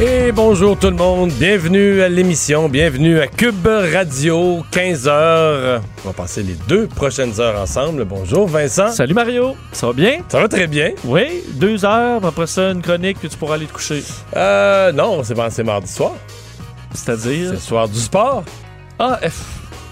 Et bonjour tout le monde, bienvenue à l'émission, bienvenue à Cube Radio, 15h. On va passer les deux prochaines heures ensemble. Bonjour Vincent. Salut Mario, ça va bien? Ça va très bien. Oui, deux heures, après ça une chronique, puis tu pourras aller te coucher. Euh, non, c'est c'est mardi soir. C'est-à-dire? C'est le soir du sport. Ah, F.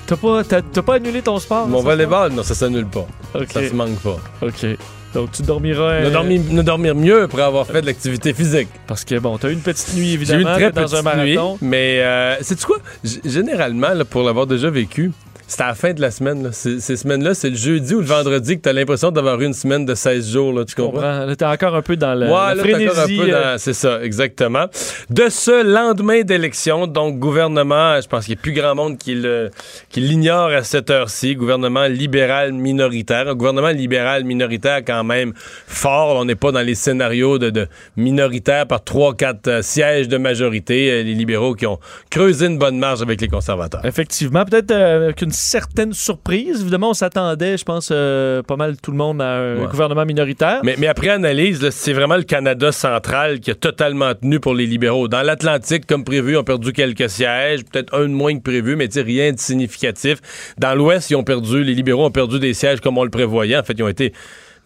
T'as pas, t'as, t'as pas annulé ton sport? Mon volleyball, non, ça s'annule pas. soir? Ça se Ok, manque pas. ok. Donc tu dormiras... Ne euh, dormir, ne dormir mieux après avoir fait de l'activité physique. Parce que bon, t'as eu une petite nuit J'ai eu évidemment, une très dans un nuit, marathon. mais euh, c'est quoi? G- Généralement, là, pour l'avoir déjà vécu, c'est à la fin de la semaine. là. Ces, ces semaines-là, c'est le jeudi ou le vendredi que t'as l'impression d'avoir eu une semaine de 16 jours. Là, tu comprends? comprends. Là, encore un peu dans le, Ouais, la là, encore un frénésie. peu euh, dans- C'est ça, exactement. De ce lendemain d'élection, donc gouvernement, je pense qu'il n'y a plus grand monde qui le- qui l'ignore à cette heure-ci, gouvernement libéral minoritaire. Un gouvernement libéral minoritaire quand même fort. On n'est pas dans les scénarios de, de minoritaire par 3-4 sièges de majorité. Euh, Les libéraux qui ont creusé une bonne marge avec les conservateurs. Effectivement, peut-être euh, avec une certaine surprise. Évidemment, on s'attendait, je pense, euh, pas mal tout le monde à un Ouais. gouvernement minoritaire. Mais, mais après analyse, c'est vraiment le Canada central qui a totalement tenu pour les libéraux. Dans l'Atlantique, comme prévu, ils ont perdu quelques sièges, peut-être un de moins que prévu, mais rien de significatif. Dans l'Ouest, ils ont perdu, les libéraux ont perdu des sièges comme on le prévoyait. En fait, ils ont été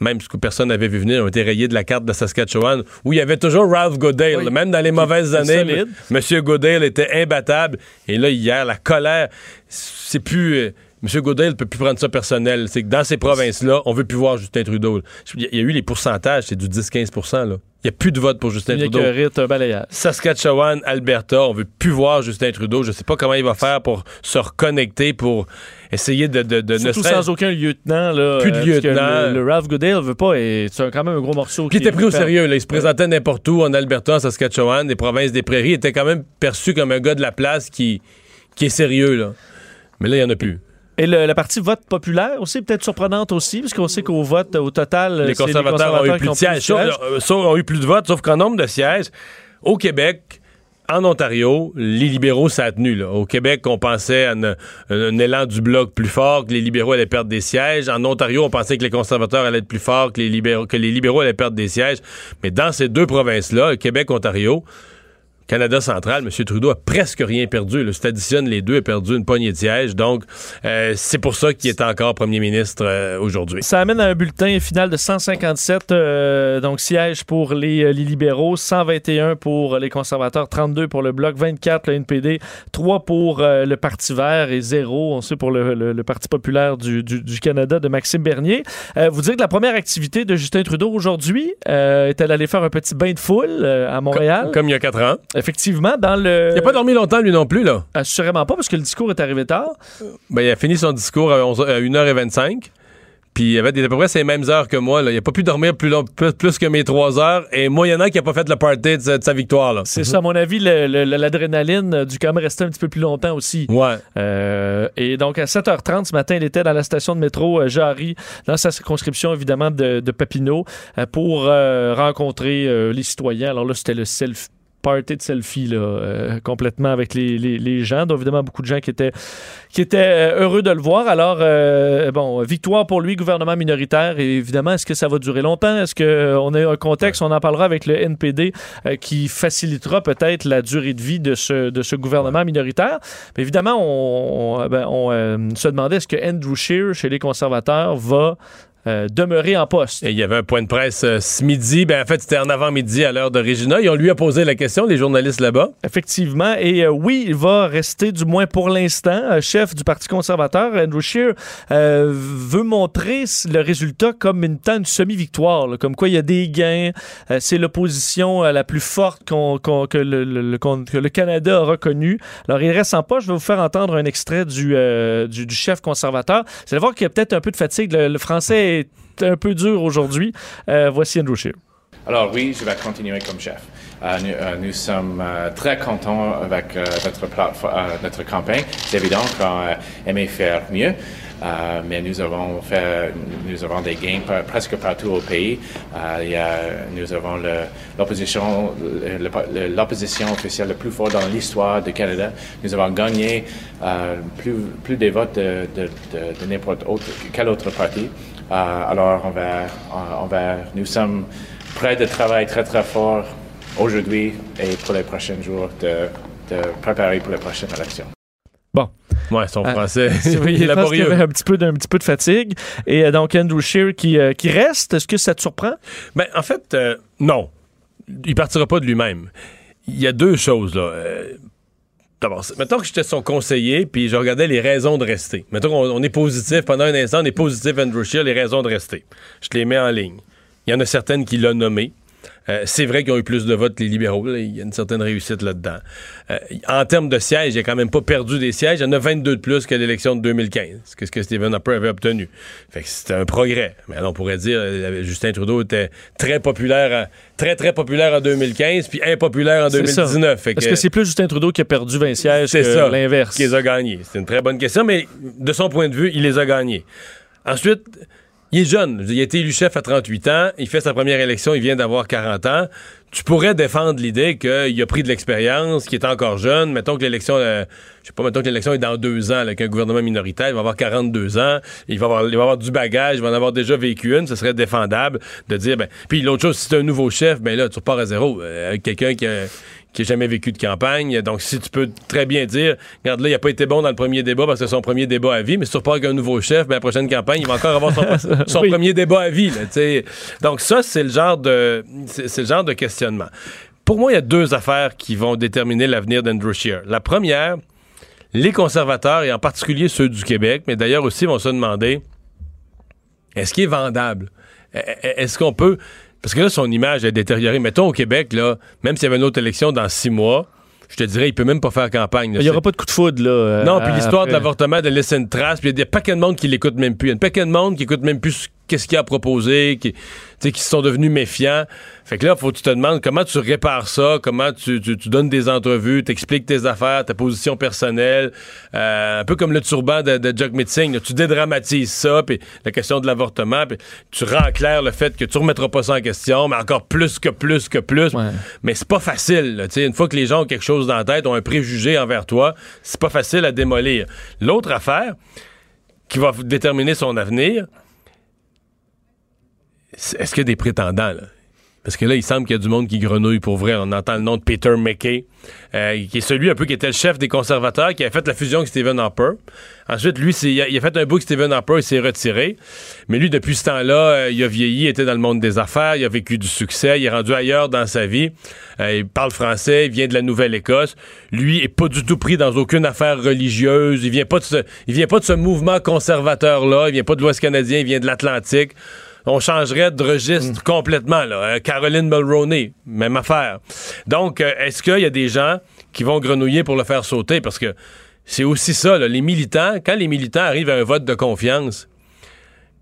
même ce que personne n'avait vu venir, ont été rayés de la carte de Saskatchewan, où il y avait toujours Ralph Goodale. Oui. Même dans les mauvaises années. M. Monsieur Goodale était imbattable. Et là, hier, la colère, c'est plus... euh, M. Goodale ne peut plus prendre ça personnel. C'est que dans ces provinces-là, on veut plus voir Justin Trudeau. Il y a- eu les pourcentages, c'est du 10-15 là. Il n'y a plus de vote pour Justin Il y a Trudeau. un balayage. Saskatchewan, Alberta, on veut plus voir Justin Trudeau. Je sais pas comment il va faire pour se reconnecter, pour essayer de, de, de ne Surtout serait- sans aucun lieutenant. Là, Plus de euh, lieutenant. Le, le Ralph Goodale veut pas, et c'est quand même un gros morceau. Puis il qui était pris au sérieux. Là. Il se présentait n'importe où, en Alberta, en Saskatchewan, des provinces des prairies. Il était quand même perçu comme un gars de la place qui, qui est sérieux. Là. Mais là, il n'y en a plus. Et le- la partie vote populaire aussi, peut-être surprenante aussi, parce qu'on sait qu'au vote, au total, Les c'est conservateurs, ont eu plus de ont sièges. Sauf, euh, sauf- ont eu plus de votes, sauf qu'en nombre de sièges, au Québec, en Ontario, les libéraux, ça a tenu. Là. Au Québec, on pensait à un, élan du bloc plus fort, que les libéraux allaient perdre des sièges. En Ontario, on pensait que les conservateurs allaient être plus forts, que les libéraux, que les libéraux allaient perdre des sièges. Mais dans ces deux provinces-là, Québec, Ontario, Canada central, M. Trudeau a presque rien perdu. Là. Si additionnes les deux, a perdu une poignée de sièges. Donc, euh, c'est pour ça qu'il est encore premier ministre euh, aujourd'hui. Ça amène à un bulletin final de 157 euh, donc sièges pour les, les libéraux, 121 pour les conservateurs, 32 pour le Bloc, 24 le NPD, 3 pour le Parti vert et 0, on sait, pour le, le- le Parti populaire du, du- du Canada de Maxime Bernier. Vous dire que la première activité de Justin Trudeau aujourd'hui est d'aller faire un petit bain de foule à Montréal. Comme il y a quatre ans. Effectivement, dans le... Il n'a pas dormi longtemps, lui non plus, là. Assurément pas, parce que le discours est arrivé tard. Ben, il a fini son discours à, 11 à 1h25. Puis il avait à peu près ces mêmes heures que moi. Là. Il n'a pas pu dormir plus, long- plus, plus que mes trois heures. Et moi, il y en a qui n'a pas fait le party de sa, de sa victoire. Là. C'est ça, à mon avis, l'adrénaline a dû quand même rester un petit peu plus longtemps aussi. Ouais. Euh, et donc, à 7h30 ce matin, il était dans la station de métro euh, Jarry, dans sa circonscription, évidemment, de, de Papineau, euh, pour euh, rencontrer euh, les citoyens. Alors là, c'était le self party de selfie là, euh, complètement avec les, les- les gens. Donc, évidemment, beaucoup de gens qui étaient, qui étaient euh, heureux de le voir. Alors, euh, bon, victoire pour lui, gouvernement minoritaire. Et évidemment, est-ce que ça va durer longtemps? Est-ce qu'on a un contexte? On en parlera avec le NPD euh, qui facilitera peut-être la durée de vie de ce, de ce gouvernement minoritaire. Mais évidemment, on, on, ben, on, euh, se demandait est-ce que Andrew Scheer, chez les conservateurs, va euh, demeurer en poste. Et il y avait un point de presse euh, ce midi. Ben, en fait, c'était en avant-midi à l'heure de Regina. Et on lui a posé la question, les journalistes là-bas. Effectivement. Et euh, oui, il va rester, du moins pour l'instant, euh, chef du Parti conservateur. Andrew Scheer veut montrer le résultat comme une, tant une semi-victoire, comme quoi il y a des gains. C'est l'opposition la plus forte qu'on- que, le, le- le- qu'on- que le Canada a reconnue. Alors, il reste en pas. Je vais vous faire entendre un extrait du, du, du chef conservateur. Vous allez voir qu'il y a peut-être un peu de fatigue. Le, le français est un peu dur aujourd'hui. Euh, voici Andrew Scheer. Alors oui, je vais continuer comme chef. Euh, nous, euh, nous sommes très contents avec notre, campagne. C'est évident qu'on aimait faire mieux. Mais nous avons fait, nous avons des gains presque partout au pays. Y a, nous avons l'opposition, le- le- l'opposition officielle le plus fort dans l'histoire du Canada. Nous avons gagné plus, plus votes de, n'importe quel autre parti. Euh, alors, on va, on va, nous sommes prêts de travailler très très fort aujourd'hui et pour les prochains jours de, de préparer pour les prochaines élections. Bon. Ouais, son Ah, français Oui, je pense qu'il y laborieux. avait un petit peu, d'un petit peu de fatigue. Et euh, donc, Andrew Scheer qui, euh, qui reste, est-ce que ça te surprend? Ben, en fait, euh, non. Il partira pas de lui-même. Il y a deux choses, là. D'abord, mettons que j'étais son conseiller, puis je regardais les raisons de rester. Mettons qu'on on est positif, pendant un instant, on est positif, Andrew Scheer, les raisons de rester. Je te les mets en ligne. Il y en a certaines qui l'ont nommé. Euh, c'est vrai qu'ils ont eu plus de votes que les libéraux. Il y a une certaine réussite là-dedans. Euh, en termes de sièges, il n'a quand même pas perdu des sièges. Il y en a 22 de plus que l'élection de 2015, que ce que Stephen Harper avait obtenu. Fait que c'était un progrès. Mais on pourrait dire euh, Justin Trudeau était très populaire, en- très, très populaire en 2015, puis impopulaire en C'est ça. 2019. Fait Est-ce que c'est plus Justin Trudeau qui a perdu 20 sièges c'est que ça, l'inverse? qui les a gagnés. C'est une très bonne question, mais de son point de vue, il les a gagnés. Ensuite, il est jeune. Il a été élu chef à 38 ans. Il fait sa première élection. Il vient d'avoir 40 ans. Tu pourrais défendre l'idée qu'il a pris de l'expérience, qu'il est encore jeune. Mettons que l'élection, euh, je sais pas, mettons que l'élection est dans deux ans, avec un gouvernement minoritaire. Il va avoir 42 ans. Il va avoir, du bagage. Il va en avoir déjà vécu une. Ce serait défendable de dire, ben, puis l'autre chose, si c'est un nouveau chef, ben là, tu repars à zéro. euh, quelqu'un qui a, qui n'a jamais vécu de campagne. Donc, si tu peux très bien dire, regarde là, il n'a pas été bon dans le premier débat parce que c'est son premier débat à vie, mais si tu repars avec un nouveau chef, ben, la prochaine campagne, il va encore avoir son, son Oui. premier débat à vie. là. Donc, ça, c'est le genre de c'est c'est le genre de questionnement. Pour moi, il y a deux affaires qui vont déterminer l'avenir d'Andrew Scheer. La première, les conservateurs, et en particulier ceux du Québec, mais d'ailleurs aussi vont se demander est-ce qu'il est vendable? E- e- Est-ce qu'on peut. Parce que là, son image est détériorée. Mettons au Québec, là, même s'il y avait une autre élection dans six mois, je te dirais, il peut même pas faire campagne. là. Il n'y aura pas de coup de foudre, là. euh, Non, puis l'histoire de l'avortement de laisser une trace, puis il y a des paquets de monde qui l'écoute même plus. Il y a un paquet de monde qui écoute même plus ce- qu'est-ce qu'il a proposé, qui, qui sont devenus méfiants. Fait que là, faut que tu te demandes comment tu répares ça, comment tu, tu- tu donnes des entrevues, t'expliques tes affaires, ta position personnelle, euh, un peu comme le turban de, de là. tu dédramatises ça, puis la question de l'avortement, puis tu rends clair le fait que tu remettras pas ça en question, mais encore plus que plus que plus. Ouais. Mais c'est pas facile. là. Tu sais, Une fois que les gens ont quelque chose dans la tête, ont un préjugé envers toi, c'est pas facile à démolir. L'autre affaire qui va déterminer son avenir, est-ce qu'il y a des prétendants? Là? Parce que là, il semble qu'il y a du monde qui grenouille pour vrai. On entend le nom de Peter McKay, euh, qui est celui un peu qui était le chef des conservateurs, qui a fait la fusion avec Stephen Harper. Ensuite, lui, il a, fait un bout Stephen Harper, il s'est retiré. Mais lui, depuis ce temps-là, euh, il a vieilli, il était dans le monde des affaires, il a vécu du succès, il est rendu ailleurs dans sa vie. Euh, il parle français, il vient de la Nouvelle-Écosse. Lui est pas du tout pris dans aucune affaire religieuse. Il vient pas de ce, il vient pas de ce mouvement conservateur-là. Il vient pas de l'Ouest canadien, il vient de l'Atlantique on changerait de registre complètement. Là. Euh, Caroline Mulroney, même affaire. Donc, euh, est-ce qu'il y a des gens qui vont grenouiller pour le faire sauter? Parce que c'est aussi ça, là, les militants, quand les militants arrivent à un vote de confiance,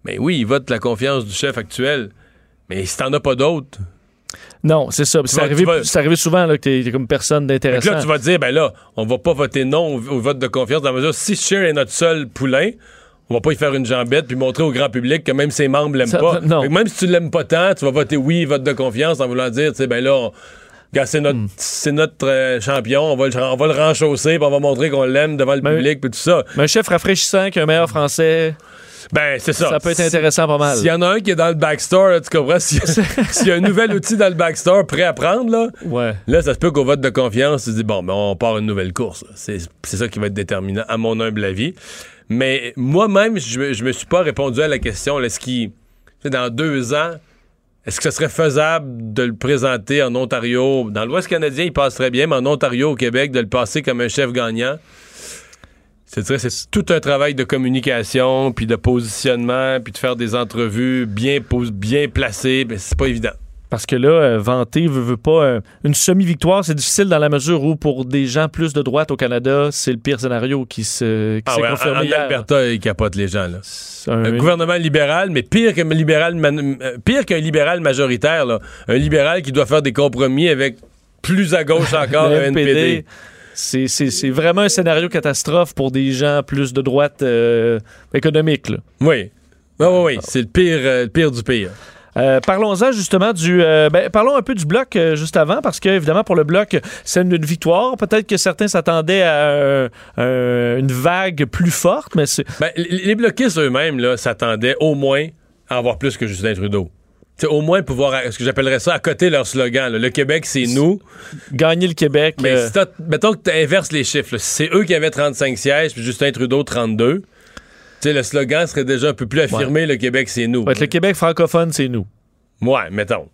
mais oui, ils votent la confiance du chef actuel. Mais si t'en as pas d'autres, Non, c'est ça. C'est arrivé, vas- souvent là, que t'es comme personne d'intéressant. là, tu vas dire, ben là, on va pas voter non au, au vote de confiance dans la mesure si Scheer est notre seul poulain, on va pas y faire une jambette puis montrer au grand public que même ses membres l'aiment pas. non. Même si tu l'aimes pas tant, tu vas voter oui, vote de confiance en voulant dire, tu sais, ben là, on- c'est notre, c'est notre euh, champion, on va, le, on va le renchausser, puis on va montrer qu'on l'aime devant le Mais- public, puis tout ça. Mais un chef rafraîchissant qui a un meilleur français, Ben, c'est ça. ça peut être intéressant pas mal. S'il y en a un qui est dans le backstore, là, tu comprends? S'il y, a- s'il y a un nouvel outil dans le backstore prêt à prendre, là, Ouais. Là, ça se peut qu'au vote de confiance, tu te dis, bon, ben, on part une nouvelle course. C'est ça qui va être déterminant, à mon humble avis. Mais moi-même, je, me- je me suis pas répondu à la question, est-ce sais, dans deux ans, est-ce que ce serait faisable de le présenter en Ontario? Dans l'Ouest canadien, il passe très bien, mais en Ontario, au Québec, de le passer comme un chef gagnant, c'est tout un travail de communication, puis de positionnement, puis de faire des entrevues bien, bien placées, mais c'est pas évident. Parce que là, euh, vanter veut, veut pas. euh, une semi-victoire, c'est difficile dans la mesure où, pour des gens plus de droite au Canada, c'est le pire scénario qui se qui Ah s'est ouais, confirmé en. Alberta, ils capotent les gens, là. Un- Un gouvernement libéral, mais pire qu'un libéral, euh, pire qu'un libéral majoritaire, là. un libéral qui doit faire des compromis avec plus à gauche encore, le le NPD. C'est- vraiment un scénario catastrophe pour des gens plus de droite euh, économique. là. Oui. Oui, oui, oui. C'est le pire, euh, le pire du pire. Euh, parlons-en justement du. euh, ben, parlons un peu du bloc euh, juste avant, parce que évidemment pour le bloc, c'est une, une victoire. Peut-être que certains s'attendaient à une vague plus forte, mais c'est. Ben, les bloquistes eux-mêmes s'attendaient au moins à avoir plus que Justin Trudeau. T'sais, au moins pouvoir, ce que j'appellerais ça, à côté leur slogan. là. Le Québec, c'est nous. Gagner le Québec. Mais euh, si mettons que tu inverses les chiffres. c'est eux qui avaient 35 sièges, puis Justin Trudeau 32. T'sais, le slogan serait déjà un peu plus affirmé, le Québec, c'est nous. être le Québec francophone, c'est nous. Ouais, mettons.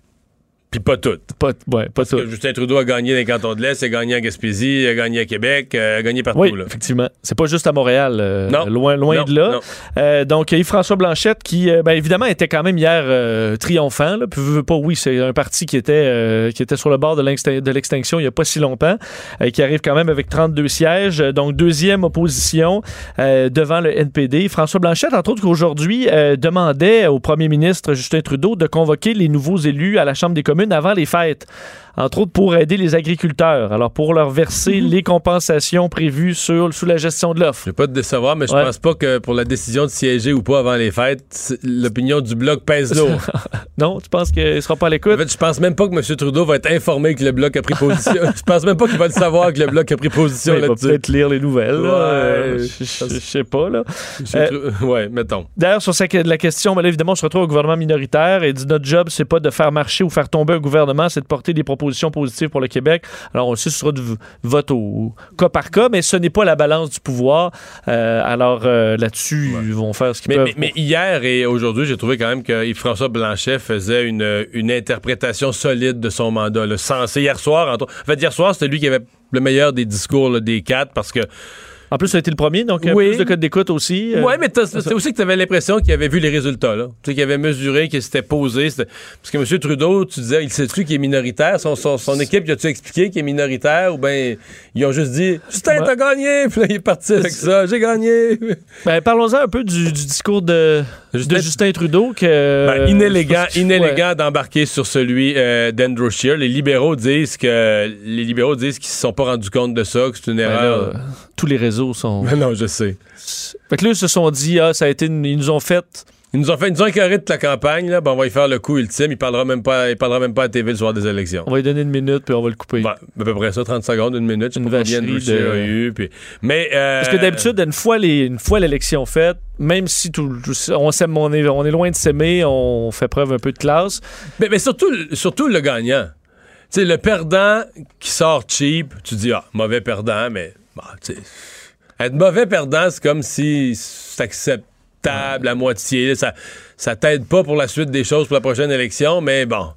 Puis pas tout. Pas, ouais, pas tout. Que Justin Trudeau a gagné dans les cantons de l'Est, a gagné à Gaspésie, a gagné à Québec, euh, a gagné partout. Oui, là. effectivement. C'est pas juste à Montréal, euh, Non. loin, loin Non, de là. Euh, donc, Yves-François Blanchette, qui, euh, ben, évidemment, était quand même hier euh, triomphant. Là. Puis, veux, veux pas, oui, c'est un parti qui était, qui était sur le bord de l'extin- de l'extinction il y a pas si longtemps, qui arrive quand même avec 32 sièges. Donc, deuxième opposition devant le NPD. François Blanchette, entre autres, qu'aujourd'hui, demandait au premier ministre Justin Trudeau de convoquer les nouveaux élus à la Chambre des communes avant les fêtes entre autres pour aider les agriculteurs. Alors, pour leur verser les compensations prévues sur, sous la gestion de l'offre. Je vais pas te décevoir, mais je Ouais. pense pas que pour la décision de siéger ou pas avant les fêtes, l'opinion du Bloc pèse lourd. Non, tu penses qu'il ne sera pas à en l'écoute? fait, je pense même pas que M. Trudeau va être informé que le Bloc a pris position. je pense même pas qu'il va le savoir que le Bloc a pris position Il va là-dessus. peut-être lire les nouvelles. Ouais, Euh, je, sais pas. Là. Tru- Ouais, mettons. D'ailleurs, sur la question, ben là, évidemment, on se retrouve au gouvernement minoritaire et dit notre job, c'est pas de faire marcher ou faire tomber un gouvernement, c'est de porter des propositions positives pour le Québec. Alors, on sait ce sera du vote au cas par cas, mais ce n'est pas la balance du pouvoir. Euh, alors, euh, là-dessus, ils vont faire ce qu'ils Mais, peuvent. mais- mais hier et aujourd'hui, j'ai trouvé quand même que Yves-François Blanchet faisait une, une interprétation solide de son mandat. Là, sensé hier soir, entre... en fait, hier soir, c'était lui qui avait le meilleur des discours là, des quatre parce que En plus, ça a été le premier, donc euh, Oui. plus de codes d'écoute aussi. euh, Ouais, mais c'est aussi que tu avais l'impression qu'il avait vu les résultats, là. Tu sais, qu'il avait mesuré, qu'il s'était posé. Parce que M. Trudeau, tu disais, il sait-tu qu'il est minoritaire? Son, son, son équipe, y a-tu expliqué qu'il est minoritaire? Ou bien ils ont juste dit, Justin, Ouais. t'as gagné! Puis là, il est parti avec ça. J'ai gagné! Ben, parlons-en un peu du, du discours de Justin- de Justin Trudeau. Que, Ben, inélégant, Ouais. inélégant d'embarquer sur celui euh, d'Andrew Scheer. Les libéraux disent que les libéraux disent qu'ils se sont pas rendus compte de ça, que c'est une Ben erreur. tous les réseaux sont. Mais non, je sais. Fait que là, ils se sont dit, ah, ça a été. une- Ils nous ont fait. Ils nous ont fait, ils nous ont écœuré toute la campagne, là. Ben, on va y faire le coup ultime. Il parlera même pas, il parlera même pas à TV le soir des élections. On va lui donner une minute, puis on va le couper. Ouais, à peu près ça, 30 secondes, une minute. Je sais Une pas combien vacherie de- a eu. puis- Mais, euh, Parce que d'habitude, une fois les- une fois l'élection faite, même si tout, on, s'aime, on, est, on est loin de s'aimer, on fait preuve un peu de classe. Mais, mais surtout, le- surtout le gagnant. Tu sais, le perdant qui sort cheap, tu dis, ah, mauvais perdant, mais, bah, tu sais, être mauvais perdant, c'est comme si c'est acceptable à moitié. Ça, ça t'aide pas pour la suite des choses pour la prochaine élection, mais bon.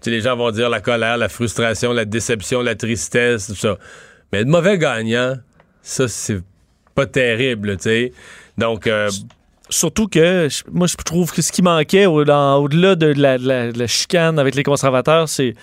Tu sais, les gens vont dire la colère, la frustration, la déception, la tristesse, tout ça. Mais être mauvais gagnant, ça, c'est pas terrible, tu sais. Donc, euh, Surtout que moi, je trouve que ce qui manquait au-delà de de la chicane avec les conservateurs, c'est.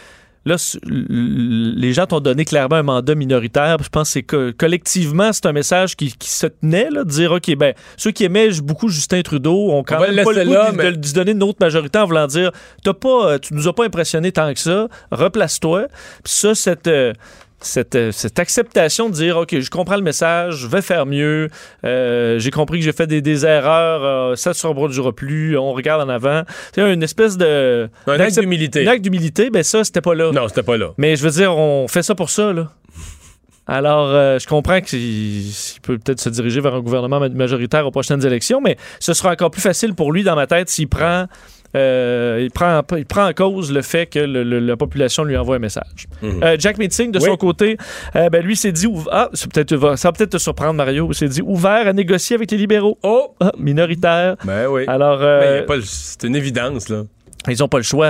Là, les gens t'ont donné clairement un mandat minoritaire. Je pense que collectivement, c'est un message qui, qui se tenait, là, de dire, OK, ben, ceux qui aimaient beaucoup Justin Trudeau ont quand On même pas le goût là, de, mais- de donner une autre majorité en voulant dire, T'as pas, tu nous as pas impressionné tant que ça, replace-toi. Puis ça, cette, euh, cette, euh, cette acceptation de dire, OK, je comprends le message, je vais faire mieux, euh, j'ai compris que j'ai fait des, des erreurs, euh, ça ne se reproduira plus, on regarde en avant. C'est une espèce de... un acte d'humilité. Un acte d'humilité, ben ça, c'était pas là. Non, c'était pas là. Mais je veux dire, on fait ça pour ça, là. Alors, euh, je comprends qu'il il peut peut-être se diriger vers un gouvernement ma- majoritaire aux prochaines élections, mais ce sera encore plus facile pour lui, dans ma tête, s'il prend, euh, il prend, il prend en cause le fait que le- le- la population lui envoie un message. Mhm. Euh, Jack Meeting, de Oui. son côté, euh, ben, lui s'est dit, ah, peut-être, ça va peut-être te surprendre, Mario, il s'est dit ouvert à négocier avec les libéraux. Oh! Ah, minoritaire. Ben oui. Alors, pas c'est une évidence, là. ils n'ont pas le choix.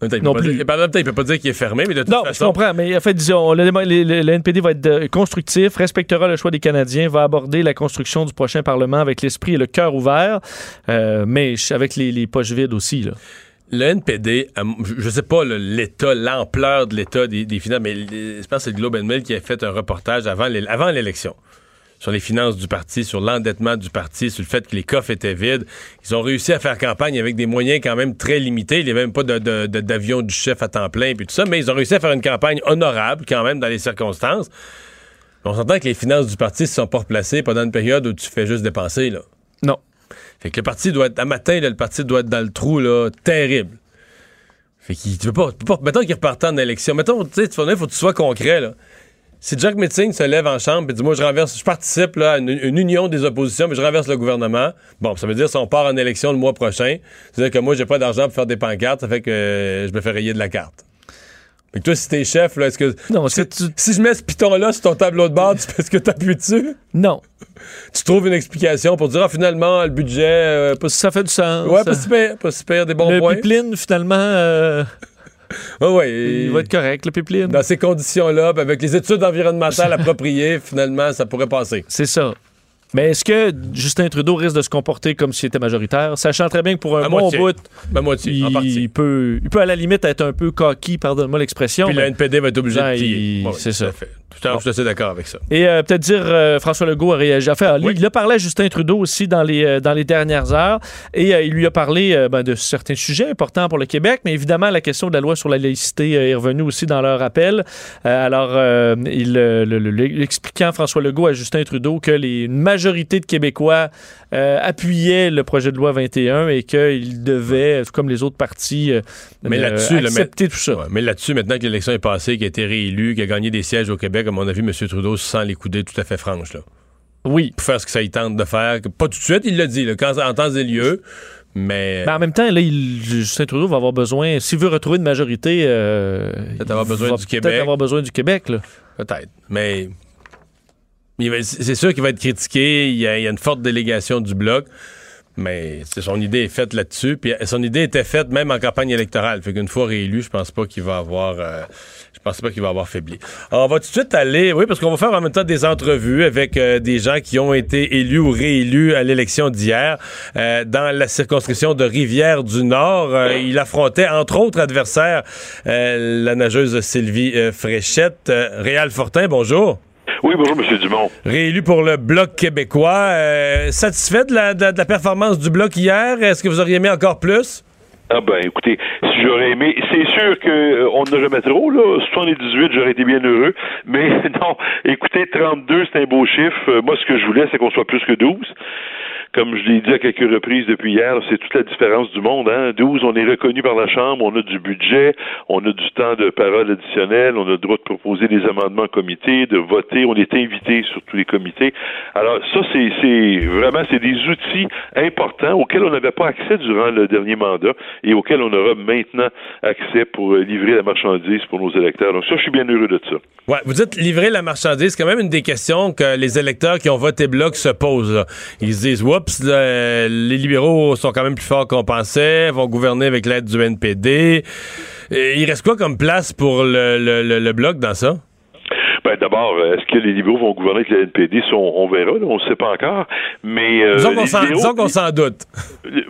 Non peut pas plus. dire- il peut pas dire qu'il est fermé, mais de toute Non, je façon. comprends, mais en fait, disons, le, le- le- le NPD va être constructif, respectera le choix des Canadiens, va aborder la construction du prochain Parlement avec l'esprit et le cœur ouvert, euh, mais avec les, les poches vides aussi. Là. Le NPD, je- je sais pas l'état, l'ampleur de l'état des, des finances, mais je pense que c'est le Globe and Mail qui a fait un reportage avant l'élection sur les finances du parti, sur l'endettement du parti, sur le fait que les coffres étaient vides. Ils ont réussi à faire campagne avec des moyens quand même très limités. Il n'y avait même pas d'avion du chef à temps plein, puis tout ça, mais ils ont réussi à faire une campagne honorable quand même dans les circonstances. On s'entend que les finances du parti ne sont pas replacées pendant une période où tu fais juste dépenser. Là. Non. Fait que le parti doit être, à matin, le parti doit être dans le trou, là, terrible. Fait qu'il, tu pas, mettons qu'il reparte en élection. Mettons, tu sais, il faut que tu sois concret, là. Si Jack Metzing se lève en chambre et dit Moi, je renverse, je participe là, à une, union des oppositions, mais je renverse le gouvernement. Bon, ça veut dire si on part en élection le mois prochain, c'est-à-dire que moi, j'ai pas d'argent pour faire des pancartes, ça fait que euh, je me fais rayer de la carte. Mais toi, si t'es chef, là, est-ce que. Non, si, si je mets ce piton-là sur ton tableau de bord, tu ce que t'appuies dessus? Non. Tu trouves une explication pour dire, ah, finalement, le budget. Euh, ça fait du sens. Ouais, pas super, pas super, des bons points. Le pipeline, finalement. Euh, ouais, il va être correct, le pipeline. Dans ces conditions-là, avec les études environnementales appropriées, finalement, ça pourrait passer. C'est ça. Mais est-ce que Justin Trudeau risque de se comporter comme s'il était majoritaire, sachant très bien que pour un bon bout, il, peut, il peut à la limite être un peu coquille, pardonne-moi l'expression. Puis le NPD va être obligé de plier. c'est ça. Je suis assez d'accord avec ça. Et euh, peut-être dire, euh, François Legault a réagi. Enfin, Il a parlé à Justin Trudeau aussi dans les, euh, dans les dernières heures et il lui a parlé ben, de certains sujets importants pour le Québec, mais évidemment, la question de la loi sur la laïcité est revenue aussi dans leur appel. alors, il, expliquant François Legault à Justin Trudeau que les, une majorité de Québécois appuyaient le projet de loi 21 et qu'il devait, comme les autres partis, mais accepter tout ça. mais là-dessus, maintenant que l'élection est passée, qu'il a été réélu, qu'il a gagné des sièges au Québec, comme on a vu M. Trudeau sans les coudées tout à fait franches. Là. Oui. Pour faire ce que ça y tente de faire. Pas tout de suite, il l'a dit, là, quand, en temps et lieu. Mais... en même temps, là, Justin Trudeau va avoir besoin, s'il veut retrouver une majorité, euh, peut-être avoir besoin du Québec. Peut-être avoir besoin du Québec, Peut-être. Mais c'est sûr qu'il va être critiqué. Il y, a, une forte délégation du bloc. Mais son idée est faite là-dessus. Puis son idée était faite même en campagne électorale. Fait qu'une fois réélu, je pense pas qu'il va avoir. Euh, je pense pas qu'il va avoir faibli. on va tout de suite aller, oui, parce qu'on va faire en même temps des entrevues avec euh, des gens qui ont été élus ou réélus à l'élection d'hier euh, dans la circonscription de Rivière-du-Nord. Euh, il affrontait, entre autres adversaires, la nageuse Sylvie Fréchette. Réal Fortin, bonjour. Oui, bonjour, M. Dumont. Réélu pour le Bloc québécois. satisfait de la, de la performance du Bloc hier? Est-ce que vous auriez aimé encore plus? Ah ben écoutez, si j'aurais aimé, c'est sûr que euh, on ne jamais trop là, 78 j'aurais été bien heureux, mais non, écoutez 32 c'est un beau chiffre. Euh, moi ce que je voulais c'est qu'on soit plus que 12 comme je l'ai dit à quelques reprises depuis hier, c'est toute la différence du monde. Hein? 12, on est reconnu par la Chambre, on a du budget, on a du temps de parole additionnel, on a le droit de proposer des amendements en comité, de voter, on est invité sur tous les comités. Alors ça, c'est vraiment c'est des outils importants auxquels on n'avait pas accès durant le dernier mandat et auxquels on aura maintenant accès pour euh, livrer la marchandise pour nos électeurs. Donc ça, je suis bien heureux de ça. Ouais, vous dites livrer la marchandise, c'est quand même une des questions que les électeurs qui ont voté bloc se posent. Ils se disent, les libéraux sont quand même plus forts qu'on pensait, vont gouverner avec l'aide du NPD. il reste quoi comme place pour le bloc dans ça? Ben, d'abord, euh, est-ce que les libéraux vont gouverner avec le NPD? On, verra, on ne sait pas encore. Mais, euh, disons qu'on s'en doute.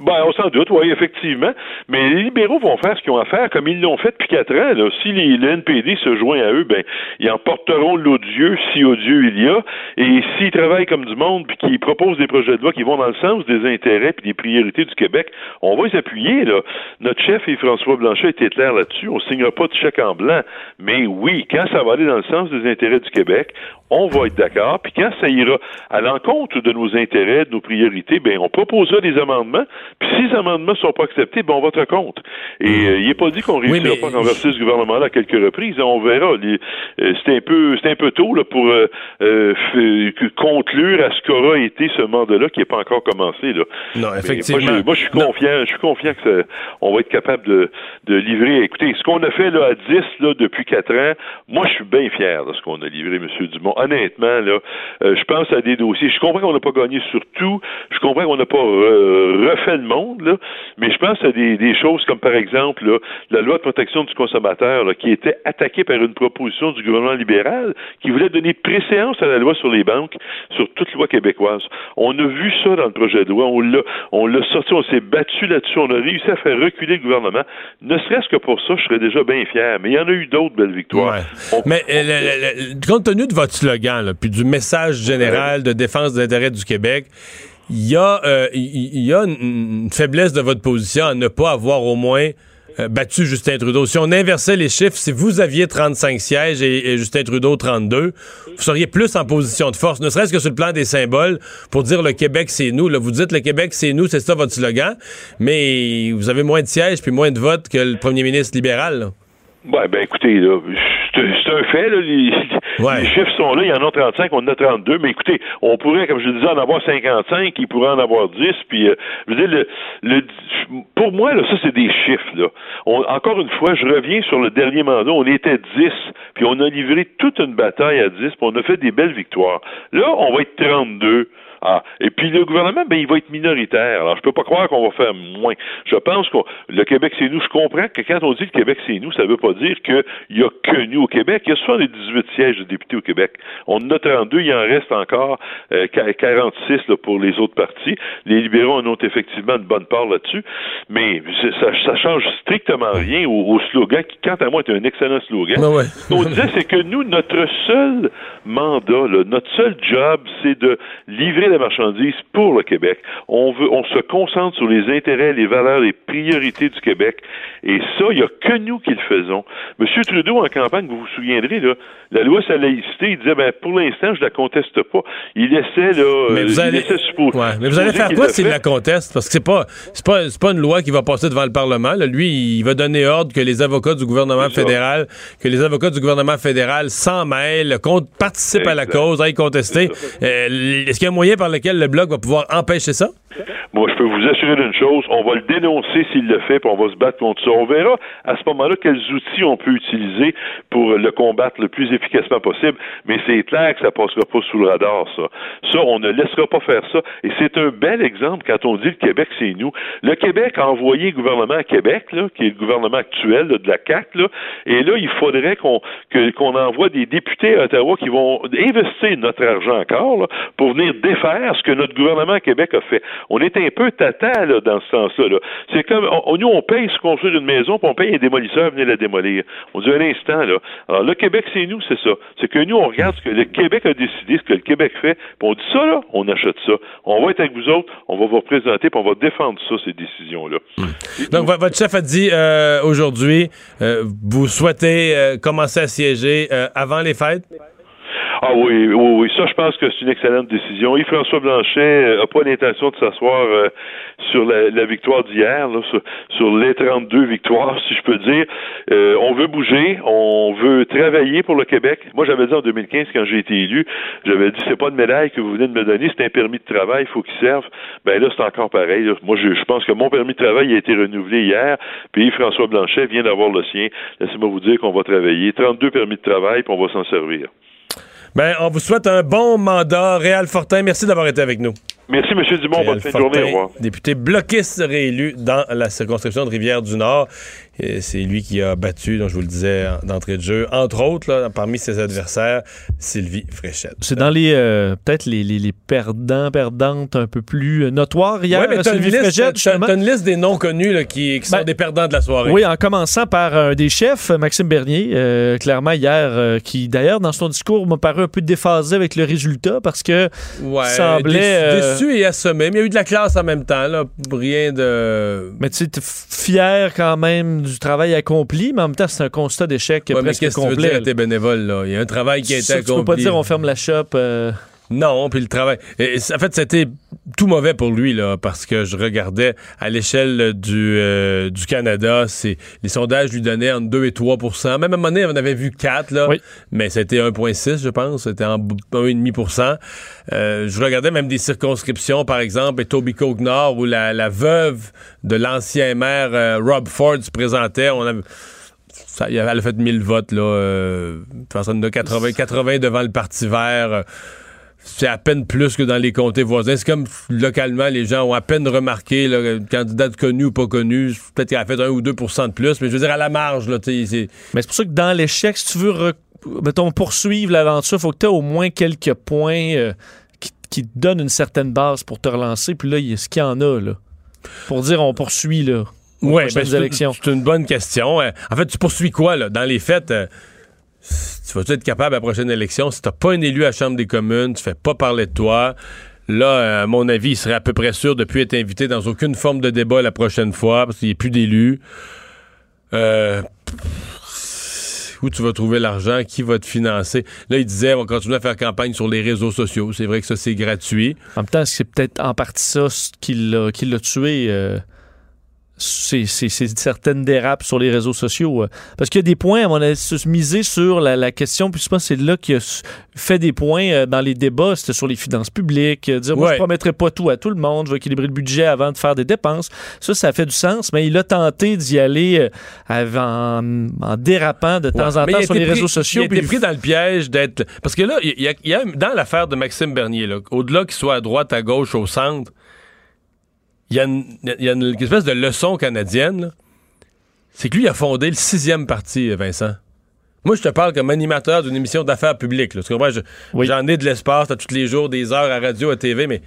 Ben, on s'en doute, oui, effectivement. Mais les libéraux vont faire ce qu'ils ont à faire, comme ils l'ont fait depuis quatre ans. Là. Si les, le NPD se joint à eux, ben, ils emporteront l'odieux, si odieux il y a. Et s'ils travaillent comme du monde, puis qu'ils proposent des projets de loi qui vont dans le sens des intérêts et des priorités du Québec, on va les appuyer. Là. Notre chef, et François Blanchet, était clair là-dessus. On ne signera pas de chèque en blanc. Mais oui, quand ça va aller dans le sens des intérêts du Québec, on va être d'accord. Puis quand ça ira à l'encontre de nos intérêts, de nos priorités, ben on proposera des amendements. Puis si ces amendements ne sont pas acceptés, ben on votera contre. Et hmm. euh, il n'est pas dit qu'on réussira pas à renverser ce gouvernement-là à quelques reprises. On verra. Euh, c'est un peu, c'est un peu tôt là, pour euh, conclure à ce qu'aura été ce mandat-là qui n'est pas encore commencé. Là. Non, effectivement. Moi, je, suis confiant. Je suis confiant que on va être capable de, de livrer. Écoutez, ce qu'on a fait là à 10 là depuis 4 ans, moi, je suis bien fier de ce qu'on a livré, M. Dumont. Honnêtement, là, euh, je pense à des dossiers. Je comprends qu'on n'a pas gagné sur tout. Je comprends qu'on n'a pas refait le monde, là, mais je pense à des, des choses comme, par exemple, là, la loi de protection du consommateur, là, qui était attaquée par une proposition du gouvernement libéral qui voulait donner préséance à la loi sur les banques sur toute loi québécoise. On a vu ça dans le projet de loi. On l'a, on l'a sorti, on s'est battu là-dessus. On a réussi à faire reculer le gouvernement. Ne serait-ce que pour ça, je serais déjà bien fier. Mais il y en a eu d'autres belles victoires. Mais euh, compte tenu de votre slogan, puis du message général de défense des intérêts du Québec, il y a, euh, une, faiblesse de votre position à ne pas avoir au moins euh, battu Justin Trudeau. Si on inversait les chiffres, si vous aviez 35 sièges et, Justin Trudeau 32, vous seriez plus en position de force, ne serait-ce que sur le plan des symboles, pour dire le Québec, c'est nous. Vous dites le Québec, c'est nous, c'est ça votre slogan, mais vous avez moins de sièges puis moins de votes que le premier ministre libéral. Ouais, ben écoutez, là, c'est un fait, là, les, Ouais. les chiffres sont là, il y en a 35, on en a 32, mais écoutez, on pourrait, comme je disais, en avoir 55, il pourrait en avoir 10, puis, euh, je veux dire, le, le, pour moi, là, ça, c'est des chiffres, là. On- encore une fois, je reviens sur le dernier mandat, on était 10, puis on a livré toute une bataille à 10, puis on a fait des belles victoires. Là, on va être 32. Ah, et puis le gouvernement, ben, il va être minoritaire. Alors, je peux pas croire qu'on va faire moins. Je pense que le Québec, c'est nous. Je comprends que quand on dit le Québec, c'est nous, ça veut pas dire qu'il y a que nous au Québec. Il y a 78 sièges de députés au Québec. On en a 32, il en reste encore euh, 46 là, pour les autres partis. Les libéraux en ont effectivement une bonne part là-dessus. Mais ça, ça change strictement rien au, au slogan qui, quant à moi, est un excellent slogan. Ben ouais. Ce qu'on disait, c'est que nous, notre seul mandat, là, notre seul job, c'est de livrer la marchandise pour le Québec. On se concentre sur les intérêts, les valeurs, les priorités du Québec. Et ça, il n'y a que nous qui le faisons. Monsieur Trudeau, en campagne, vous vous souviendrez, là, la loi sur la laïcité, il disait, ben, pour l'instant, je la conteste pas. Il laissait, là, Mais euh, vous il allez, laissait supposer- Ouais, mais vous allez faire quoi s'il la conteste? Parce que c'est pas, c'est pas, c'est pas une loi qui va passer devant le Parlement. là. Lui, il va donner ordre que les avocats du gouvernement fédéral, que les avocats du gouvernement fédéral s'en mêlent, participent à la cause, aillent contester. Euh, Est-ce qu'il y a un moyen par lequel le Bloc va pouvoir empêcher ça? Moi, je peux vous assurer d'une chose, on va le dénoncer s'il le fait, puis on va se battre contre ça. On verra à ce moment-là quels outils on peut utiliser pour le combattre le plus efficacement possible, mais c'est clair que ça passera pas sous le radar, ça. Ça, on ne laissera pas faire ça. Et c'est un bel exemple quand on dit le Québec, c'est nous. Le Québec a envoyé le gouvernement à Québec, là, qui est le gouvernement actuel là, de la CAQ, là, et là, il faudrait qu'on qu'on envoie des députés à Ottawa qui vont investir notre argent encore là, pour venir défaire ce que notre gouvernement à Québec a fait. On est un peu tata là, dans ce sens-là. là. C'est comme on- nous, on paye se construire une maison, puis on paye un démolisseur venir la démolir. On dit un instant, là. Alors, le Québec, c'est nous, c'est ça. C'est que nous, on regarde ce que le Québec a décidé, ce que le Québec fait, puis on dit ça, là, on achète ça. On va être avec vous autres, on va vous représenter, puis on va défendre ça, ces décisions-là. Donc, vo- votre chef a dit euh, aujourd'hui, euh, vous souhaitez euh, commencer à siéger euh, avant les fêtes? Ah oui, oui, oui. Ça, je pense que c'est une excellente décision. Yves-François Blanchet n'a pas l'intention de s'asseoir euh, sur la, la victoire d'hier, sur, sur les 32 victoires, si je peux dire. Euh, on veut bouger, on veut travailler pour le Québec. Moi, j'avais dit en 2015, quand j'ai été élu, j'avais dit, c'est pas une médaille que vous venez de me donner, c'est un permis de travail, il faut qu'il serve. Ben là, c'est encore pareil. Moi, je, je pense que mon permis de travail a été renouvelé hier, puis Yves-François Blanchet vient d'avoir le sien. Laissez-moi vous dire qu'on va travailler. 32 permis de travail, puis on va s'en servir. Ben, on vous souhaite un bon mandat. Réal Fortin, merci d'avoir été avec nous. Merci, M. Dumont. Bonne fin de journée. Au revoir. député bloquiste réélu dans la circonscription de Rivière-du-Nord. C'est lui qui a battu, donc je vous le disais en- d'entrée de jeu, entre autres, là, parmi ses adversaires, Sylvie Fréchette. C'est dans les euh, peut-être les, les, les perdants, perdantes un peu plus euh, notoires hier. Ouais, mais euh, t'as une, Sylvie liste, Fréchette, t'as une liste des noms connus là, qui, qui sont Ben, des perdants de la soirée. Oui, en commençant par un des chefs, Maxime Bernier, euh, clairement hier, euh, qui d'ailleurs dans son discours m'a paru un peu déphasé avec le résultat parce que Ouais, semblait, déçu, et assommé. Mais il y a eu de la classe en même temps. Là. Rien de. mais tu sais, t'es fier quand même du travail accompli, mais en même temps c'est un constat d'échec Ouais, mais presque qu'est-ce que tu veux complet. dire à tes bénévoles? Là? Il y a un travail qui a été Ça, tu accompli. peux pas dire on ferme la shop. euh, Non, puis le travail. Et, en fait, c'était tout mauvais pour lui, là, parce que je regardais à l'échelle du, euh, du Canada, c'est les sondages lui donnaient entre 2 et 3% Même à un moment donné, on avait vu 4, là, Oui. mais c'était 1,6, je pense. C'était en b- 1,5% euh, Je regardais même des circonscriptions, par exemple, Etobicoke Nord, où la, la veuve de l'ancien maire euh, Rob Ford se présentait. On avait, ça, elle a fait 1000 votes, là. Euh, de façon, de 80, 80 devant le Parti vert. C'est à peine plus que dans les comtés voisins. C'est comme localement, les gens ont à peine remarqué là, une candidate connue ou pas connue. Peut-être qu'elle a fait 1 ou 2% de plus, mais je veux dire, à la marge, là, Mais c'est pour ça que dans l'échec, si tu veux mettons, poursuivre l'aventure, il faut que tu aies au moins quelques points euh, qui, qui te donnent une certaine base pour te relancer. Puis là, il y a ce qu'il y en a, là. Pour dire on poursuit, là. aux Ouais, ben, c'est une- élections. c'est une bonne question. Euh, En fait, tu poursuis quoi, là? Dans les faits, euh, Tu vas-tu être capable à la prochaine élection, si t'as pas un élu à la Chambre des communes, tu fais pas parler de toi, là, à mon avis, il serait à peu près sûr de plus être invité dans aucune forme de débat la prochaine fois, parce qu'il n'y a plus d'élus. Euh, où tu vas trouver l'argent, qui va te financer? Là, il disait, on va continuer à faire campagne sur les réseaux sociaux. C'est vrai que ça, c'est gratuit. En même temps, c'est peut-être en partie ça qui l'a tué. euh, c'est certaines dérapes sur les réseaux sociaux. euh. Parce qu'il y a des points, on a misé sur la, la question, puis je pense que c'est là qu'il a fait des points euh, dans les débats, c'était sur les finances publiques, euh, dire moi Ouais. je promettrai pas tout à tout le monde, je vais équilibrer le budget avant de faire des dépenses. Ça, ça fait du sens, mais il a tenté d'y aller avant, en dérapant de temps Ouais. en Mais temps sur les pris- réseaux sociaux. Il a été pris dans le piège d'être. Parce que là, il y a, il y a- dans l'affaire de Maxime Bernier, là, au-delà qu'il soit à droite, à gauche, au centre, il y a une, il y a une espèce de leçon canadienne. C'est que lui, il a fondé le sixième parti, Vincent. Moi, je te parle comme animateur d'une émission d'affaires publiques. là. Tu comprends? Oui. J'en ai de l'espace à tous les jours, des heures à radio, à TV, mais,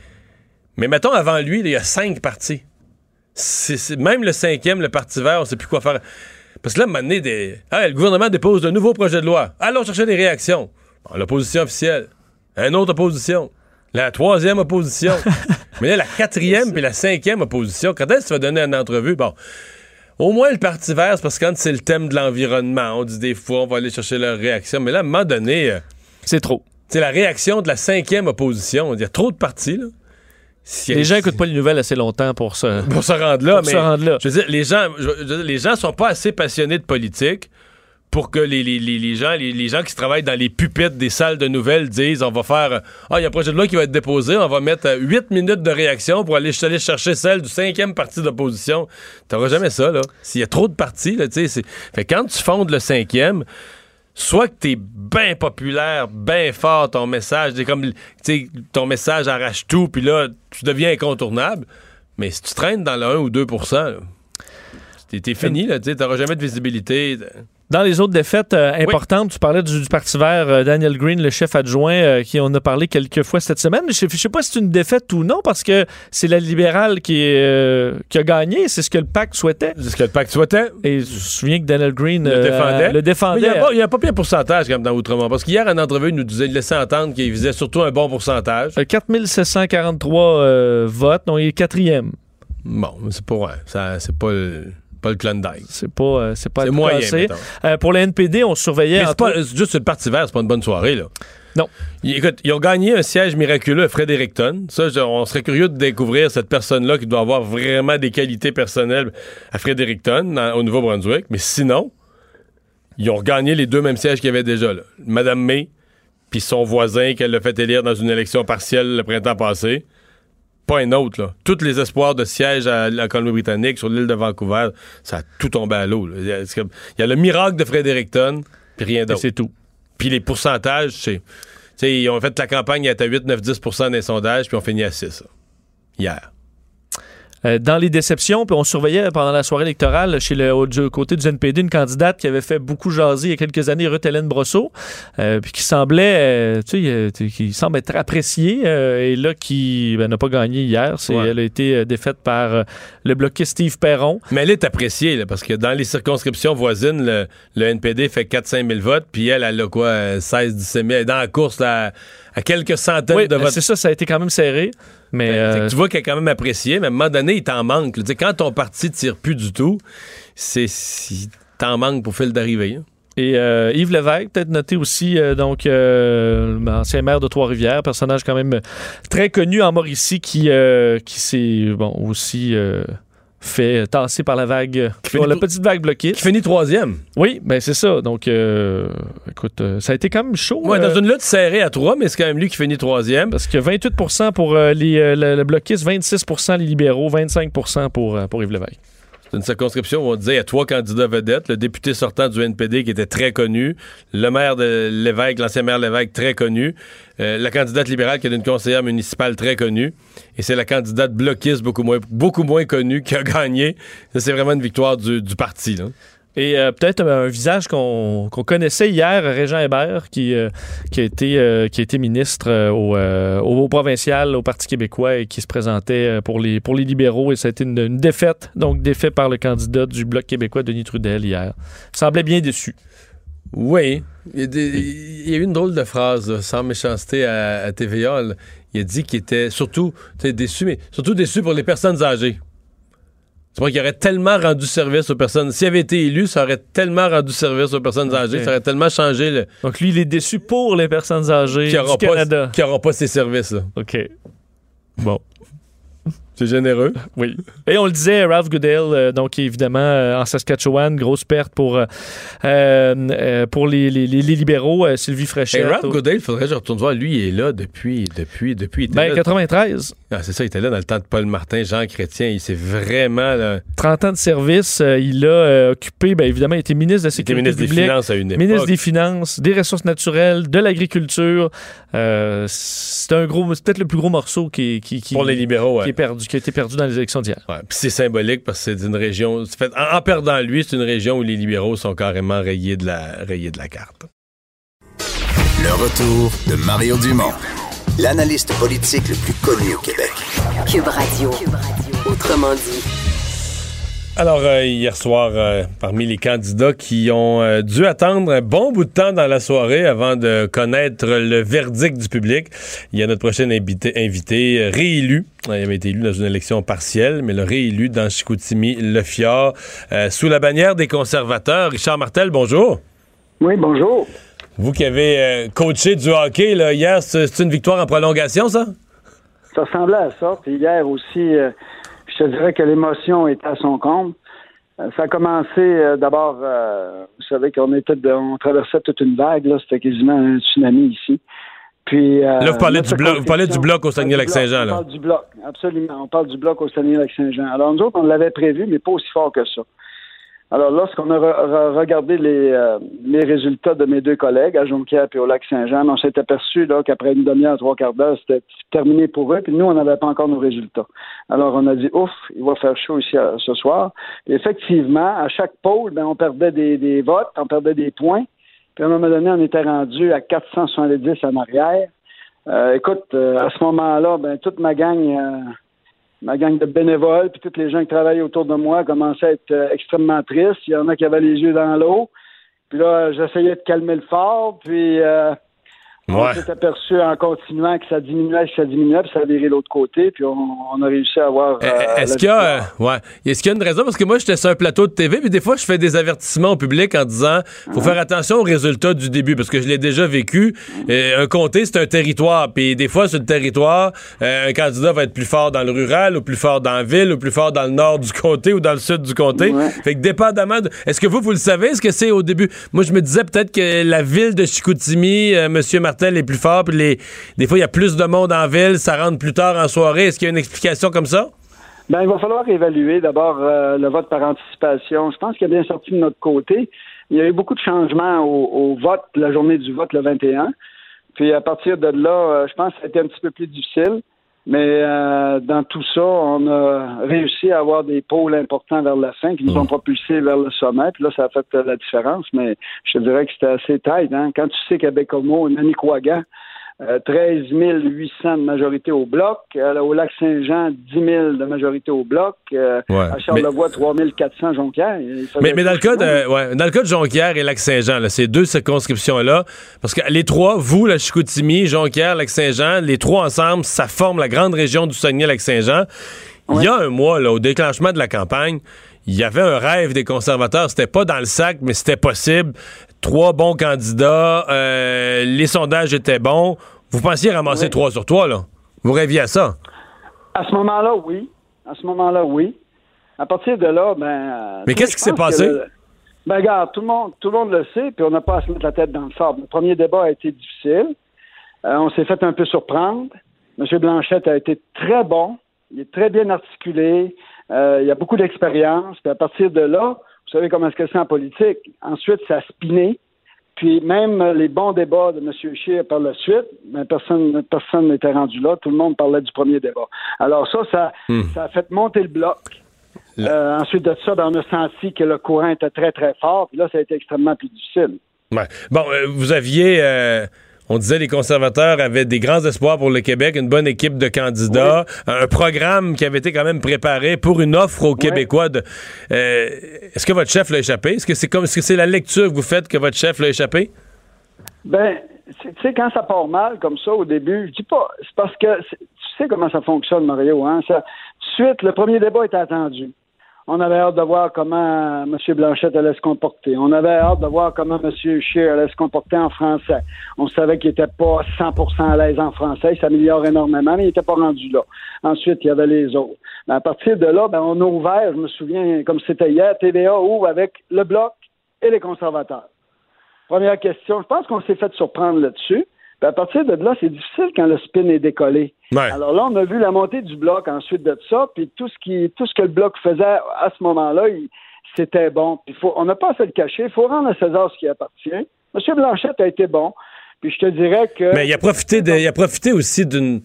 mais mettons, avant lui, il y a cinq partis. Même le cinquième, le Parti vert, on sait plus quoi faire. Parce que là, un donné, des... Ah, le gouvernement dépose de nouveaux projets de loi. Allons chercher des réactions. Bon, L'opposition officielle. Une autre opposition. La troisième opposition. Mais là, la quatrième puis la cinquième opposition, quand est-ce que tu vas donner une entrevue? Bon, au moins le Parti vert, c'est parce que quand c'est le thème de l'environnement, on dit des fois, on va aller chercher leur réaction. Mais là, à un moment donné, euh, C'est trop. c'est la réaction de la cinquième opposition. Il y a trop de partis, là. Si- Les gens n'écoutent pas les nouvelles assez longtemps pour ça. pour se rendre là, Pour mais se rendre là. je veux dire, les gens, je veux dire, les gens sont pas assez passionnés de politique pour que les, les- gens, les, les gens qui travaillent dans les pupitres des salles de nouvelles disent on va faire euh, ah il y a un projet de loi qui va être déposé, on va mettre euh, huit minutes de réaction pour aller, chercher celle du cinquième parti d'opposition. T'auras jamais ça là. S'il y a trop de partis là, tu sais, fait quand tu fondes le cinquième. Soit que t'es bien populaire, bien fort, ton message, c'est comme, ton message arrache tout, puis là, tu deviens incontournable. Mais si tu traînes dans le 1 ou 2 là, t'es fini, là, t'auras jamais de visibilité. Dans les autres défaites euh, importantes, tu parlais du, du Parti vert, euh, Daniel Green, le chef adjoint, euh, qui on a parlé quelques fois cette semaine. Je ne sais pas si c'est une défaite ou non, parce que c'est la libérale qui, a gagné. C'est ce que le pacte souhaitait. C'est ce que le pacte souhaitait. Et je me souviens que Daniel Green Le défendait. le Mais défendait. il y a a pas bien pourcentage, même, dans Outremont. Parce qu'hier, en entrevue, il nous disait, il laissait entendre qu'il visait surtout un bon pourcentage. Euh, 4743 euh, votes, donc il est quatrième. Bon, mais c'est pas, ouais, ça, c'est pas le, pas le Klondike. C'est pas, euh, c'est pas moyen. Euh, pour le NPD, on surveillait. Mais c'est pas, juste le Parti vert, c'est pas une bonne soirée, là. Non. Écoute, ils ont gagné un siège miraculeux à Fredericton. Ça, je- on serait curieux de découvrir cette personne-là qui doit avoir vraiment des qualités personnelles à Fredericton, dans- au Nouveau-Brunswick. Mais sinon, ils ont gagné les deux mêmes sièges qu'il y avait déjà, là. Madame May, puis son voisin qu'elle a fait élire dans une élection partielle le printemps passé. Pas un autre, là. Tous les espoirs de siège à la Colombie-Britannique, sur l'île de Vancouver, ça a tout tombé à l'eau. Il y a- le miracle de Fredericton, puis rien d'autre. c'est tout. Puis les pourcentages, c'est. Tu sais, ils ont fait la campagne, à 8, 9, 10% des sondages, puis on finit à 6. là, Hier. Euh, dans les déceptions, puis on surveillait pendant la soirée électorale chez le au- du côté du NPD une candidate qui avait fait beaucoup jaser il y a quelques années, Ruth Hélène Brosseau, euh, puis qui semblait, euh, tu sais, euh, qui semble être appréciée euh, et là qui ben, n'a pas gagné hier. C'est, Ouais. Elle a été euh, défaite par euh, le bloquiste Steve Perron. Mais elle est appréciée, là, parce que dans les circonscriptions voisines, le, le NPD fait 4-5 000 votes, puis elle, elle a quoi, euh, 16-17 000. Elle est dans la course là, à, quelques centaines Oui, de ben, votes. c'est ça, ça a été quand même serré. Mais que euh, tu vois qu'elle est quand même appréciée, mais à un moment donné, il t'en manque. Quand ton parti tire plus du tout, c'est il t'en manque pour fil d'arrivée. hein. Et euh, Yves Lévesque, peut-être noté aussi, euh, donc euh, ancien maire de Trois-Rivières, personnage quand même très connu en Mauricie qui, euh, qui s'est bon, aussi fait tasser par la vague, Qui la petite vague bloquée. Qui finit troisième. Oui, ben c'est ça. Donc, euh, écoute, euh, ça a été quand même chaud. Ouais, euh, dans une lutte serrée à 3, mais c'est quand même lui qui finit troisième. Parce que 28% pour euh, les, euh, le, le bloquiste, 26% les libéraux, 25 pour, euh, pour Yves Lévesque. Une circonscription où on disait il y a trois candidats vedettes. Le député sortant du NPD qui était très connu, le maire de Lévesque, l'ancien maire Lévesque très connu, euh, la candidate libérale qui est une conseillère municipale très connue, et c'est la candidate bloquiste beaucoup moins, beaucoup moins connue qui a gagné. C'est vraiment une victoire du, du parti. Là. Et euh, peut-être un visage qu'on connaissait hier, Régent Hébert, qui, euh, a, été, euh, ministre euh, au, euh, provincial, au Parti québécois, et qui se présentait euh, pour les, libéraux. Et ça a été une, défaite, donc défait par le candidat du Bloc québécois, Denis Trudel, hier. Il semblait bien déçu. Oui. Il y, a eu une drôle de phrase, sans méchanceté à, à TVA. Il a dit qu'il était surtout déçu, mais surtout déçu pour les personnes âgées. Tu vois qu'il aurait tellement rendu service aux personnes. S'il avait été élu, ça aurait tellement rendu service aux personnes âgées. Ça aurait tellement changé le, Donc, lui, il est déçu pour les personnes âgées qu'il du Canada. pas, qu'il aura pas ces services-là. OK. Bon. C'est généreux. Oui. Et on le disait, Ralph Goodale, euh, donc évidemment euh, en Saskatchewan, grosse perte pour, euh, euh, pour les, les- libéraux, euh, Sylvie Et Fréchette. Ralph au- Goodale, il faudrait que je retourne voir. Lui, il est là depuis, depuis, depuis. il était ben, là- 93, Ah, c'est ça, il était là dans le temps de Paul Martin, Jean Chrétien. Il s'est vraiment. là, 30 ans de service. euh, il a euh, occupé, ben, évidemment, il était ministre de la il était Sécurité ministre des Finances à une époque. ministre des Finances, des Ressources naturelles, de l'agriculture. Euh, c'est un gros, c'est peut-être le plus gros morceau qui, qui, qui, Pour les libéraux, ouais. qui est perdu, qui a été perdu dans les élections d'hier. Ouais, Puis c'est symbolique parce que c'est une région. fait- en, en perdant lui, c'est une région où les libéraux sont carrément rayés de la, rayés de la carte. Le retour de Mario Dumont, l'analyste politique le plus connu au Québec. Cube Radio. Autrement dit. Alors, euh, hier soir, euh, parmi les candidats qui ont euh, dû attendre un bon bout de temps dans la soirée avant de connaître le verdict du public, il y a notre prochain invité, invité réélu. Il avait été élu dans une élection partielle, mais le réélu dans Chicoutimi, Le Fjord, sous la bannière des conservateurs. Richard Martel, bonjour. Oui, bonjour. Vous qui avez coaché du hockey là, hier, c'est une victoire en prolongation, ça? Ça ressemblait à ça. Puis hier aussi, je dirais que l'émotion était à son comble. Euh, ça a commencé euh, d'abord, euh, vous savez qu'on était, de- on traversait toute une vague, là, c'était quasiment un tsunami ici. Puis, euh, Là, vous parlez, du bloc, vous parlez du bloc au Saguenay-Lac-Saint-Jean, On parle du bloc, absolument. On parle du bloc au Saguenay-Lac-Saint-Jean. Alors, nous autres, on l'avait prévu, mais pas aussi fort que ça. Alors, lorsqu'on a re- re- regardé les, euh, résultats de mes deux collègues, à Jonquière et au Lac-Saint-Jean, on s'est aperçu qu'après une demi-heure, trois quarts d'heure, c'était terminé pour eux, puis nous, on n'avait pas encore nos résultats. Alors, on a dit, ouf, il va faire chaud ici euh, ce soir. Effectivement, à chaque pôle, ben, on perdait des, des votes, on perdait des points. Puis à un moment donné, on était rendu à 470 en arrière. Euh, écoute, euh, à ce moment-là, ben, toute ma gang, euh, ma gang de bénévoles, puis tous les gens qui travaillaient autour de moi commençaient à être euh, extrêmement tristes. Il y en a qui avaient les yeux dans l'eau. Puis là, j'essayais de calmer le fort, puis on Ouais. s'est aperçu en continuant que ça diminuait, que ça diminuait, puis ça a viré l'autre côté, puis on, on a réussi à avoir. Eh, euh, Est-ce qu'il y a, euh, ouais. Qu'il y a une raison? Parce que moi, j'étais sur un plateau de TV, puis des fois, je fais des avertissements au public en disant faut faire attention aux résultats du début, parce que je l'ai déjà vécu. Euh, un comté, c'est un territoire, puis des fois, sur le territoire, euh, un candidat va être plus fort dans le rural, ou plus fort dans la ville, ou plus fort dans le nord du comté, ou dans le sud du comté. Fait que dépendamment de... Est-ce que vous, vous le savez? Est-ce que c'est au début? Moi, je me disais peut-être que la ville de Chicoutimi, Monsieur Est plus fort, puis les... des fois, il y a plus de monde en ville, ça rentre plus tard en soirée. Est-ce qu'il y a une explication comme ça? Ben, il va falloir évaluer d'abord euh, le vote par anticipation. Je pense qu'il a bien sorti de notre côté. Il y a eu beaucoup de changements au, au vote, la journée du vote, le 21. Puis à partir de là, euh, je pense que ça a été un petit peu plus difficile. Mais euh, dans tout ça, on a réussi à avoir des pôles importants vers la fin qui nous ont propulsés vers le sommet. Puis là, ça a fait euh, la différence. Mais je te dirais que c'était assez tight. Hein? Quand tu sais qu'à Bécomo, Manicouagan, euh, 13 800 de majorité au bloc. Euh, au lac Saint-Jean, 10 000 de majorité au bloc. Euh, Ouais. À Charlevoix, 3 400 Jonquière. Mais, mais dans, le cas de, ouais, dans le cas de Jonquière et Lac-Saint-Jean, ces deux circonscriptions-là, parce que les trois, vous, la Chicoutimi, Jonquière, Lac-Saint-Jean, les trois ensemble, ça forme la grande région du Saguenay-Lac-Saint-Jean. Il y a un mois, là, au déclenchement de la campagne, il y avait un rêve des conservateurs. C'était pas dans le sac, mais c'était possible. Trois bons candidats, euh, les sondages étaient bons. Vous pensiez ramasser trois sur trois, là? Vous rêviez à ça? À ce moment-là, oui. À ce moment-là, oui. À partir de là, ben. euh, Mais qu'est-ce qui s'est passé? que Ben, regarde, tout le monde, tout le monde le sait, puis on n'a pas à se mettre la tête dans le sable. Le premier débat a été difficile. Euh, on s'est fait un peu surprendre. M. Blanchette a été très bon. Il est très bien articulé. Euh, il a beaucoup d'expérience. Puis à partir de là, vous savez comment est-ce que c'est en politique? Ensuite, ça a spiné. Puis même les bons débats de M. Scheer par la suite, ben, personne personne n'était rendu là. Tout le monde parlait du premier débat. Alors ça, ça, ça a fait monter le bloc. Euh, ensuite de ça, ben, on a senti que le courant était très, très fort. Puis là, ça a été extrêmement plus difficile. Ouais. Bon, euh, vous aviez. euh, on disait les conservateurs avaient des grands espoirs pour le Québec, une bonne équipe de candidats, un programme qui avait été quand même préparé pour une offre aux Québécois. De, euh, est-ce que votre chef l'a échappé? Est-ce que c'est comme, est-ce que c'est la lecture que vous faites que votre chef l'a échappé? Ben, tu sais, quand ça part mal comme ça au début, je dis pas, c'est parce que tu sais comment ça fonctionne, Mario. Hein? Ça, suite, le premier débat était attendu. On avait hâte de voir comment M. Blanchette allait se comporter. On avait hâte de voir comment M. Scheer allait se comporter en français. On savait qu'il n'était pas 100% à l'aise en français. Il s'améliore énormément, mais il n'était pas rendu là. Ensuite, il y avait les autres. À partir de là, ben, on a ouvert, je me souviens, comme c'était hier, TVA ouvre avec le Bloc et les conservateurs. Première question, je pense qu'on s'est fait surprendre là-dessus. Puis à partir de là, c'est difficile quand le spin est décollé. Alors là, on a vu la montée du bloc ensuite de ça, puis tout ce qui, tout ce que le bloc faisait à ce moment-là, c'était bon. Puis faut, on n'a pas se le cacher. Il faut rendre à César ce qui appartient. M. Blanchette a été bon. Puis je te dirais que. Mais il a profité, de, il a profité aussi d'une.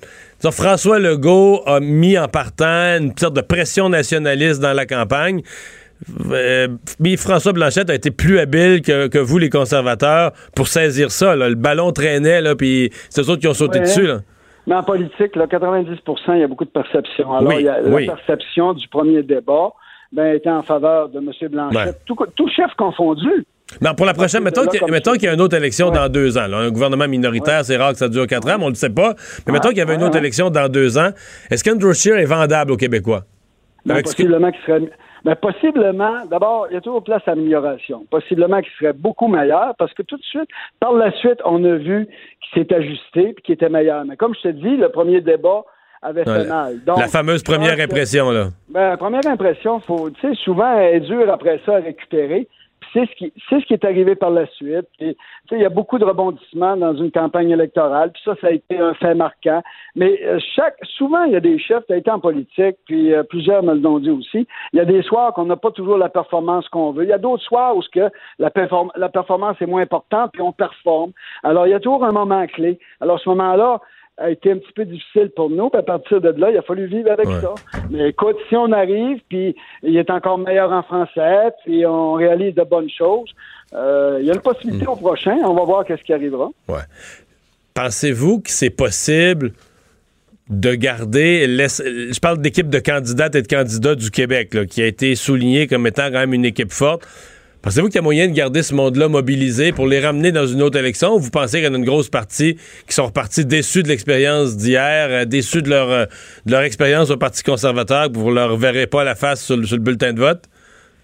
François Legault a mis en partant une sorte de pression nationaliste dans la campagne. Euh, François Blanchette a été plus habile que, vous, les conservateurs, pour saisir ça. Le ballon traînait, là, puis c'est eux autres qui ont sauté dessus. Là. Mais en politique, là, 90% il y a beaucoup de perception. Alors, il y a la perception du premier débat ben, était en faveur de M. Blanchette, tout, chef confondu. Non, pour la prochaine, mettons qu'il y, a une autre élection dans deux ans. un gouvernement minoritaire, c'est rare que ça dure quatre ans, mais on ne le sait pas. Mais mettons qu'il y avait une autre élection dans deux ans. Est-ce qu'Andrew Scheer est vendable aux Québécois? Ben, possiblement qu'il serait mais possiblement, d'abord, il y a toujours place à amélioration. Possiblement qu'il serait beaucoup meilleur parce que tout de suite, par la suite, on a vu qu'il s'est ajusté et qu'il était meilleur. Mais comme je te dis, le premier débat avait fait mal. la fameuse première impression, là. Ben, première impression, faut, tu sais, souvent, elle est dure après ça à récupérer c'est ce qui c'est ce qui est arrivé par la suite. il y a beaucoup de rebondissements dans une campagne électorale, puis ça, ça a été un fait marquant. Mais euh, chaque souvent, il y a des chefs, tu as été en politique, puis euh, plusieurs me l'ont dit aussi. Il y a des soirs qu'on n'a pas toujours la performance qu'on veut. Il y a d'autres soirs où que la, la performance est moins importante, puis on performe. Alors, il y a toujours un moment clé. Alors, ce moment-là, a été un petit peu difficile pour nous. Puis à partir de là, il a fallu vivre avec ça. Mais écoute, si on arrive, puis il est encore meilleur en français, puis on réalise de bonnes choses, euh, il y a une possibilité hmm. au prochain. On va voir qu'est-ce qui arrivera. Ouais. Pensez-vous que c'est possible de garder, je parle d'équipe de candidates et de candidats du Québec, qui a été souligné comme étant quand même une équipe forte. Pensez-vous qu'il y a moyen de garder ce monde-là mobilisé pour les ramener dans une autre élection ou vous pensez qu'il y en a une grosse partie qui sont repartis déçus de l'expérience d'hier, euh, déçus de leur, euh, de leur expérience au Parti conservateur, que vous ne leur verrez pas la face sur le, bulletin de vote?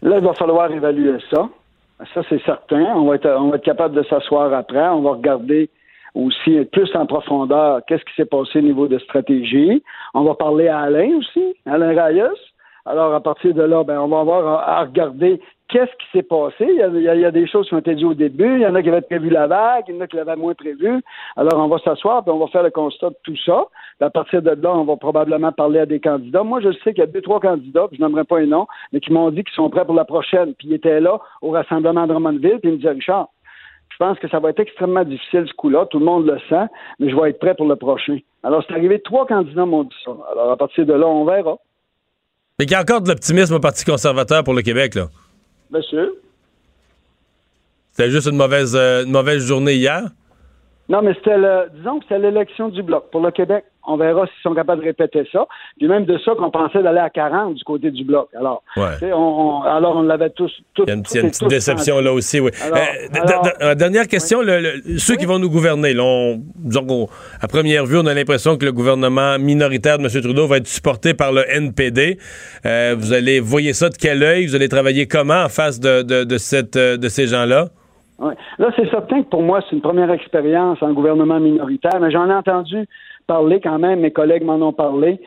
Là, il va falloir évaluer ça. Ça, c'est certain. On va, être, on va être capable de s'asseoir après. On va regarder aussi plus en profondeur qu'est-ce qui s'est passé au niveau de stratégie. On va parler à Alain aussi, Alain Rayos. Alors, à partir de là, ben, on va avoir à regarder qu'est-ce qui s'est passé? Il y, a, des choses qui ont été dites au début. Il y en a qui avaient prévu la vague, il y en a qui l'avaient moins prévu. Alors, on va s'asseoir, puis on va faire le constat de tout ça. à partir de là, on va probablement parler à des candidats. Moi, je sais qu'il y a deux, trois candidats, puis je n'aimerais pas un nom, mais qui m'ont dit qu'ils sont prêts pour la prochaine. Puis ils étaient là au rassemblement de Drummondville, puis ils me disaient, Richard, je pense que ça va être extrêmement difficile ce coup-là. Tout le monde le sent, mais je vais être prêt pour le prochain. Alors, c'est arrivé, trois candidats m'ont dit ça. Alors, à partir de là, on verra. Mais il y a encore de l'optimisme au Parti conservateur pour le Québec, là. Monsieur? C'était juste une mauvaise, euh, une mauvaise journée hier? Non, mais c'était le, disons que c'était l'élection du Bloc pour le Québec. On verra s'ils sont capables de répéter ça. Puis même de ça qu'on pensait d'aller à 40 du côté du Bloc. Alors, on, alors on l'avait tous, Il y a une, petite déception là aussi, oui. Euh, dernière question, ceux qui vont nous gouverner, là, disons à première vue, on a l'impression que le gouvernement minoritaire de M. Trudeau va être supporté par le NPD. Euh, vous allez voyez ça de quel œil? Vous allez travailler comment en face de, de, cette, de ces gens-là? Là, c'est certain que pour moi, c'est une première expérience en gouvernement minoritaire, mais j'en ai entendu parler quand même, mes collègues m'en ont parlé.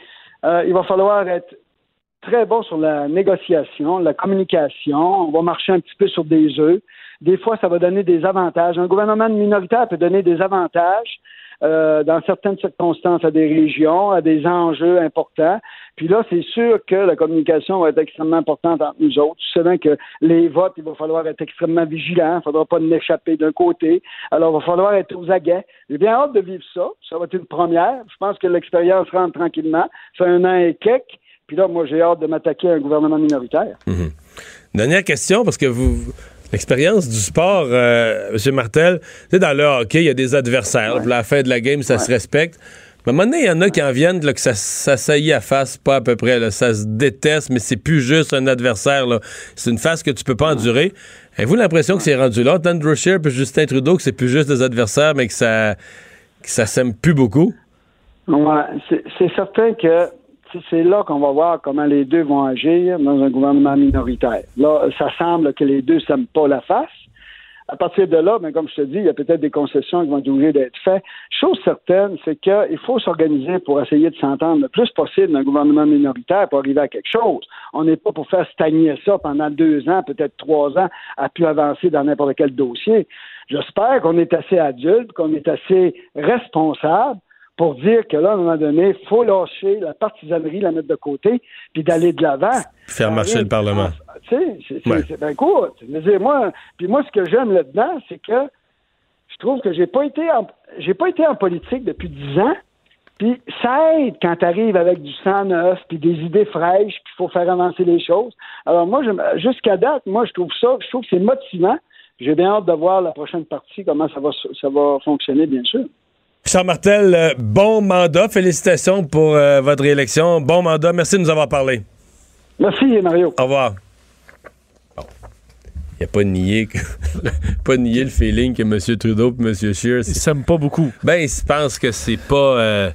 Euh, il va falloir être très bon sur la négociation, la communication. On va marcher un petit peu sur des œufs. Des fois, ça va donner des avantages. Un gouvernement minoritaire peut donner des avantages euh, dans certaines circonstances à des régions, à des enjeux importants. Puis là, c'est sûr que la communication va être extrêmement importante entre nous autres. Tu sais que les votes, il va falloir être extrêmement vigilant. Il ne faudra pas échapper d'un côté. Alors, il va falloir être aux aguets. J'ai bien hâte de vivre ça. Ça va être une première. Je pense que l'expérience rentre tranquillement. Ça fait un an et quelques. Puis là, moi, j'ai hâte de m'attaquer à un gouvernement minoritaire. Mhm. Dernière question, parce que vous L'expérience du sport, euh, M. Martel, tu sais, dans le hockey, il y a des adversaires. À la fin de la game, ça se respecte. Mais à un moment donné, il y en a qui en viennent là, que ça, ça saillit à face, pas à peu près. là. Ça se déteste, mais c'est plus juste un adversaire. C'est une face que tu peux pas endurer. Avez-vous l'impression que c'est rendu là, Andrew Scheer puis Justin Trudeau, que c'est plus juste des adversaires, mais que ça, que ça s'aime plus beaucoup? Ouais, c'est certain que c'est là qu'on va voir comment les deux vont agir dans un gouvernement minoritaire. Là, ça semble que les deux s'aiment pas la face. À partir de là, mais comme je te dis, il y a peut-être des concessions qui vont être d'être faites. Chose certaine, c'est qu'il faut s'organiser pour essayer de s'entendre le plus possible dans un gouvernement minoritaire pour arriver à quelque chose. On n'est pas pour faire stagner ça pendant deux ans, peut-être trois ans, à pu avancer dans n'importe quel dossier. J'espère qu'on est assez adulte, qu'on est assez responsable pour dire que là, à un moment donné, il faut lâcher la partisanerie, la mettre de côté, puis d'aller de l'avant. Faire marcher le Parlement. Tu sais, c'est veux dire, moi, puis moi, ce que j'aime là-dedans, c'est que je trouve que j'ai pas été en j'ai pas été en politique depuis dix ans. Puis ça aide quand tu arrives avec du sang neuf, puis des idées fraîches, puis il faut faire avancer les choses. Alors moi, jusqu'à date, moi, je trouve ça, je trouve que c'est motivant. J'ai bien hâte de voir la prochaine partie, comment ça va, ça va fonctionner, bien sûr. Charles Martel, euh, bon mandat. Félicitations pour euh, votre réélection. Bon mandat. Merci de nous avoir parlé. Merci, Mario. Au revoir. Bon. Il n'a pas nié, que- pas nié le feeling que M. Trudeau et M. Scheer. Ils s'aiment pas beaucoup. Ben, ils se pensent que c'est pas. Euh,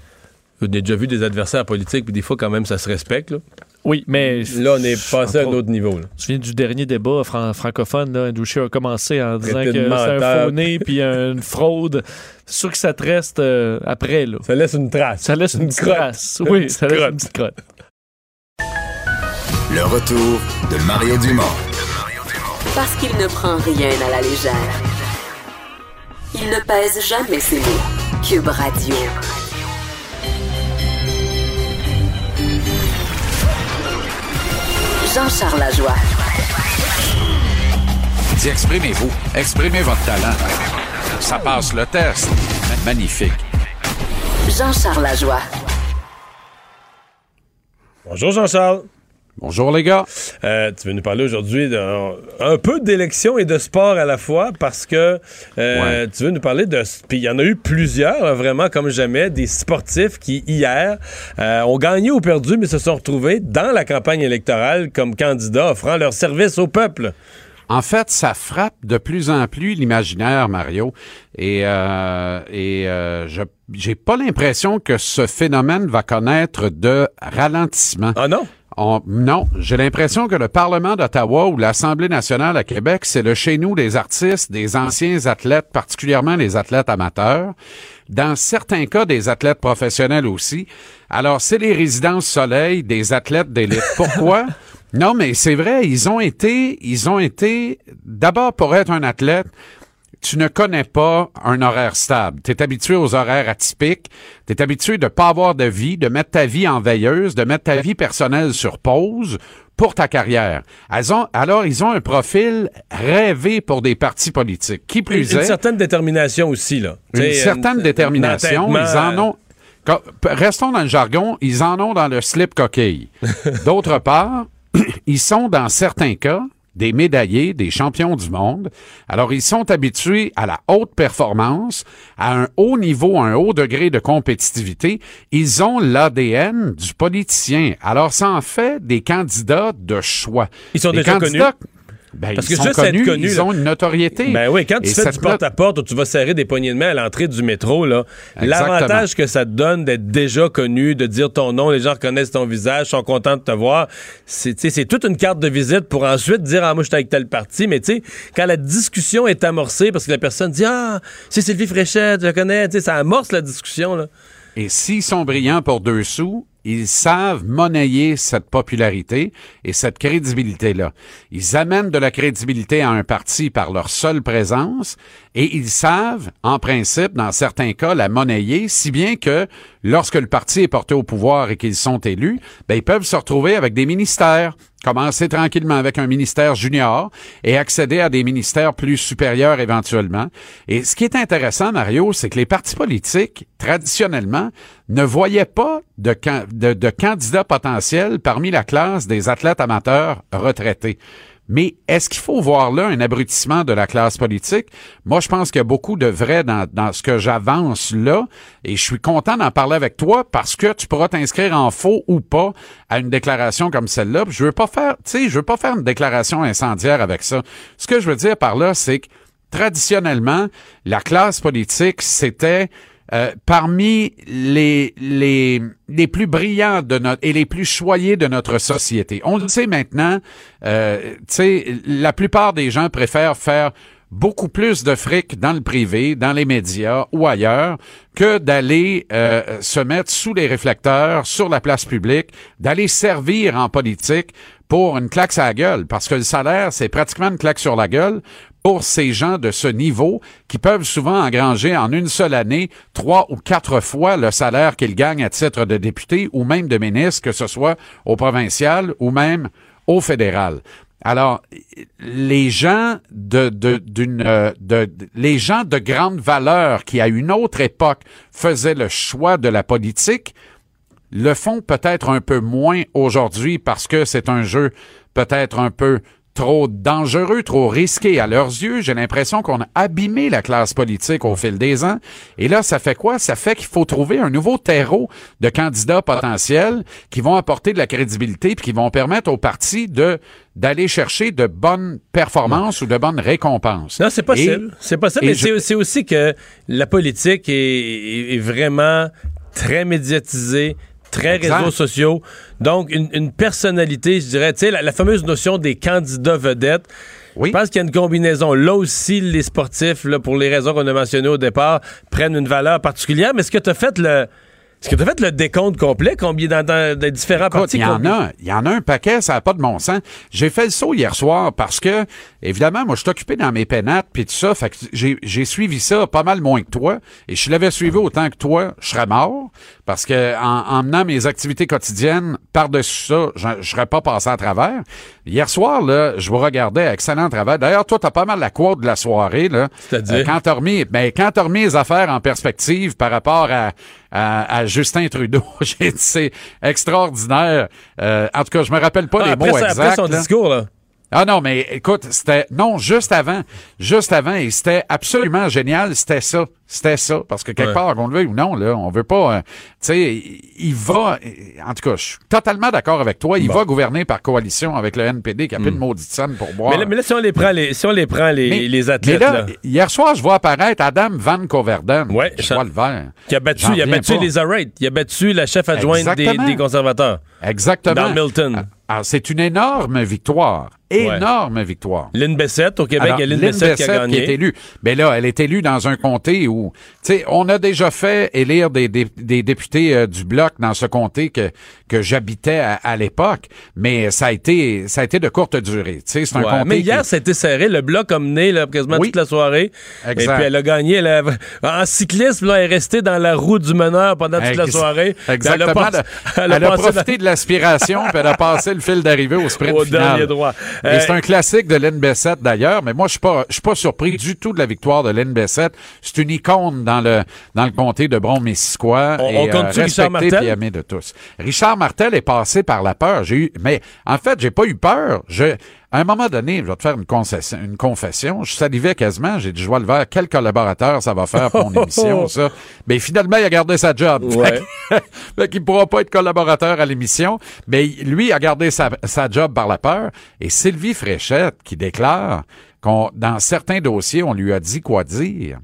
on a déjà vu des adversaires politiques, puis des fois, quand même, ça se respecte. Là, Oui, mais. Là, on est passé à un autre niveau. là. Je me souviens du dernier débat fran- francophone. Là, Andrew Scheer a commencé en disant que c'est un nez puis une fraude. C'est sûr que ça te reste euh, après. Là. Ça laisse une trace. Ça laisse une, petite crotte. trace. Oui, ça laisse crotte. une petite crotte. Le retour de Mario Dumont. Parce qu'il ne prend rien à la légère. Il ne pèse jamais ses mots. Cube Radio. Jean-Charles Lajoie. Dis, exprimez-vous. Exprimez votre talent. Ça passe le test. Magnifique. Jean-Charles Lajoie. Bonjour, Jean-Charles. Bonjour, les gars. Euh, tu veux nous parler aujourd'hui d'un un peu d'élection et de sport à la fois parce que euh, tu veux nous parler de. Puis il y en a eu plusieurs, là, vraiment comme jamais, des sportifs qui, hier, euh, ont gagné ou perdu, mais se sont retrouvés dans la campagne électorale comme candidats offrant leur service au peuple. En fait, ça frappe de plus en plus l'imaginaire, Mario. Et, euh, et euh, je j'ai pas l'impression que ce phénomène va connaître de ralentissement. Ah non? On- non, j'ai l'impression que le Parlement d'Ottawa ou l'Assemblée nationale à Québec, c'est le chez nous des artistes, des anciens athlètes, particulièrement les athlètes amateurs. Dans certains cas, des athlètes professionnels aussi. Alors, c'est les résidences soleil des athlètes d'élite. Pourquoi? non, mais c'est vrai, ils ont été, ils ont été, d'abord pour être un athlète, tu ne connais pas un horaire stable. Tu es habitué aux horaires atypiques. Tu es habitué de pas avoir de vie, de mettre ta vie en veilleuse, de mettre ta vie personnelle sur pause pour ta carrière. Ont, alors, ils ont un profil rêvé pour des partis politiques. Qui Une, plus une est, certaine détermination aussi, là. une T'sais, certaine un- détermination. Ils en ont. Restons dans le jargon, ils en ont dans le slip coquille. D'autre part, ils sont dans certains cas des médaillés, des champions du monde. Alors, ils sont habitués à la haute performance, à un haut niveau, un haut degré de compétitivité. Ils ont l'ADN du politicien. Alors, ça en fait des candidats de choix. Ils sont Des déjà candidats- Ben, Parce que juste être connus, connu, ils là. ont une notoriété. Ben oui, quand tu Et fais du porte-à-porte où tu vas serrer des poignées de main à l'entrée du métro, là, l'avantage que ça te donne d'être déjà connu, de dire ton nom, les gens reconnaissent ton visage, sont contents de te voir, c'est toute une carte de visite pour ensuite dire Ah, moi, je suis avec tel parti. Mais tu sais, quand la discussion est amorcée parce que la personne dit Ah, c'est Sylvie Fréchette, je la connais, tu sais, ça amorce la discussion, là. Et s'ils sont brillants pour deux sous, ils savent monnayer cette popularité et cette crédibilité-là. Ils amènent de la crédibilité à un parti par leur seule présence et ils savent, en principe, dans certains cas, la monnayer, si bien que lorsque le parti est porté au pouvoir et qu'ils sont élus, ben, ils peuvent se retrouver avec des ministères, commencer tranquillement avec un ministère junior et accéder à des ministères plus supérieurs éventuellement. Et ce qui est intéressant, Mario, c'est que les partis politiques, traditionnellement, ne voyaient pas de, de candidats potentiels parmi la classe des athlètes amateurs retraités. Mais est-ce qu'il faut voir là un abrutissement de la classe politique? Moi, je pense qu'il y a beaucoup de vrai dans, dans ce que j'avance là, et je suis content d'en parler avec toi parce que tu pourras t'inscrire en faux ou pas à une déclaration comme celle-là. Je veux pas faire, tu sais, je veux pas faire une déclaration incendiaire avec ça. Ce que je veux dire par là, c'est que traditionnellement, la classe politique, c'était euh, parmi les, les, les plus brillants de notre et les plus choyés de notre société. On le sait maintenant, euh, la plupart des gens préfèrent faire beaucoup plus de fric dans le privé, dans les médias ou ailleurs, que d'aller euh, se mettre sous les réflecteurs, sur la place publique, d'aller servir en politique pour une claque à la gueule, parce que le salaire, c'est pratiquement une claque sur la gueule pour ces gens de ce niveau qui peuvent souvent engranger en une seule année trois ou quatre fois le salaire qu'ils gagnent à titre de député ou même de ministre, que ce soit au provincial ou même au fédéral. Alors, les gens de, euh, les gens de grande valeur qui à une autre époque faisaient le choix de la politique le font peut-être un peu moins aujourd'hui parce que c'est un jeu peut-être un peu trop dangereux, trop risqué à leurs yeux. J'ai l'impression qu'on a abîmé la classe politique au fil des ans. Et là, ça fait quoi? Ça fait qu'il faut trouver un nouveau terreau de candidats potentiels qui vont apporter de la crédibilité puis qui vont permettre aux partis de d'aller chercher de bonnes performances ou de bonnes récompenses. Non, c'est possible. C'est possible, mais c'est aussi que la politique est, est vraiment très médiatisée, très réseaux sociaux. Donc, une, personnalité, je dirais, tu sais, la, fameuse notion des candidats vedettes. Oui. Je pense qu'il y a une combinaison. Là aussi, les sportifs, là, pour les raisons qu'on a mentionnées au départ, prennent une valeur particulière. Mais est-ce que tu as fait le est-ce que tu as fait le décompte complet, combien dans, dans, dans différents parties? Il y en a, il y en a un paquet, ça n'a pas de bon sens. J'ai fait le saut hier soir parce que, évidemment, moi, je suis occupé dans mes pénates puis tout ça, fait que j'ai suivi ça pas mal moins que toi. Et je l'avais suivi autant que toi, je serais mort parce que en, menant mes activités quotidiennes par-dessus ça, je, ne serais pas passé à travers. Hier soir, là, je vous regardais, excellent travail. D'ailleurs, toi, t'as pas mal la quote de la soirée, là. C'est-à-dire? Euh, quand t'as remis, ben, quand t'as remis les affaires en perspective par rapport à, à, Justin Trudeau. J'ai c'est extraordinaire. Euh, en tout cas, je me rappelle pas ah, les mots exacts. Après son discours, là. Ah non, mais écoute, c'était non juste avant, juste avant, et c'était absolument génial. C'était ça, c'était ça, parce que quelque part, qu'on le veuille ou non, là, on veut pas. Euh, tu sais, il va. En tout cas, je suis totalement d'accord avec toi. Il va gouverner par coalition avec le NPD qui a plus de hmm. maudite scène pour boire. Mais là, si on les prend, les, si on les prend les, les athlètes. Mais là, hier soir, je vois apparaître Adam Van Coverden. Ouais, je vois le vert. Qui a battu, il a battu Lisa Wright. Il a battu la chef adjointe des, des, conservateurs. Exactement. Dans Milton. Ah, ah, c'est une énorme victoire énorme victoire. Lynn Bessette, au Québec, a Lynn, Bessette, qui a gagné. Qui est élue. Mais là, elle est élue dans un comté où, tu sais, on a déjà fait élire des, des, députés euh, du Bloc dans ce comté que, que j'habitais à, l'époque, mais ça a été ça a été de courte durée. Tu sais, c'est un comté Mais hier, c'était serré. Le Bloc a mené là, quasiment toute la soirée. Exact. Et puis elle a gagné. Elle En cyclisme, là, elle est restée dans la roue du meneur pendant toute la soirée. Exactement. Elle a, profité de l'aspiration, puis elle a passé le fil d'arrivée au sprint au final. dernier droit. C'est euh, un classique de Len Bessette d'ailleurs, mais moi je suis pas je suis pas surpris du tout de la victoire de Len Bessette. C'est une icône dans le dans le comté de Bron-Missisquoi on, et on euh, Richard Martel? aimé de tous. Richard Martel est passé par la peur. J'ai eu mais en fait, j'ai pas eu peur. Je à un moment donné, je vais te faire une, concession, une confession. Je salivais quasiment. J'ai dit, je vois le voir quel collaborateur ça va faire pour mon émission, ça? Mais finalement, il a gardé sa job. Ouais. fait qu'il pourra pas être collaborateur à l'émission. Mais lui a gardé sa, sa job par la peur. Et Sylvie Fréchette qui déclare qu'on, dans certains dossiers, on lui a dit quoi dire.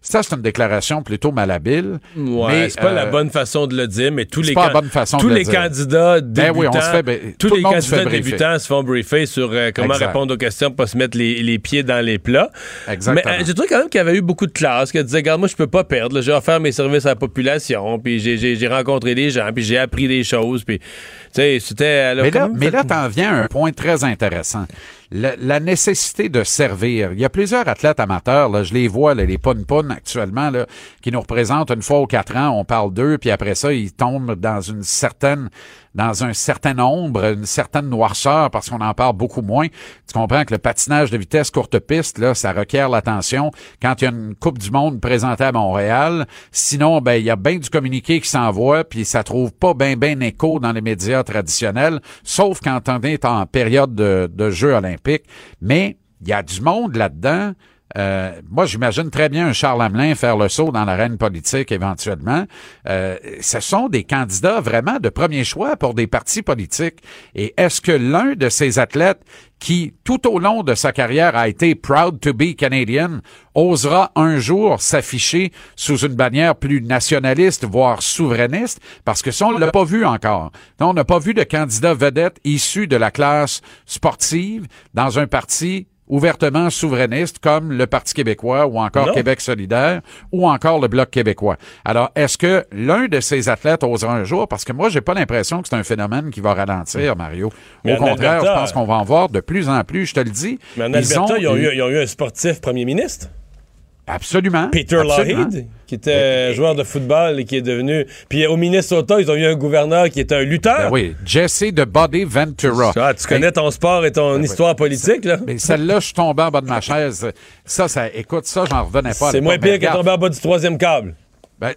Ça, c'est une déclaration plutôt malhabile. Ouais, c'est pas la euh, bonne façon de le dire, mais tous les, pas bonne façon tous de les le candidats débutants, ben oui, on se fait, tous les candidats se débutants se font briefer sur euh, comment répondre aux questions, pas se mettre les, les, pieds dans les plats. Exactement. Mais euh, j'ai trouvé quand même qu'il y avait eu beaucoup de classe, qui disait, regarde, moi, je peux pas perdre, j'ai offert mes services à la population, puis j'ai rencontré des gens, puis j'ai appris des choses, puis, tu sais, c'était... Mais là, mais là t'en viens à un point très intéressant la, nécessité de servir. Il y a plusieurs athlètes amateurs, là, je les vois, là, les pun actuellement, là, qui nous représentent une fois aux quatre ans, on parle d'eux, puis après ça, ils tombent dans une certaine dans un certain nombre, une certaine noirceur, parce qu'on en parle beaucoup moins. Tu comprends que le patinage de vitesse courte piste, là, ça requiert l'attention quand il y a une Coupe du Monde présentée à Montréal. Sinon, ben, il y a bien du communiqué qui s'envoie, puis ça trouve pas bien ben écho dans les médias traditionnels, sauf quand on est en période de, de Jeux olympiques. Mais il y a du monde là-dedans euh, moi, j'imagine très bien un Charles Hamelin faire le saut dans l'arène politique éventuellement. Euh, ce sont des candidats vraiment de premier choix pour des partis politiques. Et est-ce que l'un de ces athlètes qui, tout au long de sa carrière, a été proud to be Canadian, osera un jour s'afficher sous une bannière plus nationaliste, voire souverainiste, parce que ça, on l'a pas vu encore. On n'a pas vu de candidat vedette issu de la classe sportive dans un parti ouvertement souverainiste comme le Parti québécois ou encore Non. Québec solidaire ou encore le Bloc québécois. Alors, est-ce que l'un de ces athlètes osera un jour, parce que moi, j'ai pas l'impression que c'est un phénomène qui va ralentir, Mario. Mais Au contraire, Alberta- je pense qu'on va en voir de plus en plus, je te le dis. Mais en Ils Alberta, ont ils ont, eu, ils ont eu un sportif premier ministre. Absolument. Peter absolument. Lougheed, qui était joueur de football et qui est devenu. Puis au Minnesota, ils ont eu un gouverneur qui était un lutteur. Ben oui, Jesse de Body Ventura. Ah, tu connais ton sport et ton histoire politique, là? Mais celle-là, je suis tombé en bas de ma chaise. Ça, ça, écoute, ça, j'en revenais pas. à C'est moins pire que tomber en bas du troisième câble. Ben,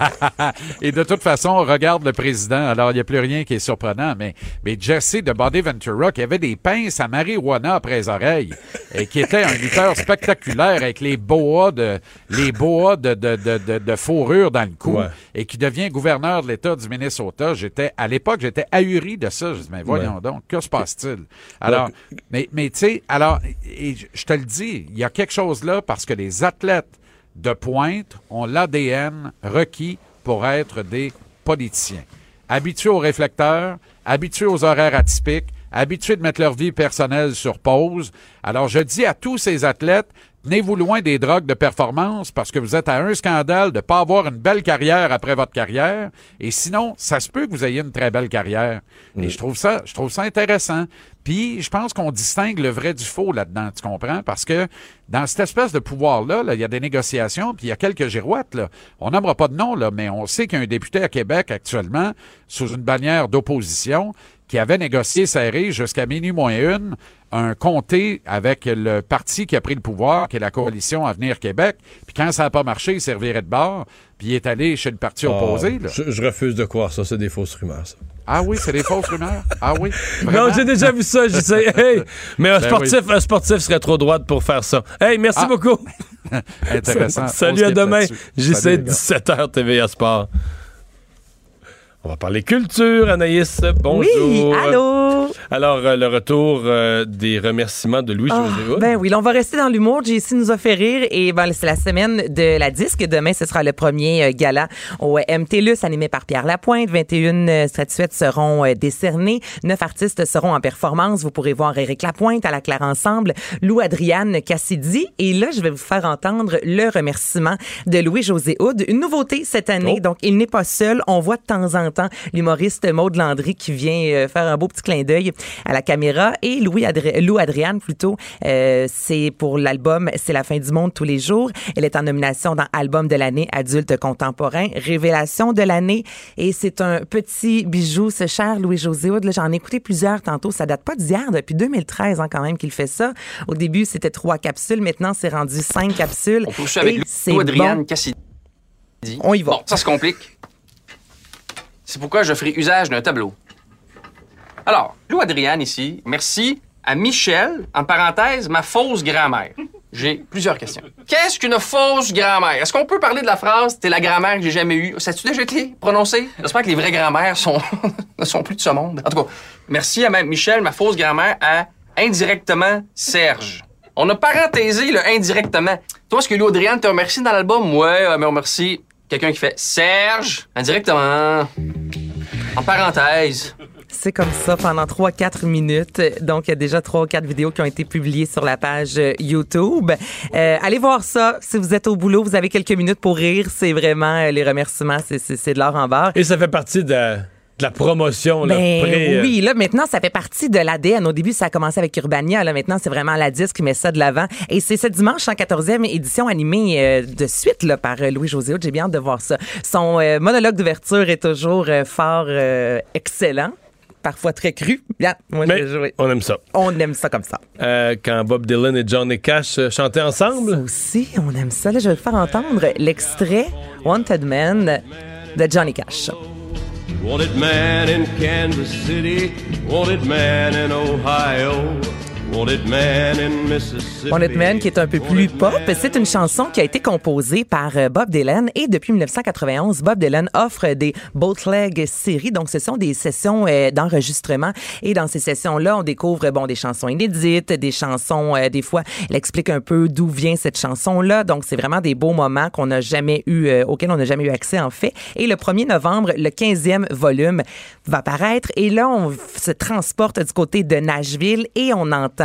et de toute façon, on regarde le président. Alors, il n'y a plus rien qui est surprenant. Mais, mais Jesse de Body Ventura, qui avait des pinces à marijuana après les oreilles, et qui était un lutteur spectaculaire avec les boas de, les boas de, de, de, de, fourrure dans le cou, Ouais. et qui devient gouverneur de l'État du Minnesota. J'étais, à l'époque, j'étais ahuri de ça. Je dis, mais voyons donc, que se passe-t-il? Alors, mais, mais tu sais, alors, et je te le dis, il y a quelque chose là parce que les athlètes de pointe ont l'ADN requis pour être des politiciens. Habitués aux réflecteurs, habitués aux horaires atypiques, habitués de mettre leur vie personnelle sur pause. Alors, je dis à tous ces athlètes, tenez-vous loin des drogues de performance parce que vous êtes à un scandale de pas avoir une belle carrière après votre carrière. Et sinon, ça se peut que vous ayez une très belle carrière. Et je trouve ça, je trouve ça intéressant. Puis, je pense qu'on distingue le vrai du faux là-dedans, tu comprends? Parce que dans cette espèce de pouvoir-là, là, il y a des négociations, puis il y a quelques girouettes. Là. On nommera pas de nom, là, mais on sait qu'il y a un député à Québec actuellement, sous une bannière d'opposition, qui avait négocié serré jusqu'à minuit moins une un comté avec le parti qui a pris le pouvoir, qui est la coalition Avenir Québec. Puis quand ça n'a pas marché, il servirait de bord, puis il est allé chez le parti opposé. là. Ah, je, je refuse de croire ça. C'est des fausses rumeurs, ça. Ah oui, c'est des fausses rumeurs? Ah oui? Non, j'ai déjà vu ça. Je sais. Hey, mais un Ben sportif, un sportif serait trop droite pour faire ça. Hey, merci Ah. beaucoup. Intéressant. Salut à demain. J'essaie Salut, les gars. 17h TVA Sport. On va parler culture, Anaïs. Bonjour. Oui, allô? Alors, euh, le retour euh, des remerciements de Louis-José Hood. ben oui, là, on va rester dans l'humour. JC nous a fait rire et ben, c'est la semaine de la disque. Demain, ce sera le premier euh, gala au MTLUS animé par Pierre Lapointe. 21 euh, statuettes seront décernées. Neuf artistes seront en performance. Vous pourrez voir Éric Lapointe à la Claire Ensemble, Lou Adriane Cassidy. Et là, je vais vous faire entendre le remerciement de Louis-José Houd. Une nouveauté cette année. Oh. Donc, il n'est pas seul. On voit de temps en temps l'humoriste Maude Landry qui vient euh, faire un beau petit clin d'œil à la caméra. Et Louis Adri- Lou Adriane, plutôt, euh, c'est pour l'album C'est la fin du monde tous les jours. Elle est en nomination dans Album de l'année adulte contemporain, Révélation de l'année. Et c'est un petit bijou, ce cher Louis-José J'en ai écouté plusieurs tantôt. Ça date pas d'hier, depuis 2013 hein, quand même qu'il fait ça. Au début, c'était trois capsules. Maintenant, c'est rendu cinq capsules. On avec Et Lou, Lou Adriane bon. Cassidy. On y va. Bon, ça se complique. C'est pourquoi je ferai usage d'un tableau. Alors, Lou Adriane ici, merci à Michel, en parenthèse, ma fausse grand-mère. J'ai plusieurs questions. Qu'est-ce qu'une fausse grand-mère? Est-ce qu'on peut parler de la phrase « t'es la grand-mère que j'ai jamais eue » Ça a-tu déjà été prononcé? J'espère que les vraies grand-mères sont... ne sont plus de ce monde. En tout cas, merci à Michel, ma fausse grand-mère, à indirectement Serge. On a parenthésé le indirectement. Toi, est-ce que Lou Adriane te remercie dans l'album? Ouais, euh, mais on remercie quelqu'un qui fait Serge, indirectement. En parenthèse. C'est comme ça pendant 3-4 minutes. Donc, il y a déjà 3 ou 4 vidéos qui ont été publiées sur la page euh, YouTube. Euh, allez voir ça. Si vous êtes au boulot, vous avez quelques minutes pour rire. C'est vraiment euh, les remerciements. C'est, c'est, c'est de l'or en barre. Et ça fait partie de de la promotion. Là, Ben pré- oui, là maintenant ça fait partie de l'ADN. Au début ça a commencé avec Urbania, là maintenant c'est vraiment la disque qui met ça de l'avant. Et c'est ce dimanche en 14e édition animée euh, de suite là, par euh, Louis José Hood. J'ai bien hâte de voir ça. Son euh, monologue d'ouverture est toujours euh, fort euh, excellent, parfois très cru. Bien, moi Mais je vais jouer. on aime ça. On aime ça comme ça. Euh, quand Bob Dylan et Johnny Cash euh, chantaient ensemble? Aussi, on aime ça. Là, je vais vous faire entendre l'extrait Wanted Man de Johnny Cash. Wanted man in Kansas City, wanted man in Ohio, wanted man in Mississippi. Wanted Man, qui est un peu plus pop, c'est une chanson qui a été composée par euh, Bob Dylan et depuis 1991, Bob Dylan offre des bootleg séries. Donc, ce sont des sessions euh, d'enregistrement et dans ces sessions-là, on découvre bon des chansons inédites, des chansons euh, des fois, elle explique un peu d'où vient cette chanson-là. Donc, c'est vraiment des beaux moments qu'on n'a jamais eu, euh, auxquels on n'a jamais eu accès en fait. Et le 1er novembre, le 15e volume va paraître et là, on se transporte du côté de Nashville et on entend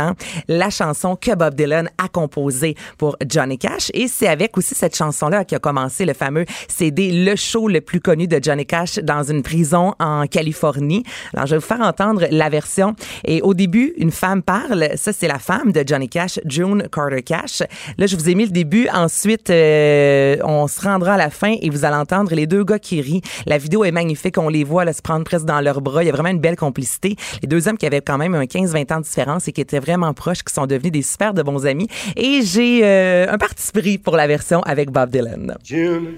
la chanson que Bob Dylan a composée pour Johnny Cash. Et c'est avec aussi cette chanson-là qui a commencé le fameux CD Le Show le plus connu de Johnny Cash dans une prison en Californie. Alors, je vais vous faire entendre la version. Et au début, une femme parle. Ça, c'est la femme de Johnny Cash, June Carter Cash. Là, je vous ai mis le début. Ensuite, euh, on se rendra à la fin et vous allez entendre les deux gars qui rient. La vidéo est magnifique. On les voit là, se prendre presque dans leurs bras. Il y a vraiment une belle complicité. Les deux hommes qui avaient quand même un 15-20 ans de différence et qui étaient vraiment proches, qui sont devenus des super de bons amis. Et j'ai euh, un parti pris pour la version avec Bob Dylan. June,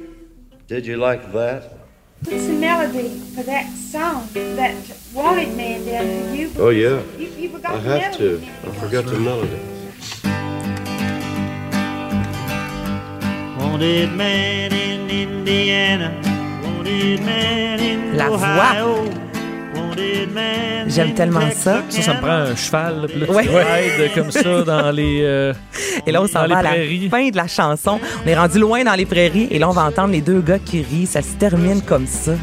did you like that? It's a melody for that song that Wanted Man did for you. Oh, yeah. You, you forgot I the have to. I forgot the melody. Wanted man in Indiana, wanted man in La Ohio, wanted man J'aime tellement ça. Ça, ça me prend un cheval, là, puis là, tu Ouais. rides comme ça dans les. euh, Et là, on s'en va à les la prairies. fin de la chanson. On est rendu loin dans les prairies et là, on va entendre les deux gars qui rient. Ça se termine comme ça.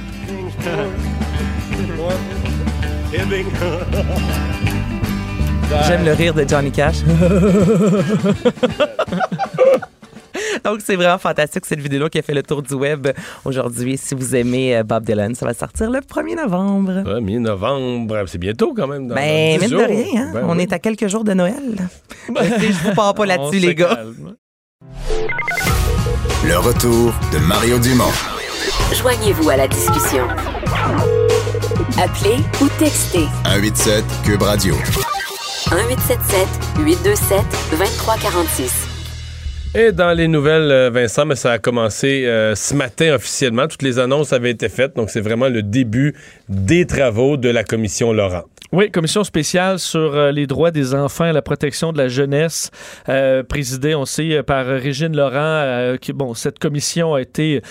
J'aime le rire de Johnny Cash. Donc, c'est vraiment fantastique, cette vidéo qui a fait le tour du web aujourd'hui. Si vous aimez euh, Bob Dylan, ça va sortir le 1er novembre. 1er novembre, c'est bientôt quand même. Dans Ben, mine de rien, hein? Ben on oui. est à quelques jours de Noël. Je sais, je vous parle pas là-dessus, les gars. calme. Le retour de Mario Dumont. Joignez-vous à la discussion. Appelez ou textez 187 Cube Radio. 1877 827 2346. Et dans les nouvelles, euh, Vincent, mais ça a commencé euh, ce matin officiellement. Toutes les annonces avaient été faites, donc c'est vraiment le début des travaux de la commission Laurent. Oui, commission spéciale sur euh, les droits des enfants et la protection de la jeunesse, euh, présidée, on sait, euh, par Régine Laurent. bon, cette commission a été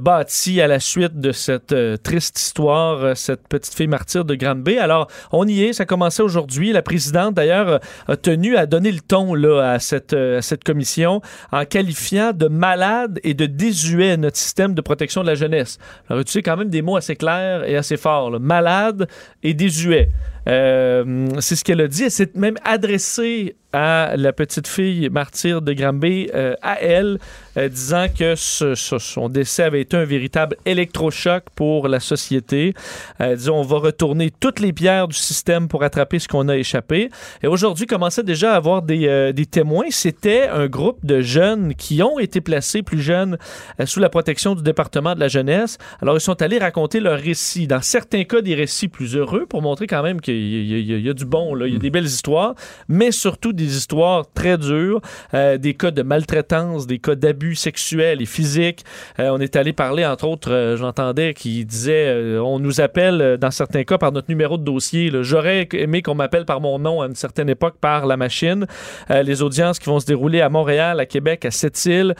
bâtie à la suite de cette triste histoire, cette petite fille martyre de Grande-Bay. Alors, on y est, ça commençait aujourd'hui. La présidente, d'ailleurs, a tenu à donner le ton là, à, cette, à cette commission en qualifiant de malade et de désuet notre système de protection de la jeunesse. Alors, tu sais quand même des mots assez clairs et assez forts. Malade et désuet. Euh, c'est ce qu'elle a dit. Elle s'est même adressée à la petite fille martyre de Granby, euh, à elle, euh, disant que ce- ce- son décès avait été un véritable électrochoc pour la société. Euh, disons, on va retourner toutes les pierres du système pour attraper ce qu'on a échappé. Et aujourd'hui, commençait déjà à avoir des, euh, des témoins. C'était un groupe de jeunes qui ont été placés plus jeunes sous la protection du département de la jeunesse. Alors, ils sont allés raconter leur récit. Dans certains cas, des récits plus heureux pour montrer quand même qu'il y, a- y y du bon, là. il y a des belles histoires, mais surtout des histoires très dures, euh, des cas de maltraitance, des cas d'abus sexuels et physiques. Euh, on est allé parler, entre autres, euh, j'entendais qui disait on nous appelle dans certains cas par notre numéro de dossier. J'aurais aimé qu'on m'appelle par mon nom à une certaine époque par la machine. Les audiences qui vont se dérouler à Montréal, à Québec, à Sept-Îles.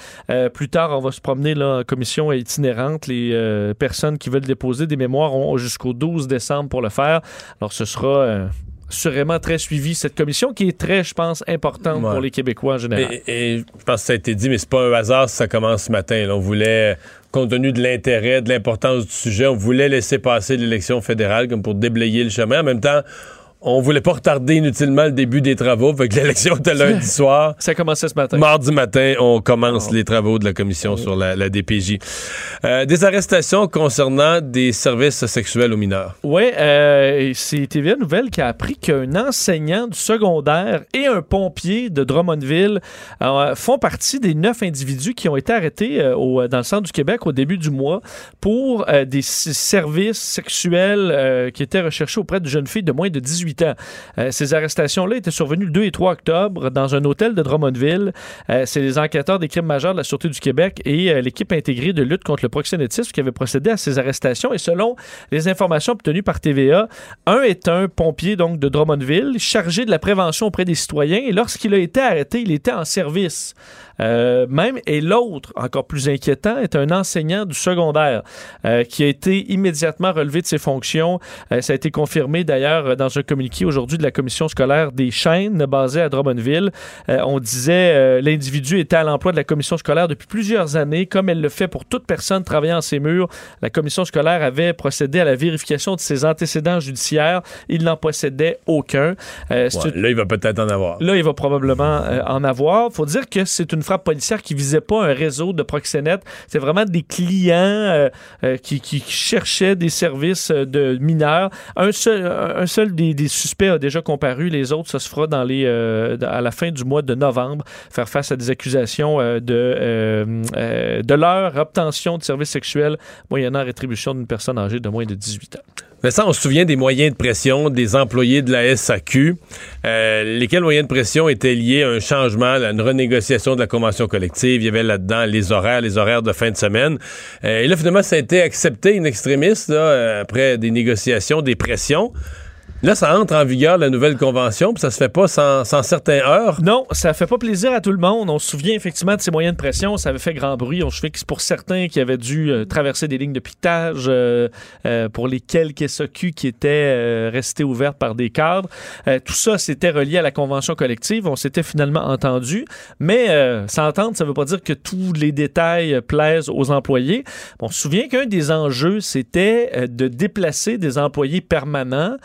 Plus tard, on va se promener en commission itinérante. Les personnes qui veulent déposer des mémoires ont jusqu'au 12 décembre pour le faire. Alors, ce sera sûrement très suivi, cette commission, qui est très, je pense, importante Ouais. pour les Québécois en général. Et, et je pense que ça a été dit, mais c'est pas un hasard si ça commence ce matin. là. On voulait, compte tenu de l'intérêt, de l'importance du sujet, on voulait laisser passer l'élection fédérale comme pour déblayer le chemin. En même temps, on voulait pas retarder inutilement le début des travaux. Fait que l'élection était lundi soir. Ça a commencé ce matin. Mardi matin, on commence les travaux de la commission sur la, la DPJ. Euh, des arrestations concernant des services sexuels aux mineurs. Oui, euh, c'est TVA Nouvelle qui a appris qu'un enseignant du secondaire et un pompier de Drummondville euh, font partie des neuf individus qui ont été arrêtés au- dans le centre du Québec au début du mois pour des services sexuels qui étaient recherchés auprès de jeunes filles de moins de 18 Euh, ces arrestations-là étaient survenues le 2 et 3 octobre dans un hôtel de Drummondville. Euh, c'est les enquêteurs des crimes majeurs de la Sûreté du Québec et euh, l'équipe intégrée de lutte contre le proxénétisme qui avait procédé à ces arrestations. Et selon les informations obtenues par TVA, un est un pompier donc de Drummondville chargé de la prévention auprès des citoyens et lorsqu'il a été arrêté, il était en service. Euh, même et l'autre, encore plus inquiétant, est un enseignant du secondaire euh, qui a été immédiatement relevé de ses fonctions. Euh, ça a été confirmé d'ailleurs dans un communiqué aujourd'hui de la commission scolaire des chaînes basée à Drummondville. On disait l'individu était à l'emploi de la commission scolaire depuis plusieurs années, comme elle le fait pour toute personne travaillant en ces murs. La commission scolaire avait procédé à la vérification de ses antécédents judiciaires. Il n'en possédait aucun. Ouais, là, il va peut-être en avoir. Là, il va probablement en avoir. faut dire que c'est une frappe policière qui visait pas un réseau de proxénètes. C'est vraiment des clients euh, euh, qui, cherchaient des services euh, de mineurs. Un seul, un seul des, suspects a déjà comparu. Les autres, ça se fera dans les, à la fin du mois de novembre, faire face à des accusations de, de leur obtention de services sexuels moyennant rétribution d'une personne âgée de moins de 18 ans. Mais ça, on se souvient des moyens de pression des employés de la SAQ, euh, lesquels moyens de pression étaient liés à un changement, à une renégociation de la convention collective? Il y avait là-dedans les horaires, les horaires de fin de semaine. Euh, et là, finalement, ça a été accepté in extremis, après des négociations, des pressions. Là, ça entre en vigueur, la nouvelle convention, puis ça se fait pas sans, sans certains heures. Non, ça fait pas plaisir à tout le monde. On se souvient effectivement de ces moyens de pression. Ça avait fait grand bruit. On se souvient que pour certains qui avaient dû euh, traverser des lignes de piquetage, euh, euh, pour les quelques SOQ qui étaient euh, restés ouvertes par des cadres. Euh, tout ça, c'était relié à la convention collective. On s'était finalement entendu. Mais s'entendre, ça veut pas dire que tous les détails plaisent aux employés. On se souvient qu'un des enjeux, c'était de déplacer des employés permanents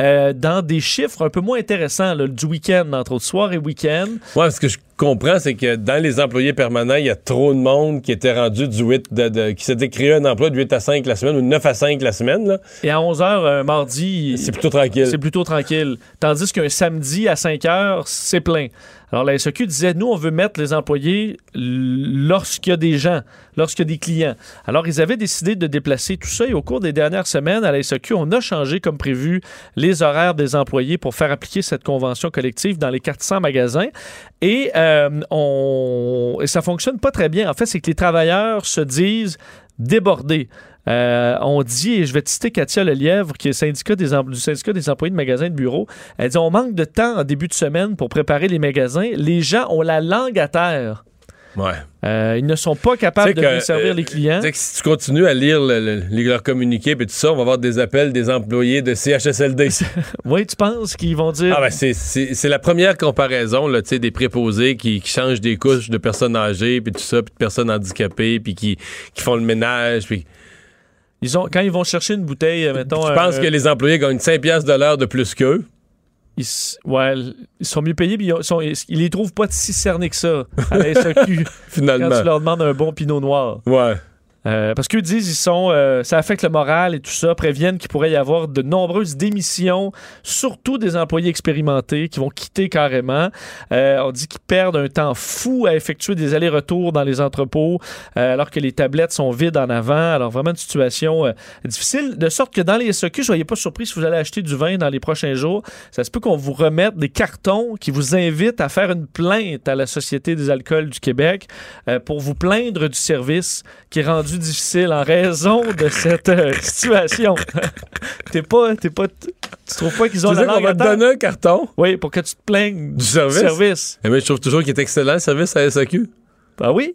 euh, dans des chiffres un peu moins intéressants, là, du week-end, entre autres, soir et week-end. Moi, ce que je comprends, c'est que dans les employés permanents, il y a trop de monde qui était rendu du 8, de, de- qui s'était créé un emploi de 8 à 5 la semaine ou de 9 à 5 la semaine. Là. Et à 11h, un mardi, C'est plutôt tranquille. c'est plutôt tranquille. Tandis qu'un samedi à 5h, c'est plein. Alors, la SEQ disait, nous, on veut mettre les employés lorsqu'il y a des gens, lorsqu'il y a des clients. Alors, ils avaient décidé de déplacer tout ça et au cours des dernières semaines, à la SEQ, on a changé, comme prévu, les horaires des employés pour faire appliquer cette convention collective dans les 400 magasins. Et, euh, on... et ça fonctionne pas très bien. En fait, c'est que les travailleurs se disent débordés. Euh, on dit, et je vais te citer Katia Lelièvre, qui est syndicat des du syndicat des employés de magasins de bureaux, elle dit on manque de temps en début de semaine pour préparer les magasins. Les gens ont la langue à terre. Ouais. Euh, ils ne sont pas capables de que, servir euh, les clients. Que si tu continues à lire le- le- leurs communiqués et tout ça, on va avoir des appels des employés de CHSLD. Oui, tu penses qu'ils vont dire? ah ben c'est- la première comparaison là, tu sais, des préposés qui, qui changent des couches de personnes âgées puis tout ça, puis de personnes handicapées, puis qui, qui font le ménage. Puis Ils ont, quand ils vont chercher une bouteille, euh, mettons. je un- pense que les employés gagnent 5 piastres de l'heure de plus qu'eux? ils, ouais, ils sont mieux payés, mais ils, ont- sont- ils, ils les trouvent pas si cernés que ça à la SEQ Finalement. quand tu leur demandes un bon pinot noir. Ouais. Euh, parce qu'eux disent ils sont euh, ça affecte le moral et tout ça, préviennent qu'il pourrait y avoir de nombreuses démissions, surtout des employés expérimentés qui vont quitter carrément. Euh, on dit qu'ils perdent un temps fou à effectuer des allers-retours dans les entrepôts euh, alors que les tablettes sont vides en avant. Alors vraiment une situation euh, difficile, de sorte que dans les SOQ, soyez pas surpris si vous allez acheter du vin dans les prochains jours. Ça se peut qu'on vous remette des cartons qui vous invitent à faire une plainte à la Société des alcools du Québec pour vous plaindre du service qui est rendu difficile en raison de cette euh, situation. t'es pas, t'es pas, tu trouves pas qu'ils ont la langue va à te donner un carton Oui, pour que tu te plaignes du service? service. Eh bien, je trouve toujours qu'il est excellent le service à SAQ. Ah oui?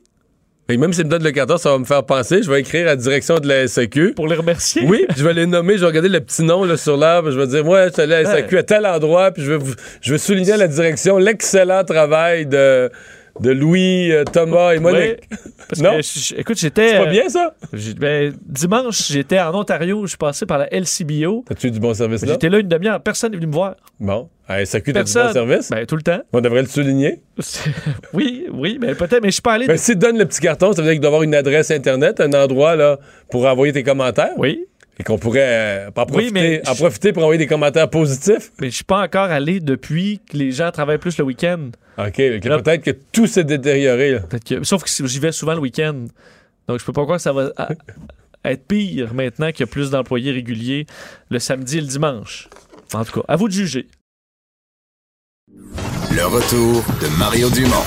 Et même s'il me donne le carton, ça va me faire penser. Je vais écrire à la direction de la SAQ. Pour les remercier? Oui, je vais les nommer, je vais regarder le petit nom là, sur l'arbre, je vais dire, moi, je suis allé à la SAQ à tel endroit, puis je vais, vous- je vais souligner à la direction l'excellent travail de, de Louis, euh, Thomas et Monique. Ouais, parce non? que, je- écoute, j'étais. C'est pas euh, bien, ça? j'ai- ben, dimanche, j'étais en Ontario, je suis passé par la LCBO. As-tu eu du bon service là? J'étais là une demi-heure, personne n'est venu me voir. Bon. À SAQ, t'as du bon service? Ben, tout le temps. On devrait le souligner. oui, oui, mais peut-être, mais je suis pas allé. Ben, s'il te donne le petit carton, ça veut dire qu'il doit avoir une adresse Internet, un endroit là, pour envoyer tes commentaires. Oui. Et qu'on pourrait euh, en, profiter, Oui, mais en je- profiter pour envoyer des commentaires positifs? Mais je suis pas encore allé depuis que les gens travaillent plus le week-end. OK. Peut-être que tout s'est détérioré. là. Que- Sauf que j'y vais souvent le week-end. Donc, je peux pas croire que ça va à- être pire maintenant qu'il y a plus d'employés réguliers le samedi et le dimanche. En tout cas, à vous de juger. Le retour de Mario Dumont,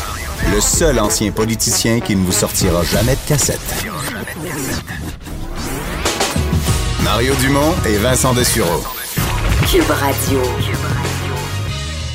le seul ancien politicien qui ne vous sortira jamais de cassette. Mario Dumont et Vincent Dessureau. Cube Radio.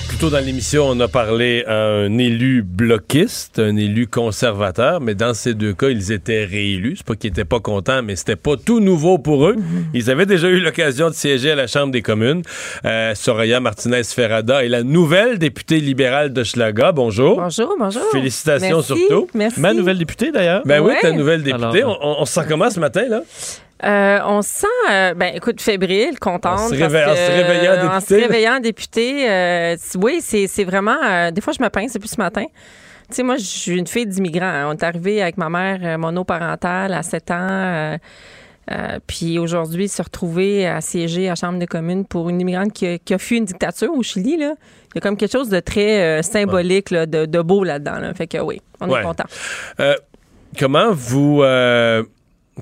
Plus tôt dans l'émission, on a parlé à un élu bloquiste, un élu conservateur, mais dans ces deux cas, ils étaient réélus. C'est pas qu'ils étaient pas contents, mais c'était pas tout nouveau pour eux. Ils avaient déjà eu l'occasion de siéger à la Chambre des communes. Euh, Soraya Martinez-Ferrada est la nouvelle députée libérale de Schlaga. Bonjour. Bonjour, bonjour. Félicitations Merci, surtout. Merci. Ma nouvelle députée, d'ailleurs. Ben oui, Ouais. ta nouvelle députée. Alors, on, on, on se sent comment ce matin, là? Euh, on se sent, euh, ben, écoute, fébrile, contente. En se parce réveillant- en que, se réveillant euh, En député, se réveillant député. euh, oui, c'est c'est vraiment. euh, des fois, je me pince depuis ce matin. Tu sais, moi, je suis une fille d'immigrants. hein. On est arrivé avec ma mère monoparentale à 7 ans. euh, puis aujourd'hui, se retrouver à siéger à la Chambre des communes pour une immigrante qui a, qui a fui une dictature au Chili, là. Il y a comme quelque chose de très euh, symbolique, là, de, de beau là-dedans. là. Fait que oui, on Ouais. est content. Euh, comment vous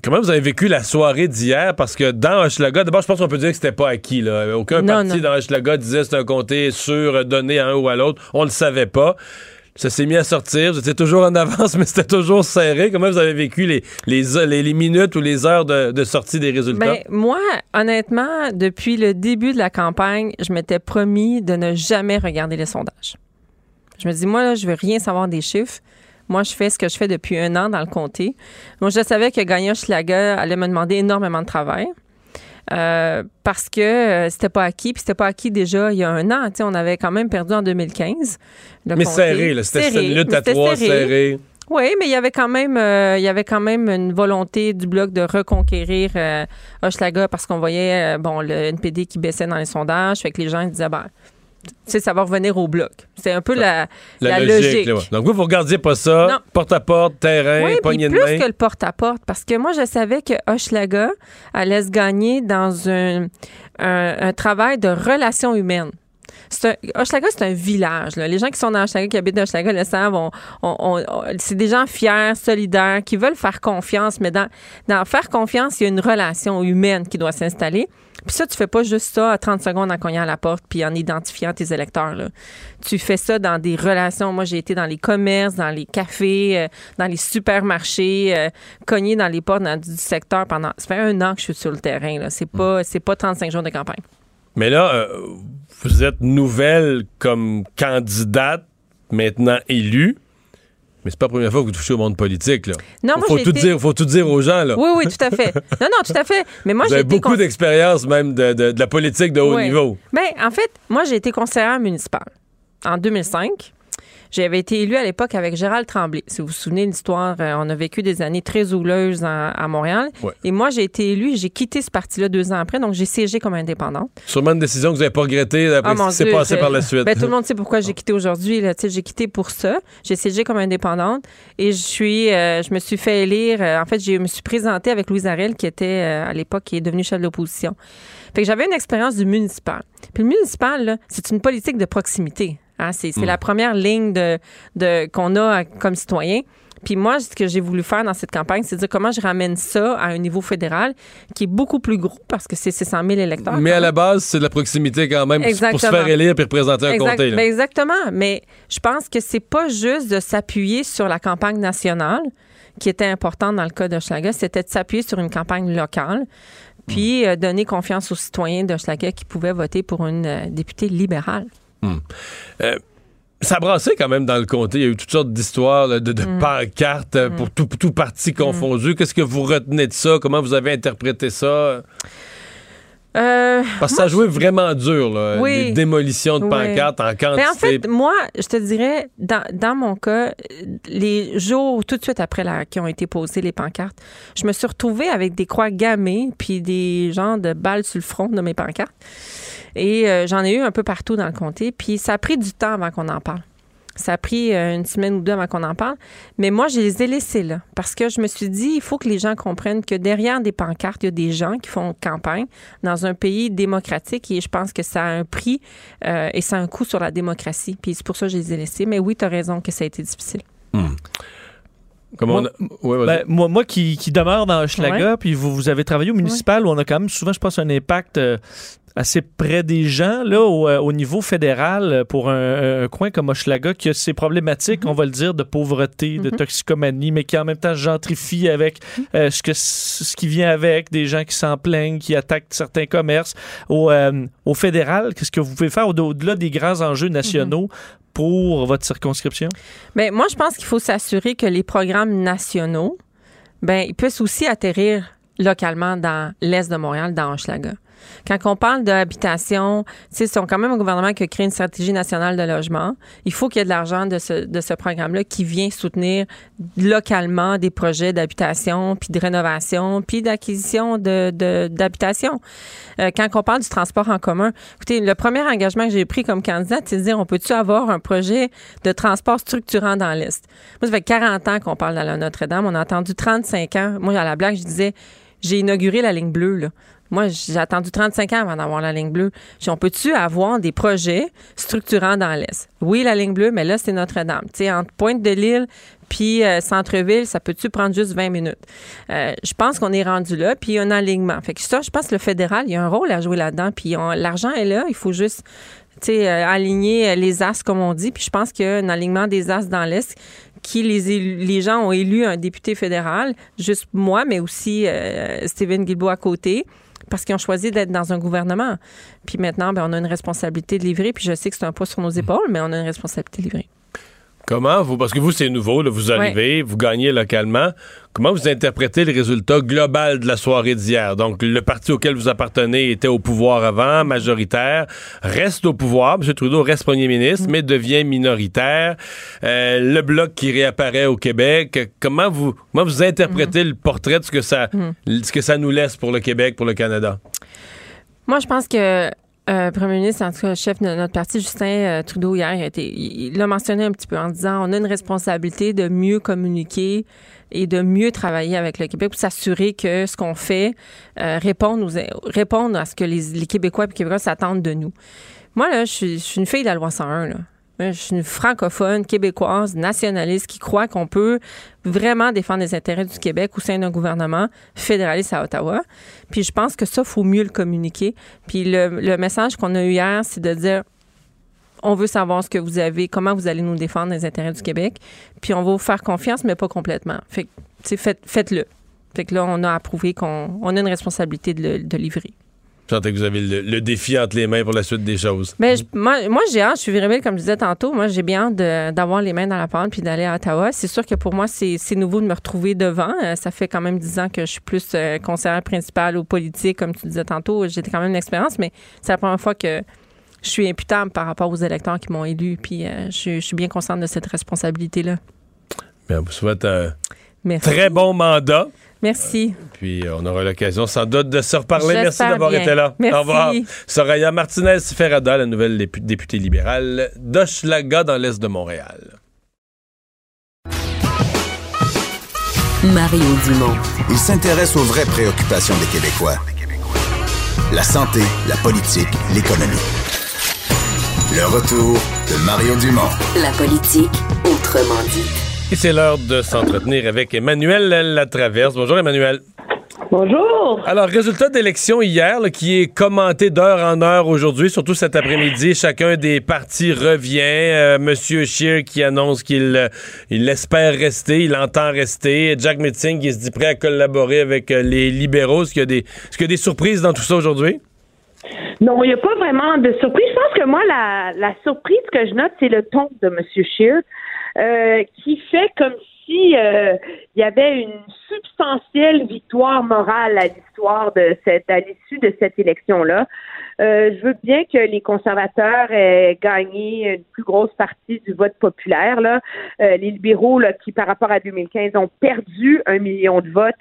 comment vous avez vécu la soirée d'hier? Parce que dans Hochelaga, d'abord, je pense qu'on peut dire que c'était pas acquis. Là. Aucun Non, parti non. dans Hochelaga disait que c'est un comté sûr donné à un ou à l'autre. On le savait pas. Ça s'est mis à sortir. Vous étiez toujours en avance, mais c'était toujours serré. Comment vous avez vécu les, les, les, les minutes ou les heures de, de sortie des résultats? Ben, moi, honnêtement, depuis le début de la campagne, je m'étais promis de ne jamais regarder les sondages. Je me dis, moi, là, je veux rien savoir des chiffres. Moi, je fais ce que je fais depuis un an dans le comté. Moi, je savais que Gagnon Schlager allait me demander énormément de travail. euh, parce que euh, c'était pas acquis, puis c'était pas acquis déjà il y a un an. On avait quand même perdu en 2015. le mais comté. serré, là. C'était une lutte à trois serré. serrée. Oui, mais il y avait quand même, euh, il y avait quand même une volonté du bloc de reconquérir euh, Hochelaga parce qu'on voyait, bon, le NPD qui baissait dans les sondages, fait que les gens ils disaient, ben, ça va revenir au bloc. C'est un peu la, La, la logique. Donc, vous, vous regardiez pas ça. Non. Porte-à-porte, terrain, Oui, poignée de plus main. que le porte-à-porte, parce que moi, je savais que Hochelaga allait se gagner dans un, un, un travail de relations humaines. C'est un- Hochelaga, c'est un village. là. Les gens qui sont dans Hochelaga, qui habitent dans Hochelaga, le savent. On- on- on- on- c'est des gens fiers, solidaires, qui veulent faire confiance. Mais dans, dans faire confiance, il y a une relation humaine qui doit s'installer. Puis ça, tu fais pas juste ça à 30 secondes en cognant à la porte puis en identifiant tes électeurs. là. Tu fais ça dans des relations. Moi, j'ai été dans les commerces, dans les cafés, euh, dans les supermarchés, euh, cogner dans les portes du secteur pendant. Ça fait un an que je suis sur le terrain. Là. C'est pas, pas 35 jours de campagne. Mais là, euh, vous êtes nouvelle comme candidate, maintenant élue. Mais c'est pas la première fois que vous touchez au monde politique, là. Non, faut, moi, faut j'ai tout été- dire, faut tout dire aux gens, là. Oui, oui, tout à fait. Non, non, tout à fait. Mais moi, j'ai beaucoup cons- d'expérience même de, de- de la politique de haut Oui. niveau. Ben, en fait, moi, j'ai été conseillère municipale en 2005. J'avais été élue à l'époque avec Gérald Tremblay. Si vous vous souvenez de l'histoire, euh, on a vécu des années très houleuses en- à Montréal. Ouais. Et moi, j'ai été élue, j'ai quitté ce parti-là deux ans après, donc j'ai siégé comme indépendante. Sûrement une décision que vous n'avez pas regrettée après Ah, ce qui s'est passé par la suite. Ben, tout le monde sait pourquoi j'ai quitté aujourd'hui. là. Tu sais, J'ai quitté pour ça. J'ai siégé comme indépendante et je suis, euh, je me suis fait élire. euh, en fait, je me suis présentée avec Louise Arel, qui était euh, à l'époque qui est devenue chef de l'opposition. Fait que j'avais une expérience du municipal. Puis le municipal, c'est une politique de proximité. Hein. C'est Mm. la première ligne de, de, qu'on a comme citoyen. Puis moi, ce que j'ai voulu faire dans cette campagne, c'est dire comment je ramène ça à un niveau fédéral qui est beaucoup plus gros parce que c'est 600 000 électeurs. Mais à la base, c'est de la proximité quand même pour se faire élire puis représenter un Exact- comté. là. ben exactement. Mais je pense que c'est pas juste de s'appuyer sur la campagne nationale qui était importante dans le cas d'Hochelaga, c'était de s'appuyer sur une campagne locale, puis euh, donner confiance aux citoyens d'Hochelaga qui pouvaient voter pour une euh, députée libérale. Hmm. Euh, ça brassait quand même dans le comté. Il y a eu toutes sortes d'histoires de, de Mm. pancartes euh, pour tout, tout parti confondu. Qu'est-ce que vous retenez de ça? Comment vous avez interprété ça? Euh, Parce que ça jouait vraiment dur, là. Oui. Des démolitions de Oui. pancartes en quantité. Mais en fait, moi, je te dirais, dans, dans mon cas, les jours tout de suite après la, qui ont été posées les pancartes, je me suis retrouvée avec des croix gammées puis des genres de balles sur le front de mes pancartes. Et euh, j'en ai eu un peu partout dans le comté. Puis ça a pris du temps avant qu'on en parle. Ça a pris euh, une semaine ou deux avant qu'on en parle. Mais moi, je les ai laissés là. Parce que je me suis dit, il faut que les gens comprennent que derrière des pancartes, il y a des gens qui font campagne dans un pays démocratique. Et je pense que ça a un prix euh, et ça a un coût sur la démocratie. Puis c'est pour ça que je les ai laissés. Mais oui, tu as raison que ça a été difficile. Comment Moi- on a- Ouais. Ben, moi, moi qui, qui demeure dans Hochelaga, Ouais. puis vous, vous avez travaillé au municipal où on a quand même souvent, je pense, un impact euh, assez près des gens, là, au, euh, au niveau fédéral, euh, pour un, un coin comme Hochelaga, qui a ses problématiques, on va le dire, de pauvreté, de Mhm. toxicomanie, mais qui en même temps gentrifie avec euh, ce, que, ce qui vient avec, des gens qui s'en plaignent, qui attaquent certains commerces. Au, euh, au fédéral, qu'est-ce que vous pouvez faire au- au-delà des grands enjeux nationaux pour votre circonscription? Mais moi, je pense qu'il faut s'assurer que les programmes nationaux, ben, ils puissent aussi atterrir localement dans l'Est de Montréal, dans Hochelaga. Quand on parle d'habitation, c'est quand même un gouvernement qui a créé une stratégie nationale de logement. Il faut qu'il y ait de l'argent de ce, de programme-là qui vient soutenir localement des projets d'habitation, puis de rénovation, puis d'acquisition de, de- d'habitation. Euh, quand on parle du transport en commun, écoutez, le premier engagement que j'ai pris comme candidat, c'est de dire, on peut-tu avoir un projet de transport structurant dans l'Est? Moi, ça fait 40 ans qu'on parle dans la Notre-Dame. On a attendu 35 ans. Moi, à la blague, je disais, j'ai inauguré la ligne bleue, là. Moi, j'ai attendu 35 ans avant d'avoir la ligne bleue. On peut-tu avoir des projets structurants dans l'Est? Oui, la ligne bleue, mais là, c'est Notre-Dame. Tu sais, entre Pointe-de-L'Île puis euh, Centre-Ville, ça peut-tu prendre juste 20 minutes? Euh, je pense qu'on est rendu là, puis il y a un alignement. Fait que ça, je pense que le fédéral, il y a un rôle à jouer là-dedans, puis l'argent est là, il faut juste euh, aligner les as, comme on dit. Puis je pense qu'il y a un alignement des as dans l'Est qui les, les gens ont élu un député fédéral, juste moi, mais aussi Stephen Guilbeault à côté, parce qu'ils ont choisi d'être dans un gouvernement. Puis maintenant, ben, on a une responsabilité de livrer. Puis je sais que c'est un poids sur nos épaules, mais on a une responsabilité de livrer. Comment? Vous, parce que vous, c'est nouveau, là, vous arrivez, vous gagnez localement. Comment vous interprétez le résultat global de la soirée d'hier? Donc, le parti auquel vous appartenez était au pouvoir avant, majoritaire, reste au pouvoir. M. Trudeau reste premier ministre, mais devient minoritaire. Euh, le bloc qui réapparaît au Québec. Comment vous, comment vous interprétez le portrait de ce que ça, ce que ça nous laisse pour le Québec, pour le Canada? Moi, je pense que euh, premier ministre, en tout cas, chef de notre parti, Justin euh, Trudeau, hier, il a été- il l'a mentionné un petit peu en disant on a une responsabilité de mieux communiquer et de mieux travailler avec le Québec pour s'assurer que ce qu'on fait euh, réponde à ce que les, les Québécois et les Québécois s'attendent de nous. Moi, là, je suis, je suis une fille de la loi 101, là. Moi, Je suis une francophone, québécoise, nationaliste qui croit qu'on peut vraiment défendre les intérêts du Québec au sein d'un gouvernement fédéraliste à Ottawa. Puis je pense que ça, faut mieux le communiquer. Puis le, message qu'on a eu hier, c'est de dire on veut savoir ce que vous avez, comment vous allez nous défendre les intérêts du Québec. Puis on va vous faire confiance, mais pas complètement. Fait faites-le. Fait que là, on a approuvé qu'on on a une responsabilité de, le- de livrer. Je sentais que vous avez le, le défi entre les mains pour la suite des choses. Mais je- moi, moi, j'ai hâte, je suis virébile, comme je disais tantôt. Moi, j'ai bien hâte d'avoir les mains dans la pente puis d'aller à Ottawa. C'est sûr que pour moi, c'est c'est nouveau de me retrouver devant. Euh, ça fait quand même dix ans que je suis plus euh, conseillère principale aux politiques, comme tu disais tantôt. J'ai quand même une expérience, mais c'est la première fois que je suis imputable par rapport aux électeurs qui m'ont élu. Puis euh, je, je suis bien consciente de cette responsabilité-là. Bien, on vous souhaite un Merci. très bon mandat. Merci. Puis euh, on aura l'occasion sans doute de se reparler. Merci d'avoir été là. Merci. Au revoir. Soraya Martinez Ferrada, la nouvelle dépu- députée libérale d'Hochelaga dans l'est de Montréal. Mario Dumont. Il s'intéresse aux vraies préoccupations des Québécois. La santé, la politique, l'économie. Le retour de Mario Dumont. La politique, autrement dit. Et c'est l'heure de s'entretenir avec Emmanuel Latraverse. Bonjour Emmanuel. Bonjour. Alors, résultat d'élection hier là, qui est commenté d'heure en heure aujourd'hui, surtout cet après-midi. Chacun des partis revient. Euh, Monsieur Scheer qui annonce qu'il euh, il espère rester, il entend rester. Jack Metzing qui se dit prêt à collaborer avec euh, les libéraux. Est-ce qu'il y, a des- est-ce qu'il y a des surprises dans tout ça aujourd'hui? Non, il n'y a pas vraiment de surprise. Je pense que moi, la, la surprise que je note, c'est le ton de M. Scheer, euh, qui fait comme si euh, il y avait une substantielle victoire morale à l'histoire de cette, à l'issue de cette élection-là, euh, je veux bien que les conservateurs aient gagné une plus grosse partie du vote populaire. Là. Euh, les libéraux, là, qui par rapport à 2015 ont perdu un million de votes,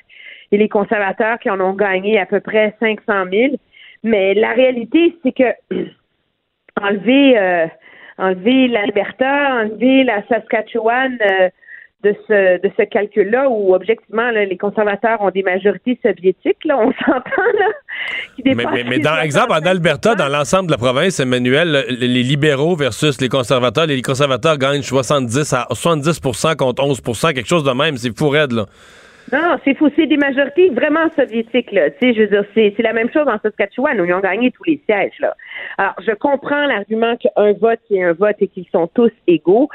et les conservateurs qui en ont gagné à peu près 500 000. Mais la réalité, c'est que enlever, euh, enlever l'Alberta, enlever la Saskatchewan euh, de ce, de ce calcul-là, où objectivement, là, les conservateurs ont des majorités soviétiques, là, on s'entend, là. qui Mais, mais- mais dans exemple, en 65. Alberta, dans l'ensemble de la province, Emmanuel, le- les libéraux versus les conservateurs, les conservateurs gagnent 70 à 70% contre 11% quelque chose de même. C'est fou raide, là. Non, c'est faux. C'est des majorités vraiment soviétiques, là. Tu sais, je veux dire, c'est, c'est la même chose en Saskatchewan, où ils ont gagné tous les sièges, là. Alors, je comprends l'argument qu'un vote, c'est un vote et qu'ils sont tous égaux,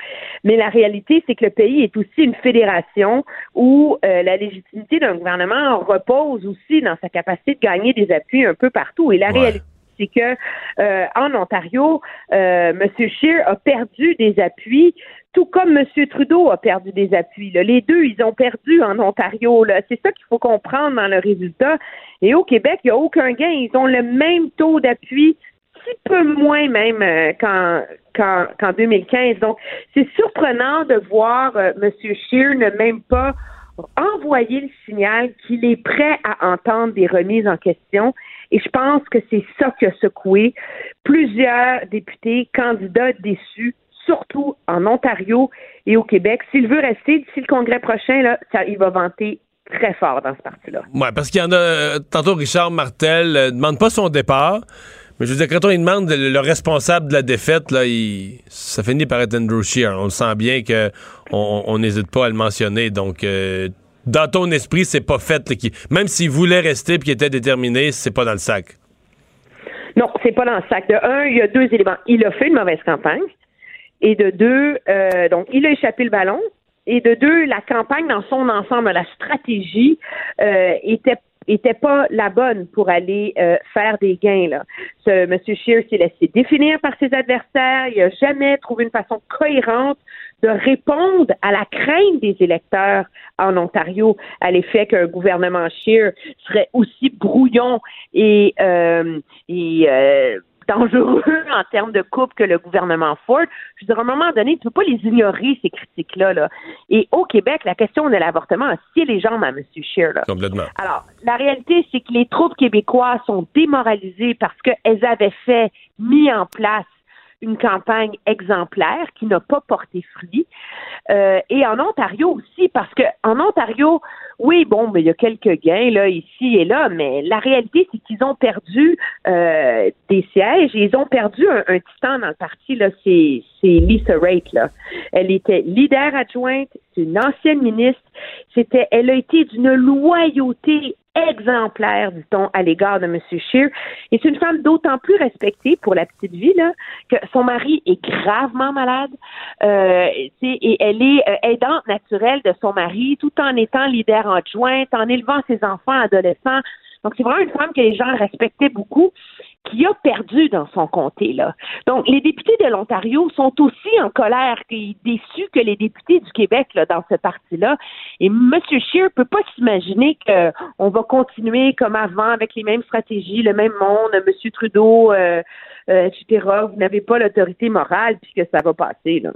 mais la réalité, c'est que le pays est aussi une fédération où euh, la légitimité d'un gouvernement repose aussi dans sa capacité de gagner des appuis un peu partout. Et la réalité, c'est que euh, en Ontario, euh, M. Scheer a perdu des appuis, tout comme M. Trudeau a perdu des appuis. Les deux, ils ont perdu en Ontario. C'est ça qu'il faut comprendre dans le résultat. Et au Québec, il n'y a aucun gain. Ils ont le même taux d'appui, petit peu moins même euh, qu'en 2015. Donc, c'est surprenant de voir euh, M. Scheer ne même pas envoyer le signal qu'il est prêt à entendre des remises en question. Et je pense que c'est ça qui a secoué plusieurs députés candidats déçus, surtout en Ontario et au Québec. S'il veut rester d'ici le congrès prochain, là, ça, il va vanter très fort dans ce parti-là. Ouais, parce qu'il y en a. Tantôt, Richard Martel euh, demande pas son départ. Mais je veux dire, quand on lui demande le, le responsable de la défaite, là, il- ça finit par être Andrew Scheer. On le sent bien que on on n'hésite pas à le mentionner. Donc, euh, dans ton esprit, c'est pas fait. là, même s'il voulait rester et qu'il était déterminé, c'est pas dans le sac. Non, c'est pas dans le sac. De un, il y a deux éléments. Il a fait une mauvaise campagne. Et de deux, euh, donc, il a échappé le ballon. Et de deux, la campagne dans son ensemble, la stratégie, euh, était était pas la bonne pour aller euh, faire des gains. Là. Ce M. Scheer s'est laissé définir par ses adversaires. Il n'a jamais trouvé une façon cohérente de répondre à la crainte des électeurs en Ontario à l'effet qu'un gouvernement Scheer serait aussi brouillon et, euh, et euh, dangereux en termes de coupe que le gouvernement Ford. Je veux dire, à un moment donné, tu ne peux pas les ignorer, ces critiques-là. Là. Et au Québec, la question de l'avortement a scié les jambes à M. Scheer. Là. Complètement. Alors, la réalité, c'est que les troupes québécois sont démoralisées parce qu'elles avaient fait, mis en place une campagne exemplaire qui n'a pas porté fruit. Euh, et en Ontario aussi, parce que en Ontario, oui, bon, mais il y a quelques gains là, ici et là, mais la réalité, c'est qu'ils ont perdu euh, des sièges et ils ont perdu un, un titan dans le parti, là, c'est, Lisa Raitt, là. Elle était leader adjointe, c'est une ancienne ministre, c'était, elle a été d'une loyauté exemplaire, dit-on, à l'égard de M. Scheer. Et c'est une femme d'autant plus respectée pour la petite vie, là, que son mari est gravement malade. Euh, et elle est euh, aidante naturelle de son mari, tout en étant leader adjointe, en élevant ses enfants adolescents. Donc, c'est vraiment une femme que les gens respectaient beaucoup, qui a perdu dans son comté, là. Donc, les députés de l'Ontario sont aussi en colère et déçus que les députés du Québec, là, dans ce parti-là. Et M. Scheer peut pas s'imaginer qu'on va continuer comme avant avec les mêmes stratégies, le même monde, M. Trudeau, euh, euh, etc. Vous n'avez pas l'autorité morale puis que ça va passer, là.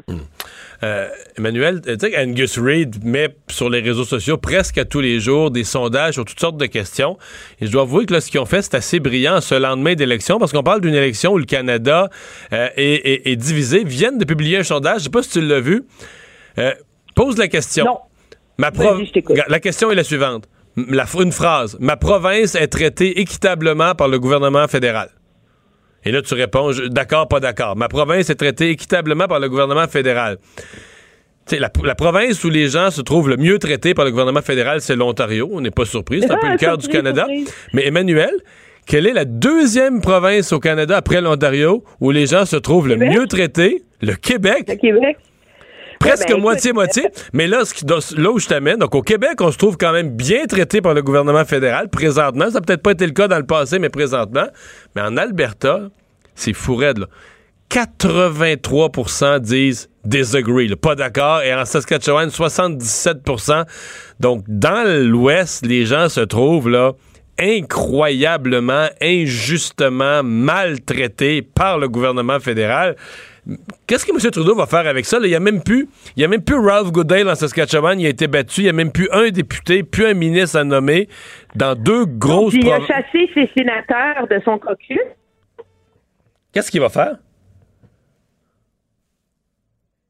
Euh, Emmanuel, tu sais qu'Angus Reid met sur les réseaux sociaux presque à tous les jours des sondages sur toutes sortes de questions. Et je dois avouer que là, ce qu'ils ont fait, c'est assez brillant ce lendemain d'élection, parce qu'on parle d'une élection où le Canada euh, est, est- est divisé. Ils viennent de publier un sondage, je sais pas si tu l'as vu. Euh, pose la question. Ma pro- La question est la suivante. La, une phrase. Ma province est traitée équitablement par le gouvernement fédéral. Et là, tu réponds, d'accord, pas d'accord. Ma province est traitée équitablement par le gouvernement fédéral. Tu sais, la, la province où les gens se trouvent le mieux traités par le gouvernement fédéral, c'est l'Ontario. On n'est pas surpris. C'est un peu le cœur du Canada. Mais Emmanuel, quelle est la deuxième province au Canada après l'Ontario où les gens se trouvent le mieux traités? Le Québec. Le Québec. Presque Ouais, ben, moitié-moitié. Mais là, ce qui là où je t'amène, donc au Québec, on se trouve quand même bien traité par le gouvernement fédéral présentement. Ça n'a peut-être pas été le cas dans le passé, mais présentement. Mais en Alberta, c'est fou raide, là. 83% disent disagree, là, pas d'accord. Et en Saskatchewan, 77% Donc, dans l'Ouest, les gens se trouvent là incroyablement, injustement maltraités par le gouvernement fédéral. Qu'est-ce que M. Trudeau va faire avec ça? là? Il n'y a même plus, il y a même plus Ralph Goodale en Saskatchewan. Il a été battu. Il n'y a même plus un député, plus un ministre à nommer dans deux grosses il a chassé ses sénateurs de son caucus. Qu'est-ce qu'il va faire?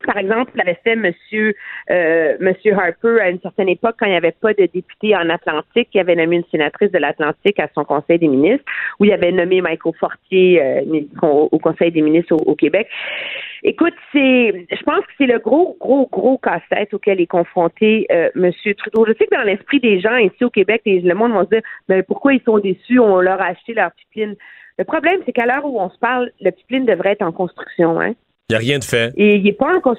Par exemple, l'avait fait Monsieur euh, Monsieur Harper à une certaine époque quand il n'y avait pas de député en Atlantique, il avait nommé une sénatrice de l'Atlantique à son Conseil des ministres, où il avait nommé Michael Fortier euh, au, Conseil des ministres au, Québec. Écoute, c'est, je pense que c'est le gros, gros, gros casse-tête auquel est confronté euh, Monsieur Trudeau. Je sais que dans l'esprit des gens ici au Québec, le monde va se dire, mais pourquoi ils sont déçus? On leur a acheté leur pipeline. Le problème, c'est qu'à l'heure où on se parle, le pipeline devrait être en construction, hein. Il n'y a rien de fait.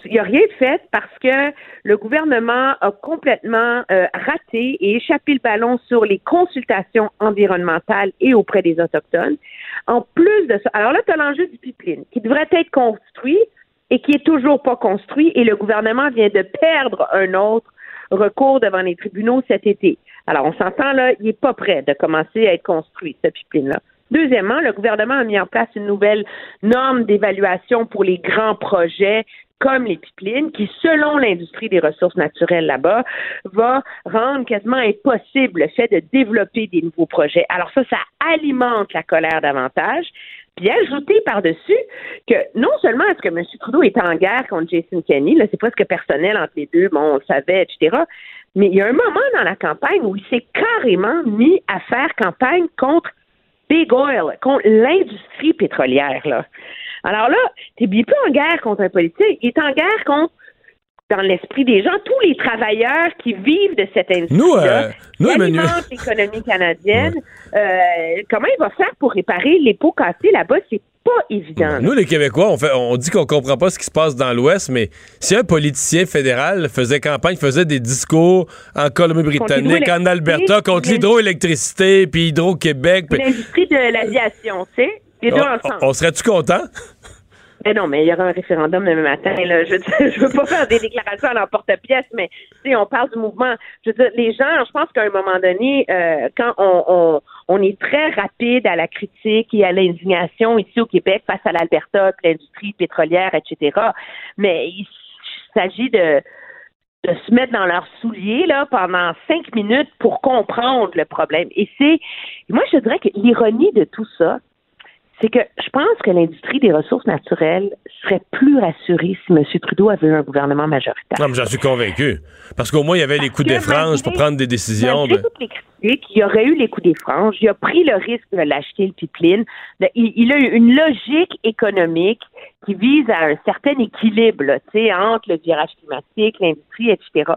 Il n'y a rien de fait parce que le gouvernement a complètement euh, raté et échappé le ballon sur les consultations environnementales et auprès des Autochtones. En plus de ça, alors là, tu as l'enjeu du pipeline qui devrait être construit et qui est toujours pas construit et le gouvernement vient de perdre un autre recours devant les tribunaux cet été. Alors, on s'entend là, il n'est pas prêt de commencer à être construit, ce pipeline-là. Deuxièmement, le gouvernement a mis en place une nouvelle norme d'évaluation pour les grands projets comme les pipelines, qui, selon l'industrie des ressources naturelles là-bas, va rendre quasiment impossible le fait de développer des nouveaux projets. Alors ça, ça alimente la colère davantage. Puis ajouter par-dessus que non seulement est-ce que M. Trudeau est en guerre contre Jason Kenney, là, c'est presque personnel entre les deux, bon, on le savait, etc. Mais il y a un moment dans la campagne où il s'est carrément mis à faire campagne contre Big Oil, contre l'industrie pétrolière, là. Alors là, t'es bien plus en guerre contre un politique, il est en guerre contre, dans l'esprit des gens, tous les travailleurs qui vivent de cette industrie. Nous, euh, nous, l'économie canadienne. Euh, comment il va faire pour réparer les pots cassés là-bas? C'est pas évident. Nous, les Québécois, on, fait, on dit qu'on comprend pas ce qui se passe dans l'Ouest, mais si un politicien fédéral faisait campagne, faisait des discours en Colombie-Britannique, en Alberta, contre l'hydroélectricité, puis Hydro-Québec, puis- L'industrie de l'aviation, tu sais, les deux on, ensemble. on serait-tu content? Mais non, mais il y aura un référendum demain matin. Là. Je je veux pas faire des déclarations à l'emporte-pièce, mais on parle du mouvement. Je veux dire, les gens, je pense qu'à un moment donné, euh, quand on, on, on est très rapide à la critique et à l'indignation ici au Québec face à l'Alberta, l'industrie pétrolière, etc. Mais il s'agit de de se mettre dans leurs souliers là pendant cinq minutes pour comprendre le problème. Et c'est, moi, je dirais que l'ironie de tout ça, c'est que je pense que l'industrie des ressources naturelles serait plus rassurée si M. Trudeau avait eu un gouvernement majoritaire. Non, mais j'en suis convaincu. Parce qu'au moins, il y avait les coups des franges pour prendre des décisions. De... toutes les critiques, il y aurait eu les coups des franges, il a pris le risque de l'acheter, le pipeline. Il, il a eu une logique économique qui vise à un certain équilibre là, tu sais, entre le virage climatique, l'industrie, etc.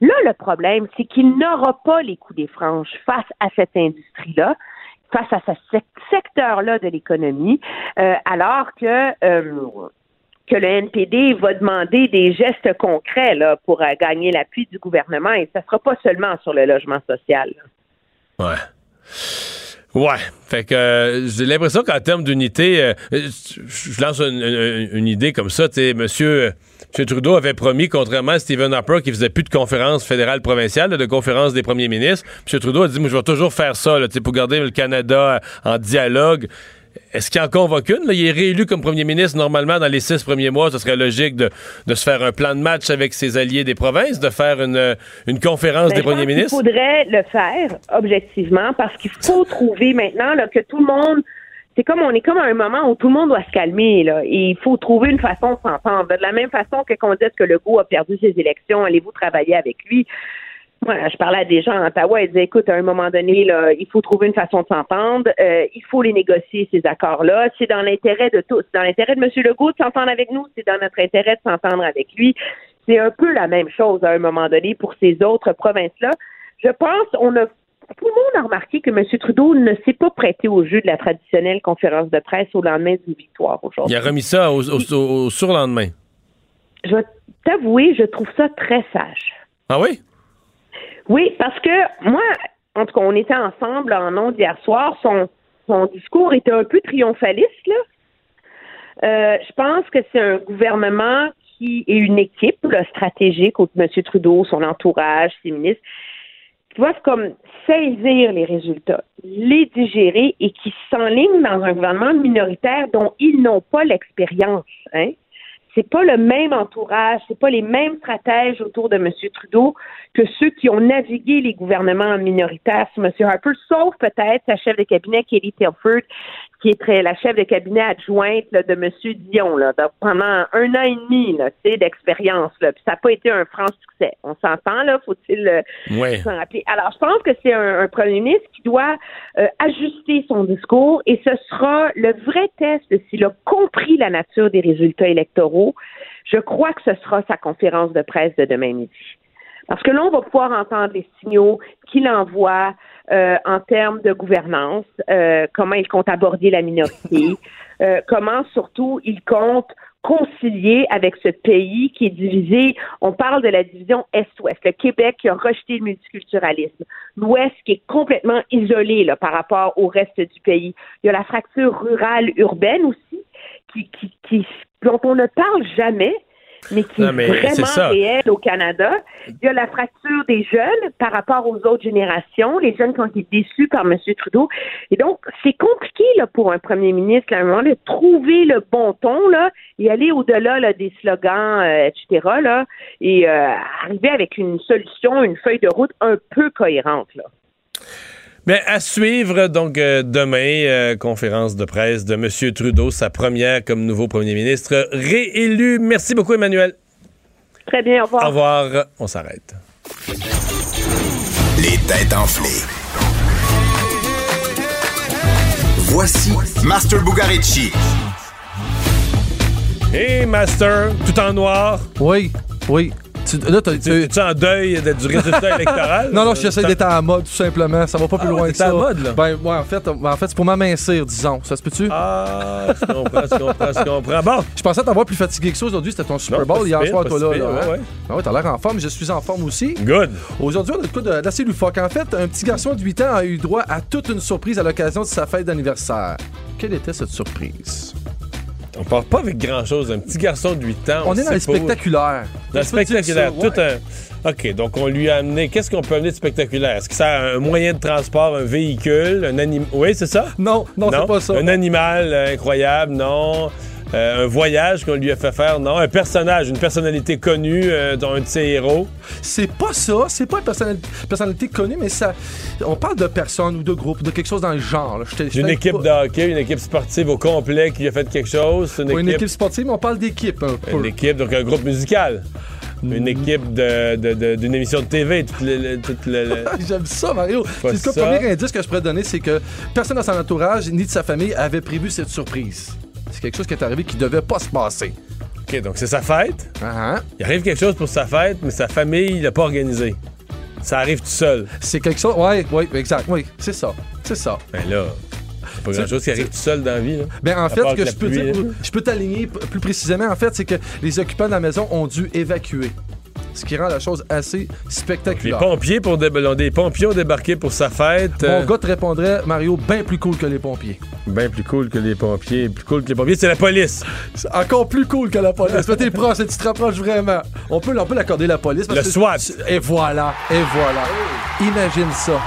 Là, le problème, c'est qu'il n'aura pas les coups des franges face à cette industrie-là, face à ce sec- secteur-là de l'économie, euh, alors que euh, que le NPD va demander des gestes concrets là, pour euh, gagner l'appui du gouvernement et ça sera pas seulement sur le logement social. Ouais. Fait que euh, j'ai l'impression qu'en termes d'unité, euh, je lance une, idée comme ça. Tu euh, monsieur Trudeau avait promis, contrairement à Stephen Harper, qui faisait plus de conférences fédérales provinciales, de conférences des premiers ministres. Monsieur Trudeau a dit, moi, je vais toujours faire ça, pour garder le Canada en dialogue. Est-ce qu'il en convoque une? là? Il est réélu comme premier ministre. Normalement, dans les six premiers mois, ce serait logique de, de se faire un plan de match avec ses alliés des provinces, de faire une, une conférence Ben, des pense premiers ministres. faudrait le faire objectivement parce qu'il faut trouver maintenant là, que tout le monde c'est comme on est comme à un moment où tout le monde doit se calmer là et il faut trouver une façon de s'entendre de la même façon que qu'on dise que Legault a perdu ses élections allez-vous travailler avec lui? Moi, je parlais à des gens à Ottawa, ils disaient, écoute, à un moment donné, là, il faut trouver une façon de s'entendre, euh, il faut les négocier, ces accords-là. C'est dans l'intérêt de tous. C'est dans l'intérêt de M. Legault de s'entendre avec nous, c'est dans notre intérêt de s'entendre avec lui. C'est un peu la même chose à un moment donné pour ces autres provinces-là. Je pense, on a tout le monde a remarqué que M. Trudeau ne s'est pas prêté au jeu de la traditionnelle conférence de presse au lendemain d'une victoire aujourd'hui. Il a remis ça au, au- au- au surlendemain. Je vais t'avouer, je trouve ça très sage. Ah oui? Oui, parce que moi, en tout cas, on était ensemble en ondes hier soir. Son, son discours était un peu triomphaliste, là. Euh, je pense que c'est un gouvernement qui est une équipe stratégique, M. Trudeau, son entourage, ses ministres, qui doivent comme saisir les résultats, les digérer et qui s'enlignent dans un gouvernement minoritaire dont ils n'ont pas l'expérience. Hein? C'est pas le même entourage, c'est pas les mêmes stratèges autour de M. Trudeau que ceux qui ont navigué les gouvernements minoritaires sous M. Harper, sauf peut-être sa chef de cabinet, Kelly Telford, qui est très, la chef de cabinet adjointe là, de M. Dion là, donc, pendant un an et demi d'expérience. Puis ça n'a pas été un franc succès. On s'entend, là, faut-il euh, Ouais. s'en rappeler. Alors, je pense que c'est un, un premier ministre qui doit euh, ajuster son discours et ce sera le vrai test s'il a compris la nature des résultats électoraux. Je crois que ce sera sa conférence de presse de demain midi. Parce que là, on va pouvoir entendre les signaux qu'il envoie euh, en termes de gouvernance, euh, comment il compte aborder la minorité, euh, comment surtout il compte concilier avec ce pays qui est divisé. On parle de la division Est-Ouest. Le Québec qui a rejeté le multiculturalisme. L'Ouest qui est complètement isolé là, par rapport au reste du pays. Il y a la fracture rurale urbaine aussi, qui, qui, qui, dont on ne parle jamais mais qui Non, mais est vraiment réelle au Canada. Il y a la fracture des jeunes par rapport aux autres générations, les jeunes qui ont été déçus par M. Trudeau. Et donc, c'est compliqué là, pour un premier ministre, là, à un moment, de trouver le bon ton là, et aller au-delà là, des slogans, euh, etc., là, et euh, arriver avec une solution, une feuille de route un peu cohérente. Là. Mais à suivre, donc, euh, demain, euh, conférence de presse de M. Trudeau, sa première comme nouveau premier ministre réélu. Merci beaucoup, Emmanuel. Très bien, au revoir. Au revoir. On s'arrête. Les têtes enflées. Voici Master Bugarici. Hey, Master, tout en noir? Oui, oui. Tu, là, t'as- Tu es en deuil de- du résultat électoral? Non, non, j'essaie d'être en mode, tout simplement. Ça va pas plus Ah, loin que ça. en mode, là? Ben, ouais, en fait, en fait c'est pour m'amincir, disons. Ça se peut-tu? Ah, je comprends, je comprends, je comprends. Bon. Je pensais t'avoir plus fatigué que ça aujourd'hui. C'était ton Super Bowl hier soir, toi, là. là, ouais, hein? ouais. Ah ouais, t'as l'air en forme. Je suis en forme aussi. Good. Aujourd'hui, on a quoi de- d'assez loufoque. En fait, un petit garçon de 8 ans a eu droit à toute une surprise à l'occasion de sa fête d'anniversaire. Quelle était cette surprise? On part pas avec grand-chose. Un petit garçon de 8 ans. On, est dans pas. spectaculaires. Dans le spectaculaire. ouais. Tout un... OK, donc on lui a amené... Qu'est-ce qu'on peut amener de spectaculaire? Est-ce que ça a un moyen de transport, un véhicule, un animal... Oui, c'est ça? Non, non, c'est pas ça. Un animal euh, incroyable, non. Euh, un voyage qu'on lui a fait faire, non. Un personnage, une personnalité connue, euh, dont un de ses héros. C'est pas ça, c'est pas une personnalité, personnalité connue, mais ça. On parle de personnes ou de groupes, de quelque chose dans le genre. Une équipe de hockey, une équipe sportive au complet qui lui a fait quelque chose. Une, Pas une équipe, sportive, mais on parle d'équipe un peu. une équipe, donc un groupe musical. Une équipe de- de- de- d'une émission de TV. Toute le- le- toute le- le- J'aime ça, Mario. Pas C'est le premier indice que je pourrais donner, c'est que personne dans son entourage ni de sa famille avait prévu cette surprise. C'est quelque chose qui est arrivé qui devait pas se passer. OK, donc c'est sa fête. Ah, Il arrive quelque chose pour sa fête, mais sa famille l'a pas organisé. Ça arrive tout seul. C'est quelque chose. Ouais, ouais, exact. Oui, c'est ça. C'est ça. Ben là, c'est pas grand-chose qui arrive tout seul dans la vie. Là. Ben en fait, ce que je peux dire, je peux t'aligner plus précisément, en fait, c'est que les occupants de la maison ont dû évacuer. Ce qui rend la chose assez Les spectaculaire. pompiers pour dé- des pompiers ont débarqué pour sa fête. Mon gars te répondrait, Mario, bien plus cool que les pompiers. Bien plus cool que les pompiers. Plus cool que les pompiers, c'est la police. C'est encore plus cool que la police. Mais t'es proche, tu te rapproches vraiment. On peut, on peut l'accorder la police. parce Le que- SWAT. Et voilà, et voilà. Imagine ça.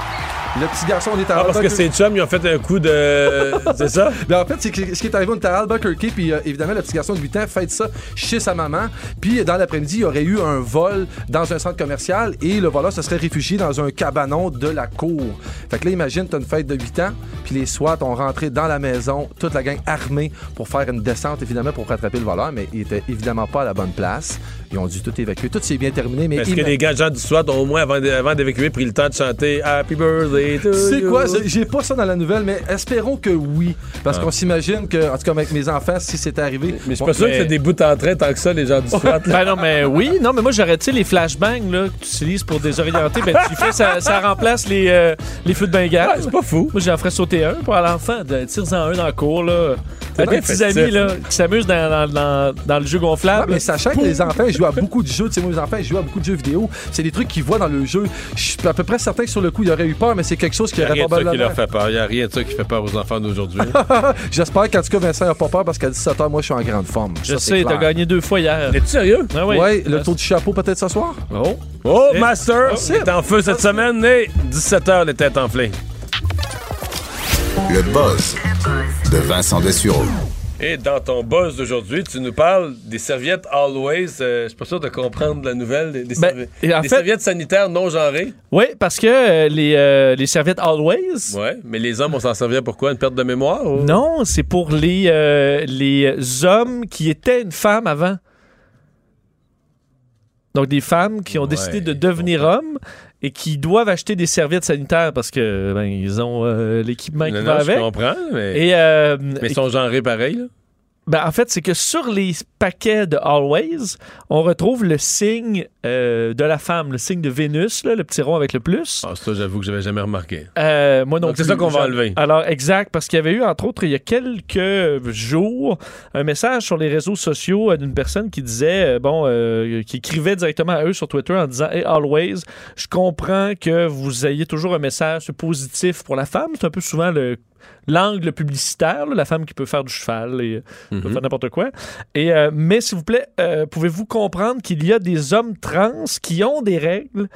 Le petit garçon, on est à Ah, parce que ses chums, ils ont fait un coup de. c'est ça? Ben, en fait, c'est que ce qui est arrivé, on était à Albuquerque, puis euh, évidemment, le petit garçon de 8 ans fête ça chez sa maman. Puis dans l'après-midi, il y aurait eu un vol dans un centre commercial et le voleur se serait réfugié dans un cabanon de la cour. Fait que là, imagine, t'as une fête de 8 ans, puis les SWAT ont rentré dans la maison, toute la gang armée pour faire une descente, évidemment, pour rattraper le voleur, mais il était évidemment pas à la bonne place. Ils ont dû tout évacuer. Tout s'est bien terminé, mais Est-ce que ima- les gars gens du SWAT ont au moins, avant, de- avant d'évacuer, pris le temps de chanter Happy Birthday to C'est you? quoi? J'ai- J'ai pas ça dans la nouvelle, mais espérons que oui. Parce Ah. qu'on s'imagine que, en tout cas, avec mes enfants, si c'était arrivé. Mais je suis pas sûr que c'est des bouts en train tant que ça, les gens du SWAT. là. Ben non, mais oui. Non, mais moi, j'aurais, tu sais, les flashbangs là, que tu utilises pour désorienter. Ben, tu fais, ça, ça remplace les, euh, les feux de Bengale. c'est pas fou. Moi, j'en ferais sauter un pour l'enfant. de- Tire-en un dans la cour, là. Avec bien des petits festif. amis, là, qui s'amusent dans, dans, dans, dans le jeu Ouais, gonflable. mais sachant que les enfants ils jouent à beaucoup de jeux, tu sais, moi, mes enfants ils jouent à beaucoup de jeux vidéo, c'est des trucs qu'ils voient dans le jeu. Je suis à peu près certain que sur le coup, il aurait eu peur, mais c'est c'est quelque chose qui Il n'y a aurait rien de ça qui leur fait peur. Il n'y a rien de ça qui fait peur aux enfants d'aujourd'hui. J'espère qu'en tout cas, Vincent n'a pas peur parce qu'à 17h, moi, je suis en grande forme. Je Ça, sais, t'as gagné deux fois hier. Es-tu sérieux? Ah oui. Ouais, le tour du chapeau peut-être ce soir? Oh. Oh, Eh. Master! Oh. C'est en feu cette semaine. Et 17h, les têtes enflées. Le buzz de Vincent Dessureau. Et dans ton buzz d'aujourd'hui, tu nous parles des serviettes Always. Euh, je suis pas sûr de comprendre la nouvelle. Des, des Ben, servi- et en des fait- serviettes sanitaires non genrées. Oui, parce que euh, les, euh, les serviettes Always. Ouais, mais les hommes, on s'en servir pour quoi? Une perte de mémoire? ou- Non, c'est pour les, euh, les hommes qui étaient une femme avant. Donc, des femmes qui ont Ouais, décidé de devenir hommes et qui doivent acheter des serviettes sanitaires parce que ben, ils ont euh, l'équipement qui Non, va non, je avec. comprends, mais, Et, euh, mais ils sont genrés pareil. Là. Ben, en fait, c'est que sur les paquets de Always, on retrouve le signe euh, de la femme, le signe de Vénus, là, le petit rond avec le plus. Ah, ça, j'avoue que j'avais jamais remarqué. Euh, moi non Donc, c'est ça qu'on va enlever. Alors, exact, parce qu'il y avait eu, entre autres, il y a quelques jours, un message sur les réseaux sociaux euh, d'une personne qui disait, bon, euh, qui écrivait directement à eux sur Twitter en disant Hey, always, je comprends que vous ayez toujours un message positif pour la femme. C'est un peu souvent le l'angle publicitaire, là, la femme qui peut faire du cheval et euh, peut Mhm. faire n'importe quoi. Et, euh, mais s'il vous plaît, euh, pouvez-vous comprendre qu'il y a des hommes trans qui ont des règles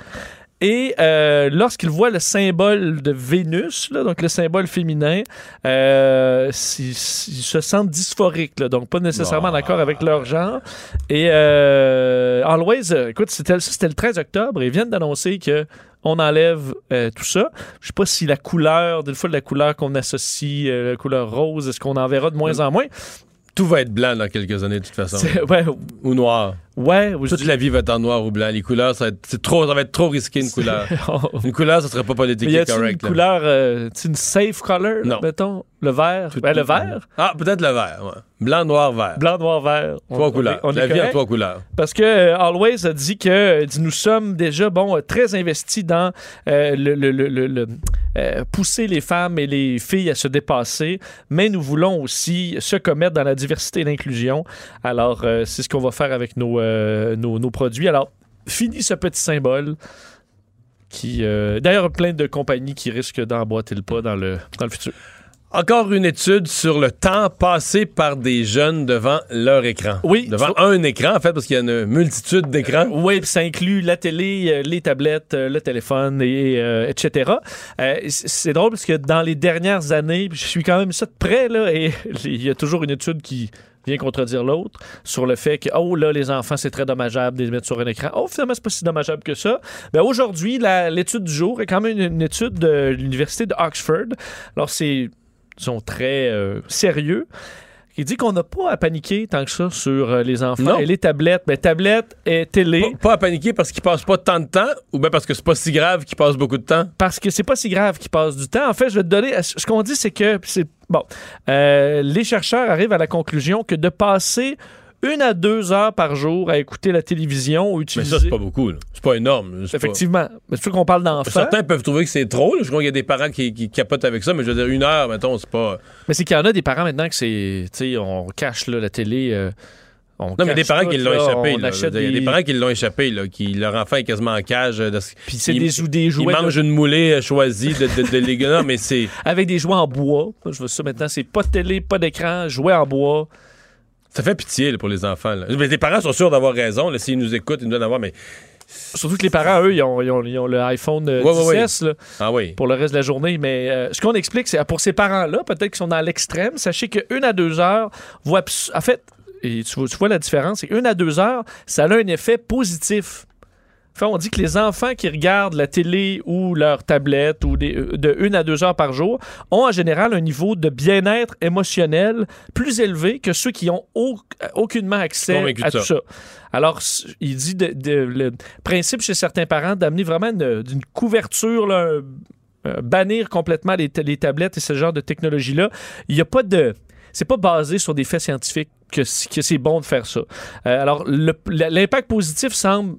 et euh, lorsqu'ils voient le symbole de Vénus, là, donc le symbole féminin, euh, ils, ils se sentent dysphoriques, là, donc pas nécessairement d'accord avec leur genre. Et euh, Always, euh, écoute, c'était ça, c'était le 13 octobre, et ils viennent d'annoncer que on enlève euh, tout ça. Je sais pas si la couleur, des fois la couleur qu'on associe, la couleur rose, est-ce qu'on en verra de moins en moins? Tout va être blanc dans quelques années, de toute façon. Ouais, Ou noir. Ouais, ou je Toute la vie va être en noir ou blanc. Les couleurs, ça va être, c'est trop, ça va être trop risqué, une couleur. une couleur, ça serait pas politiquement une correct. là. couleur, euh, une safe color, là, mettons? Le vert? Ben, le vert? Ah, peut-être le vert. ouais. Blanc, noir, vert. Blanc, noir, vert. Trois On- couleurs. on est- on la vie en trois couleurs. Parce que euh, Always a dit que euh, dit, nous sommes déjà bon euh, très investis dans le, le- le- le- pousser les femmes et les filles à se dépasser, mais nous voulons aussi se commettre dans la diversité et l'inclusion. Alors c'est ce qu'on va faire avec nos, nos, nos produits. Alors fini ce petit symbole. Qui, euh, d'ailleurs, plein de compagnies qui risquent d'emboîter le pas dans le, dans le futur. Encore une étude sur le temps passé par des jeunes devant leur écran. Oui. Devant un écran, en fait, parce qu'il y a une multitude d'écrans. Oui, puis ça inclut la télé, euh, les tablettes, euh, le téléphone, et, euh, etc. Euh, c'est drôle parce que dans les dernières années, je suis quand même ça de près, là, et il y a toujours une étude qui vient contredire l'autre sur le fait que, oh là, les enfants, c'est très dommageable de les mettre sur un écran. Oh, finalement, c'est pas si dommageable que ça. Ben, aujourd'hui, l'étude du jour est quand même une, une étude de l'Université de Oxford. Alors, c'est, disons, très euh, sérieux. Il dit qu'on n'a pas à paniquer tant que ça sur euh, les enfants Non. et les tablettes. Ben, tablettes et télé. Pas, pas à paniquer parce qu'ils passent pas tant de temps ou bien parce que c'est pas si grave qu'ils passent beaucoup de temps? parce que c'est pas si grave qu'ils passent du temps. En fait, je vais te donner. Ce qu'on dit, c'est que c'est bon. euh, les chercheurs arrivent à la conclusion que de passer une à deux heures par jour à écouter la télévision ou Mais utiliser. ça, c'est pas beaucoup. là. C'est pas énorme. C'est pas- Effectivement. Mais c'est sûr qu'on parle d'enfants. Certains peuvent trouver que c'est trop. là. Je crois qu'il y a des parents qui, qui capotent avec ça, mais je veux dire, une heure, mettons, c'est pas. Mais c'est qu'il y en a des parents maintenant que c'est. Tu sais, on cache là, la télé. euh, on Non, mais des parents tout, qui l'ont échappé. Là. Dire, Il y a des. des parents qui l'ont échappé, là, qui leur enfant est quasiment en cage. euh, de- Puis c'est des, ou des Ils jouets. de- mangent une moulée euh, choisie de, de, de légumes. Non, mais c'est. Avec des jouets en bois. Je veux ça maintenant. C'est pas de télé, pas d'écran, jouets en bois. Ça fait pitié là, pour les enfants. là. Mais les parents sont sûrs d'avoir raison. S'ils nous écoutent, ils nous donnent à voir. Mais Surtout que les parents, eux, ils ont, ils ont- ils ont le iPhone euh, Ouais, ouais, 10S, là. ah oui. pour le reste de la journée. Mais euh, ce qu'on explique, c'est pour ces parents-là, peut-être qu'ils sont dans l'extrême, sachez qu'une à deux heures, abs- en fait, et tu, vois, tu vois la différence, c'est une à deux heures, ça a un effet positif. Enfin, on dit que les enfants qui regardent la télé ou leur tablette ou des- euh, de une à deux heures par jour ont en général un niveau de bien-être émotionnel plus élevé que ceux qui ont au- aucunement accès à tout ça. ça. Alors, il dit de, de- le principe chez certains parents d'amener vraiment une, couverture, là, euh, bannir complètement les tablettes et ce genre de technologie-là. Il n'y a pas de. C'est pas basé sur des faits scientifiques que, c'est bon de faire ça. Euh, alors, l'impact positif semble.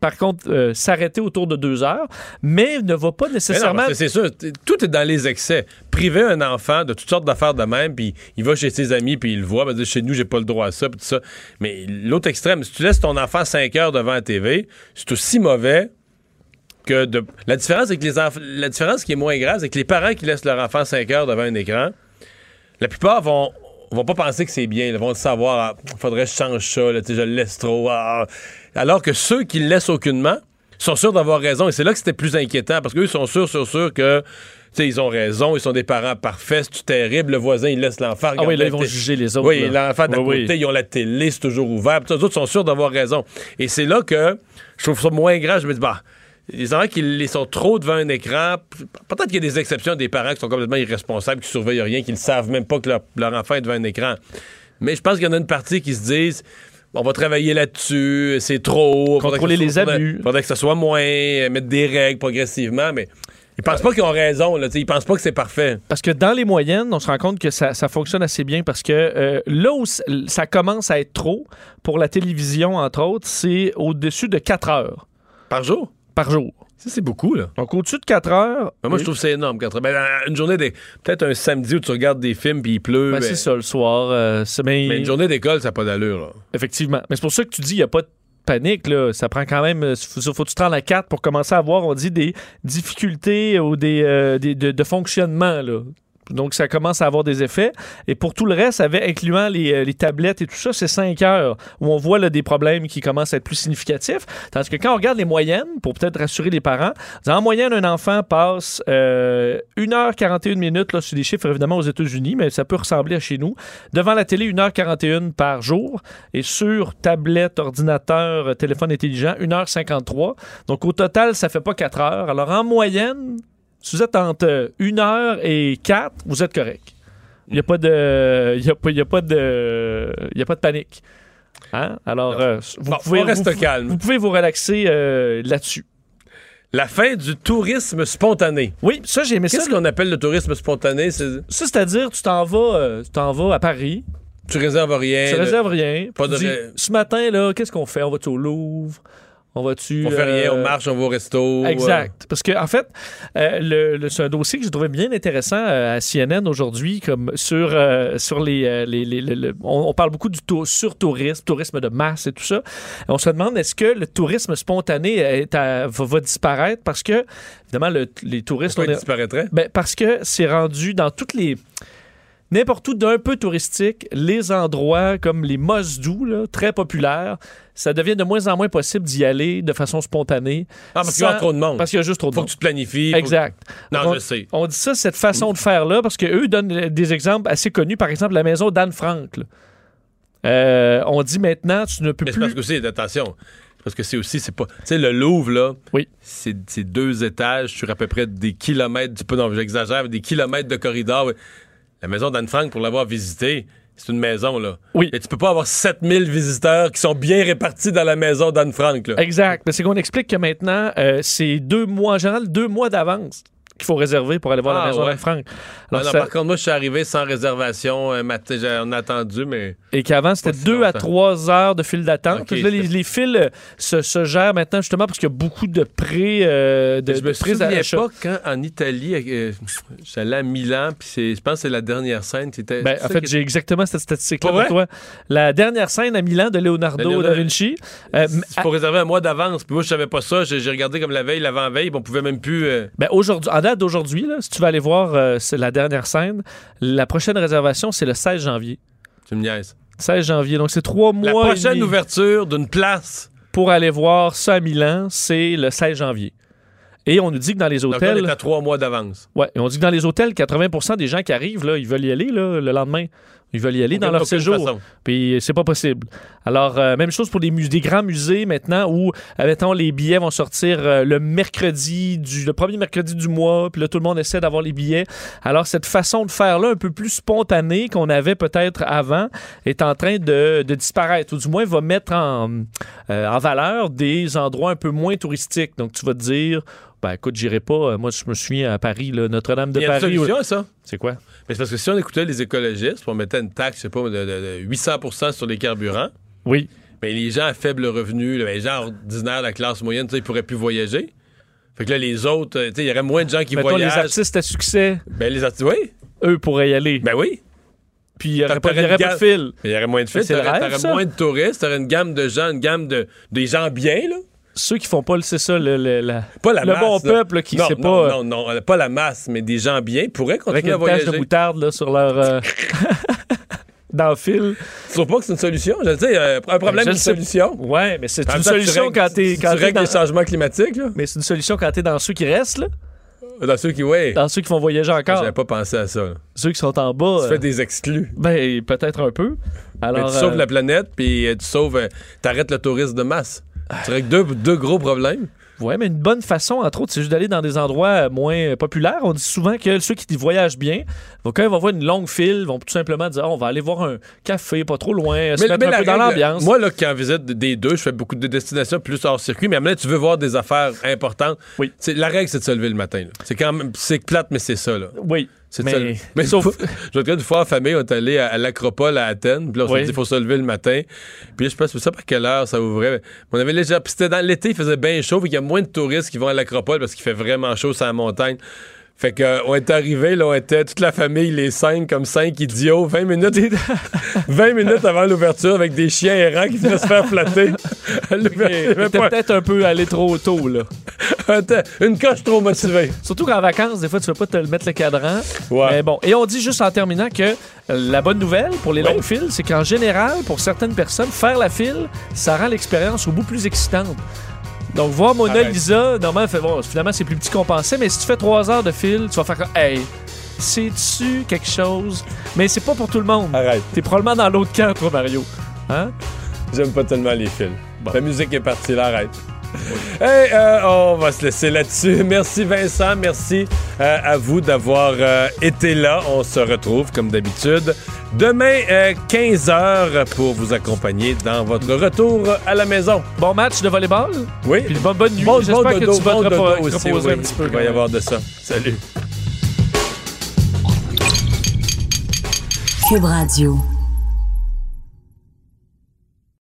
Par contre, euh, s'arrêter autour de deux heures, mais ne va pas nécessairement. c'est sûr, tout est dans les excès. Priver un enfant de toutes sortes d'affaires de même, puis il va chez ses amis, puis il le voit, ben, chez nous, j'ai pas le droit à ça, puis tout ça. Mais l'autre extrême, si tu laisses ton enfant 5 heures devant la TV, c'est aussi mauvais que de... la différence que les enf- la différence qui est moins grave, c'est que les parents qui laissent leur enfant 5 heures devant un écran, la plupart vont vont pas penser que c'est bien, ils vont le savoir, ah, faudrait que je change ça, là, je le laisse trop. ah. Alors que ceux qui le laissent aucunement sont sûrs d'avoir raison et c'est là que c'était plus inquiétant parce qu'eux sont sûrs, sûrs, sûrs que tu sais, ils ont raison, ils sont des parents parfaits, c'est terrible, le voisin il laisse l'enfant Ah oui, là, ils vont juger les autres. Oui, l'enfant d'à Oui, côté, oui. ils ont la télé, c'est toujours ouvert. Puis Les autres sont sûrs d'avoir raison. Et c'est là que je trouve ça moins grave. Je me dis, bah, les enfants qui les sont trop devant un écran, peut-être qu'il y a des exceptions des parents qui sont complètement irresponsables, qui surveillent rien, qui ne savent même pas que leur, leur enfant est devant un écran. Mais je pense qu'il y en a une partie qui se disent, on va travailler là-dessus, c'est trop. Contrôler les soit- abus. Faudrait, faudrait que ça soit moins, euh, mettre des règles progressivement, mais ils pensent pas qu'ils ont raison. Là, ils pensent pas que c'est parfait. Parce que dans les moyennes, on se rend compte que ça, ça fonctionne assez bien parce que euh, là où ça commence à être trop, pour la télévision, entre autres, c'est au-dessus de 4 heures. Par jour? Par jour. Ça, c'est beaucoup, là. Donc, au-dessus de 4 heures. Ben, moi, je trouve que c'est énorme. quatre heures. Ben, dans une journée, des- peut-être un samedi où tu regardes des films puis il pleut. Ben, ben, c'est ça, le soir. euh, mais, Mais une journée d'école, ça n'a pas d'allure. là. Effectivement. Mais c'est pour ça que tu dis, il n'y a pas de panique. Là. Ça prend quand même. Faut, faut que tu te rendes à 4 pour commencer à avoir, on dit, des difficultés ou des, euh, des- de, de fonctionnement. Là. Donc, ça commence à avoir des effets. Et pour tout le reste, avec, incluant les, euh, tablettes et tout ça, c'est 5 heures où on voit là, des problèmes qui commencent à être plus significatifs. Tandis que quand on regarde les moyennes, pour peut-être rassurer les parents, en moyenne, un enfant passe euh, 1h41 minutes, là, sur des chiffres évidemment aux États-Unis, mais ça peut ressembler à chez nous, devant la télé, 1h41 par jour, et sur tablette, ordinateur, euh, téléphone intelligent, 1h53. Donc au total, ça fait pas 4 heures. Alors en moyenne, si vous êtes entre 1 heure et 4, vous êtes correct. Il n'y a pas de. Il y a pas, il y a pas de. Il y a pas de panique. Hein? Alors, euh, vous, Bon, pouvez, reste vous- calme. vous pouvez vous relaxer euh, là-dessus. La fin du tourisme spontané. Oui, ça, j'ai aimé ça. Qu'est-ce qu'on appelle le tourisme spontané? C'est- Ça, c'est-à-dire, tu t'en vas, euh, tu t'en vas à Paris, Tu réserves rien. tu réserves rien. pas de dis, Ce matin, là, qu'est-ce qu'on fait? On va-tu au Louvre? On va-tu. On fait rien, euh, on marche, on va au resto. Exact. Parce que en fait, euh, le, le- c'est un dossier que je trouvais bien intéressant euh, à CNN aujourd'hui, comme sur, euh, sur les, euh, les- les- le- le- on, on parle beaucoup du tour, surtourisme, tourisme de masse et tout ça. On se demande est-ce que le tourisme spontané est à- va, va disparaître? Parce que évidemment le- les touristes Pourquoi on il est- disparaîtrait? ben, parce que c'est rendu dans toutes les. N'importe où d'un peu touristique, les endroits comme les Mosdou, là, très populaires, ça devient de moins en moins possible d'y aller de façon spontanée. Ah, parce qu'il y a trop de monde. Parce qu'il y a juste trop de Faut monde. que tu te planifies. faut Exact. que- Non, Donc, je sais. On dit ça, cette façon de faire-là, parce qu'eux donnent des exemples assez connus. Par exemple, la maison d'Anne Frank. Euh, on dit maintenant, tu ne peux Mais c'est plus. parce que c'est, attention, parce que c'est aussi, c'est pas. Tu sais, le Louvre, là, oui. c'est, deux étages sur à peu près des kilomètres, du- pas non, j'exagère, des kilomètres de corridor. La maison d'Anne Frank, pour l'avoir visitée, c'est une maison, là. Oui. Et tu peux pas avoir 7000 visiteurs qui sont bien répartis dans la maison d'Anne Frank, là. Exact. Mais c'est qu'on explique que maintenant, euh, c'est deux mois, en général, deux mois d'avance qu'il faut réserver pour aller voir Ah, la maison ouais. Ah Alors, non, ça- Par contre, moi, je suis arrivé sans réservation un matin. j'ai- On a attendu, mais. Et qu'avant, c'était si deux à trois heures de file d'attente. Là, les, les files euh, se, se gèrent maintenant justement parce qu'il y a beaucoup de pré euh, de, je de me souviens pas quand en Italie, euh, j'allais à Milan, puis je pense que c'est la dernière scène. C'était, Ben, en fait, j'ai exactement cette statistique-là pour toi. La dernière scène à Milan de Leonardo da Vinci. euh, Il faut réserver un mois d'avance. Puis moi, je savais pas ça. J'ai, regardé comme la veille, l'avant-veille, on pouvait même plus. euh, Ben aujourd'hui, en date d'aujourd'hui, là, si tu vas aller voir euh, c'est la dernière scène, la prochaine réservation, c'est le 16 janvier. Tu me niaises. 16 janvier. Donc, c'est trois La mois. et prochaine ouverture d'une place. pour aller voir ça à Milan, c'est le 16 janvier. Et on nous dit que dans les Donc, on hôtels. est à trois mois d'avance. Ouais, et on dit que dans les hôtels, 80 des gens qui arrivent, là, ils veulent y aller là, le lendemain. Ils veulent y aller dans leur séjour. Puis c'est pas possible. Alors, euh, même chose pour des, grands musées maintenant où, euh, mettons, les billets vont sortir euh, le mercredi, du, le premier mercredi du mois, puis là, tout le monde essaie d'avoir les billets. Alors, cette façon de faire-là, un peu plus spontanée qu'on avait peut-être avant, est en train de, de disparaître, ou du moins va mettre en, euh, en valeur des endroits un peu moins touristiques. Donc, tu vas te dire, ben écoute, j'irai pas. Euh, Moi, je me souviens à Paris, Notre-Dame de Il y a une Paris. solution ça. C'est quoi? Mais c'est parce que si on écoutait les écologistes, on mettait une taxe, je sais pas, de, de- de 800 sur les carburants. Oui. Mais les gens à faible revenu, là, les gens ordinaires, la classe moyenne, ils pourraient plus voyager. Fait que là, les autres, euh, il y aurait moins de gens qui Mettons, les voyagent. artistes à succès, Ben, les artistes, oui. eux pourraient y aller. Ben oui. Puis il n'y aurait, pas, y aurait pas gamme- de fil. Il y aurait moins de le t'aurais moins de touristes, t'aurais une gamme de gens, une gamme de des gens bien, là. Ceux qui font pas, le- c'est ça, le, le, la- Pas la le masse, bon là. peuple qui non, sait non, pas. Non, non, pas la masse, mais des gens bien pourraient avec continuer à une tache voyager. de moutarde là, sur leur. euh, dans le fil. Tu trouves pas que c'est une solution? Je veux dire, euh, un problème, Je une sais. solution. Ouais, mais c'est une solution quand t'es. tu règles dans- les changements climatiques, là? Mais c'est une solution quand t'es dans ceux qui restent, là. Dans ceux qui, ouais. Dans ceux qui vont voyager encore. J'avais pas pensé à ça. là. Ceux qui sont en bas. Tu euh, fais des exclus. Ben, peut-être un peu. Alors, Mais tu sauves euh, la planète, puis euh, tu sauves. euh, T'arrêtes le tourisme de masse. Tu règles deux, deux gros problèmes. Ouais, mais une bonne façon, entre autres, c'est juste d'aller dans des endroits euh, moins populaires. On dit souvent que ceux qui voyagent bien, quand ils vont voir une longue file, vont tout simplement dire Ah, on va aller voir un café pas trop loin, se mettre un la peu dans l'ambiance. Moi, là, quand visite des deux, je fais beaucoup de destinations plus hors circuit, mais donné, tu veux voir des affaires importantes. Oui. La règle, c'est de se lever le matin. C'est quand même. C'est plate, mais c'est ça, là. Oui. C'est Mais- de se lever. Mais sauf-. Je dire, une fois en famille, on est allé à, à l'Acropole à Athènes. Puis là, on Oui. s'est dit, il faut se lever le matin. Puis là, je pense, pas à quelle heure ça ouvrait. mais On avait légère. Puis c'était dans l'été, il faisait bien chaud. Puis il y a moins de touristes qui vont à l'Acropole parce qu'il fait vraiment chaud sur la montagne. Fait que, euh, on est arrivé, là, on était toute la famille, les cinq, comme cinq idiots, 20 minutes, 20 minutes avant l'ouverture avec des chiens errants qui venaient se faire flatter. T'es peut-être un peu allé trop tôt, là. Une coche trop motivée. Surtout qu'en vacances, des fois, tu veux pas te mettre le cadran. Ouais. Mais bon. Et on dit juste en terminant que la bonne nouvelle pour les longues files, c'est qu'en général, pour certaines personnes, faire la file, ça rend l'expérience au bout plus excitante. Donc, voir Mona. Lisa, normalement, fait, bon, finalement, c'est plus petit qu'on pensait, mais si tu fais trois heures de file, tu vas faire comme, hey, c'est-tu quelque chose? Mais c'est pas pour tout le monde. Arrête. T'es probablement dans l'autre camp, toi, Mario. Hein? J'aime pas tellement les films. La musique est partie, là, arrête. Hey, euh, on va se laisser là-dessus. Merci Vincent, merci euh, à vous d'avoir euh, été là. On se retrouve comme d'habitude demain 15h pour vous accompagner dans votre retour à la maison. Bon match de volleyball. Oui. Puis bonne, bonne nuit. Bon, J'espère bon que dodo, tu vas bon te repo- aussi, reposer oui. un petit peu. Il va y avoir de ça. Salut. Cube Radio.